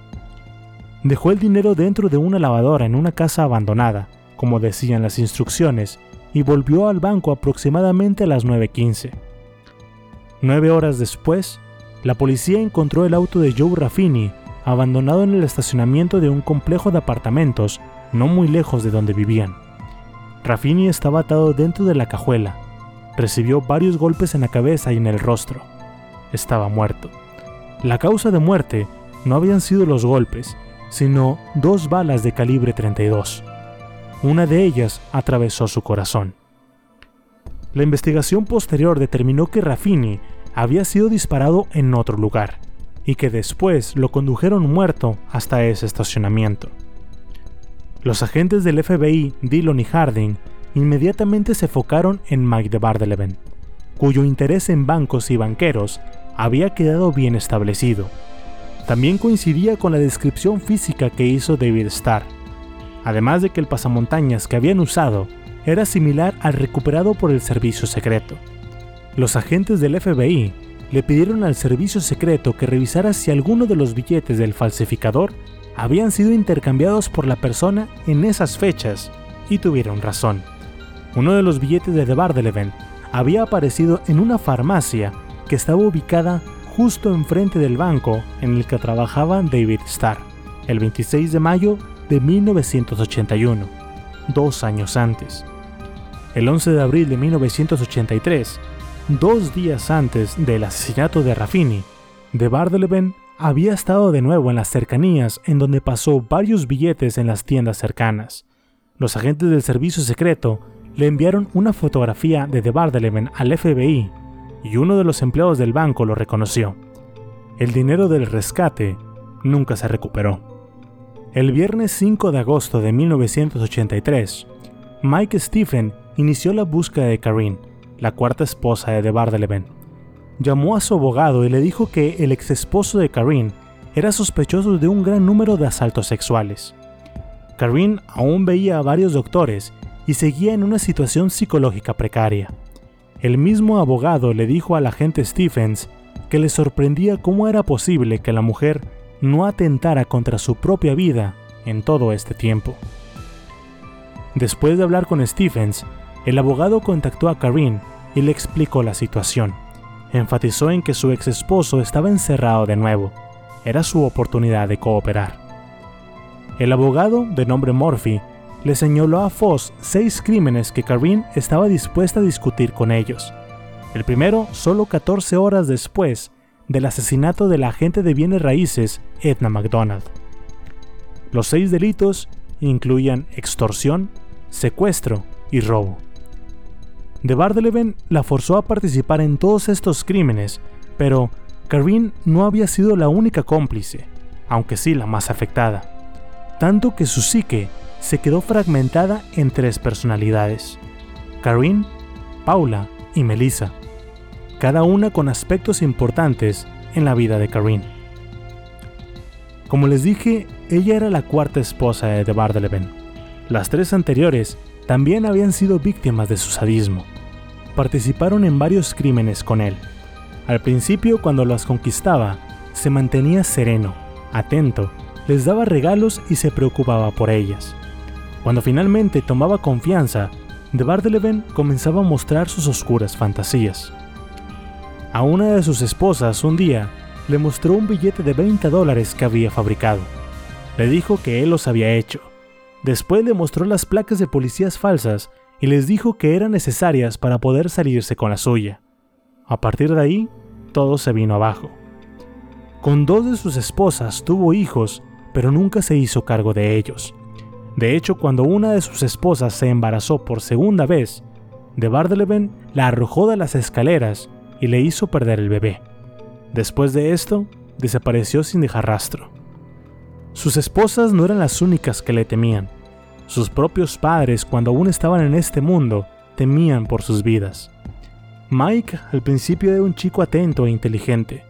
Dejó el dinero dentro de una lavadora en una casa abandonada, como decían las instrucciones, y volvió al banco aproximadamente a las 9.15. Nueve horas después, la policía encontró el auto de Joe Raffini abandonado en el estacionamiento de un complejo de apartamentos no muy lejos de donde vivían. Raffini estaba atado dentro de la cajuela. Recibió varios golpes en la cabeza y en el rostro. Estaba muerto. La causa de muerte no habían sido los golpes, sino dos balas de calibre 32. Una de ellas atravesó su corazón. La investigación posterior determinó que Raffini había sido disparado en otro lugar y que después lo condujeron muerto hasta ese estacionamiento. Los agentes del FBI, Dillon y Harding, inmediatamente se enfocaron en Mike de Bardeleven, cuyo interés en bancos y banqueros había quedado bien establecido. También coincidía con la descripción física que hizo David Starr, además de que el pasamontañas que habían usado era similar al recuperado por el servicio secreto. Los agentes del FBI le pidieron al servicio secreto que revisara si alguno de los billetes del falsificador habían sido intercambiados por la persona en esas fechas, y tuvieron razón. Uno de los billetes de The Bardeleven había aparecido en una farmacia que estaba ubicada justo enfrente del banco en el que trabajaba David Starr, el 26 de mayo de 1981, dos años antes. El 11 de abril de 1983, dos días antes del asesinato de Raffini, de Bardeleven había estado de nuevo en las cercanías en donde pasó varios billetes en las tiendas cercanas. Los agentes del servicio secreto le enviaron una fotografía de The Bardeleven al FBI y uno de los empleados del banco lo reconoció. El dinero del rescate nunca se recuperó. El viernes 5 de agosto de 1983, Mike Stephen inició la búsqueda de Karine, la cuarta esposa de Bardeleven. Llamó a su abogado y le dijo que el ex esposo de Karine era sospechoso de un gran número de asaltos sexuales. Karine aún veía a varios doctores y seguía en una situación psicológica precaria. El mismo abogado le dijo al agente Stephens que le sorprendía cómo era posible que la mujer no atentara contra su propia vida en todo este tiempo. Después de hablar con Stephens, el abogado contactó a Karine y le explicó la situación. Enfatizó en que su ex esposo estaba encerrado de nuevo. Era su oportunidad de cooperar. El abogado, de nombre Murphy, le señaló a Foss seis crímenes que Karine estaba dispuesta a discutir con ellos. El primero solo 14 horas después del asesinato de la agente de bienes raíces Edna McDonald. Los seis delitos incluían extorsión, secuestro y robo. De Bardeleven la forzó a participar en todos estos crímenes, pero Karine no había sido la única cómplice, aunque sí la más afectada, tanto que su psique se quedó fragmentada en tres personalidades, Karine, Paula y Melissa cada una con aspectos importantes en la vida de Karine. Como les dije, ella era la cuarta esposa de Bardeleven. Las tres anteriores también habían sido víctimas de su sadismo. Participaron en varios crímenes con él. Al principio, cuando las conquistaba, se mantenía sereno, atento, les daba regalos y se preocupaba por ellas. Cuando finalmente tomaba confianza, de Bardeleven comenzaba a mostrar sus oscuras fantasías. A una de sus esposas un día le mostró un billete de 20 dólares que había fabricado. Le dijo que él los había hecho. Después le mostró las placas de policías falsas y les dijo que eran necesarias para poder salirse con la suya. A partir de ahí, todo se vino abajo. Con dos de sus esposas tuvo hijos, pero nunca se hizo cargo de ellos. De hecho, cuando una de sus esposas se embarazó por segunda vez, de Bardeleven la arrojó de las escaleras y le hizo perder el bebé. Después de esto, desapareció sin dejar rastro. Sus esposas no eran las únicas que le temían. Sus propios padres, cuando aún estaban en este mundo, temían por sus vidas. Mike al principio era un chico atento e inteligente.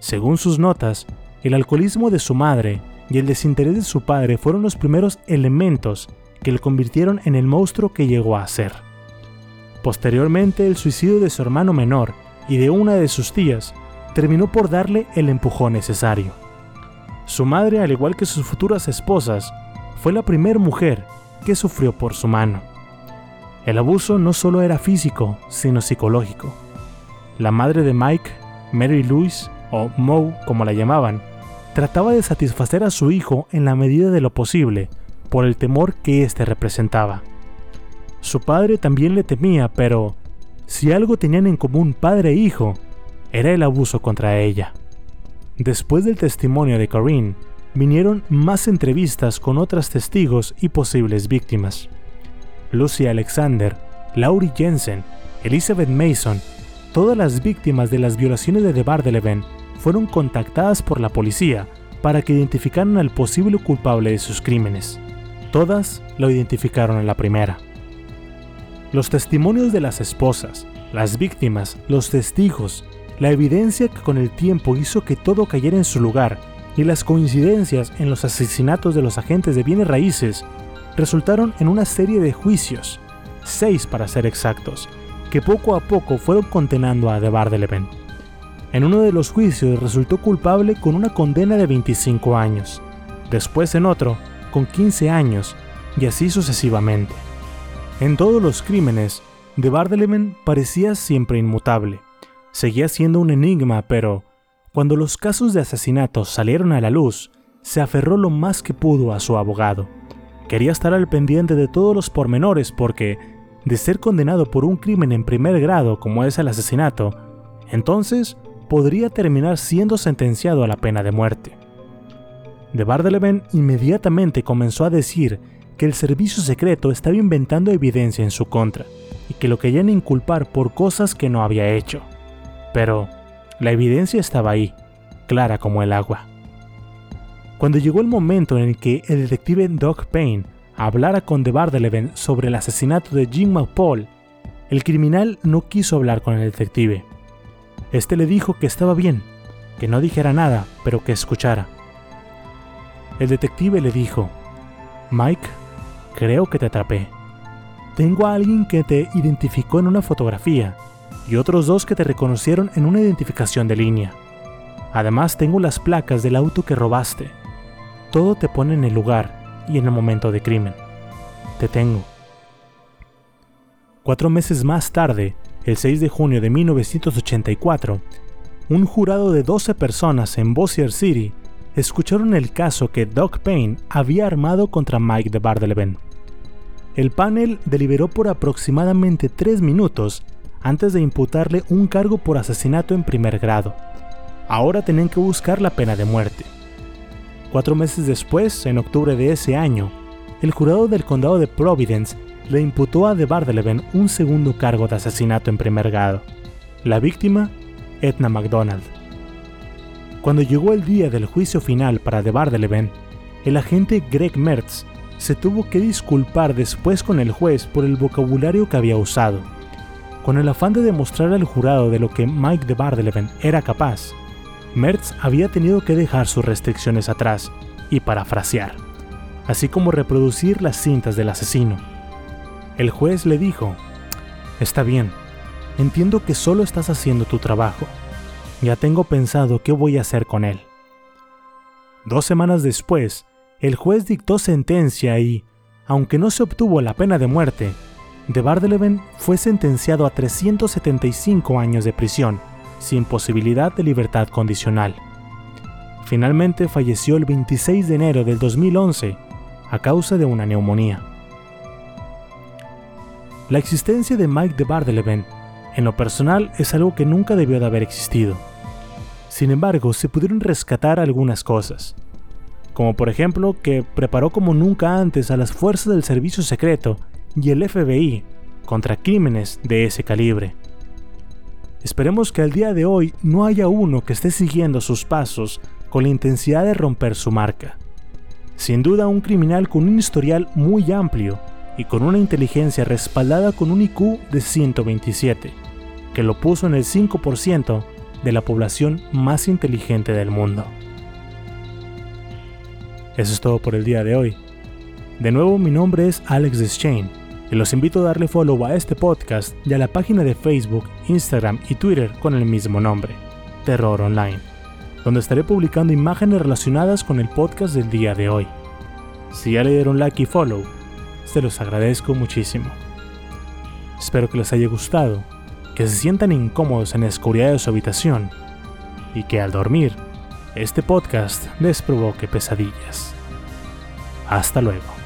Según sus notas, el alcoholismo de su madre y el desinterés de su padre fueron los primeros elementos que le convirtieron en el monstruo que llegó a ser. Posteriormente, el suicidio de su hermano menor y de una de sus tías terminó por darle el empujón necesario. Su madre, al igual que sus futuras esposas, fue la primera mujer que sufrió por su mano. El abuso no solo era físico, sino psicológico. La madre de Mike, Mary Louise, o Moe como la llamaban, trataba de satisfacer a su hijo en la medida de lo posible, por el temor que éste representaba. Su padre también le temía, pero si algo tenían en común padre e hijo, era el abuso contra ella. Después del testimonio de Corinne, vinieron más entrevistas con otras testigos y posibles víctimas. Lucy Alexander, Laurie Jensen, Elizabeth Mason todas las víctimas de las violaciones de The Bardeleven fueron contactadas por la policía para que identificaran al posible culpable de sus crímenes. Todas lo identificaron en la primera. Los testimonios de las esposas, las víctimas, los testigos, la evidencia que con el tiempo hizo que todo cayera en su lugar y las coincidencias en los asesinatos de los agentes de bienes raíces resultaron en una serie de juicios, seis para ser exactos, que poco a poco fueron condenando a De Bardeleven. En uno de los juicios resultó culpable con una condena de 25 años, después en otro con 15 años y así sucesivamente. En todos los crímenes, De Bardeleven parecía siempre inmutable. Seguía siendo un enigma, pero cuando los casos de asesinatos salieron a la luz, se aferró lo más que pudo a su abogado. Quería estar al pendiente de todos los pormenores porque de ser condenado por un crimen en primer grado como es el asesinato, entonces podría terminar siendo sentenciado a la pena de muerte. De Bardeleven inmediatamente comenzó a decir que el servicio secreto estaba inventando evidencia en su contra y que lo querían inculpar por cosas que no había hecho. Pero la evidencia estaba ahí, clara como el agua. Cuando llegó el momento en el que el detective Doc Payne hablara con De Bardeleven sobre el asesinato de Jim McPaul, el criminal no quiso hablar con el detective. Este le dijo que estaba bien, que no dijera nada, pero que escuchara. El detective le dijo, Mike, creo que te atrapé. Tengo a alguien que te identificó en una fotografía y otros dos que te reconocieron en una identificación de línea. Además tengo las placas del auto que robaste. Todo te pone en el lugar y en el momento de crimen. Te tengo. Cuatro meses más tarde, el 6 de junio de 1984, un jurado de 12 personas en Bossier City escucharon el caso que Doc Payne había armado contra Mike de Bardeleven. El panel deliberó por aproximadamente tres minutos antes de imputarle un cargo por asesinato en primer grado. Ahora tenían que buscar la pena de muerte. Cuatro meses después, en octubre de ese año, el jurado del condado de Providence le imputó a De Bardeleven un segundo cargo de asesinato en primer grado. La víctima, Edna MacDonald. Cuando llegó el día del juicio final para De Bardeleven, el agente Greg Mertz se tuvo que disculpar después con el juez por el vocabulario que había usado. Con el afán de demostrar al jurado de lo que Mike de Bardeleven era capaz, Mertz había tenido que dejar sus restricciones atrás y parafrasear, así como reproducir las cintas del asesino. El juez le dijo, Está bien, entiendo que solo estás haciendo tu trabajo. Ya tengo pensado qué voy a hacer con él. Dos semanas después, el juez dictó sentencia y, aunque no se obtuvo la pena de muerte, de Bardeleven fue sentenciado a 375 años de prisión sin posibilidad de libertad condicional. Finalmente falleció el 26 de enero del 2011 a causa de una neumonía. La existencia de Mike de Bardeleven, en lo personal, es algo que nunca debió de haber existido. Sin embargo, se pudieron rescatar algunas cosas, como por ejemplo que preparó como nunca antes a las fuerzas del servicio secreto y el FBI contra crímenes de ese calibre. Esperemos que al día de hoy no haya uno que esté siguiendo sus pasos con la intensidad de romper su marca. Sin duda un criminal con un historial muy amplio y con una inteligencia respaldada con un IQ de 127, que lo puso en el 5% de la población más inteligente del mundo. Eso es todo por el día de hoy. De nuevo mi nombre es Alex Deschain y los invito a darle follow a este podcast y a la página de Facebook, Instagram y Twitter con el mismo nombre, Terror Online, donde estaré publicando imágenes relacionadas con el podcast del día de hoy. Si ya le dieron like y follow, se los agradezco muchísimo. Espero que les haya gustado, que se sientan incómodos en la oscuridad de su habitación y que al dormir, este podcast les provoque pesadillas. Hasta luego.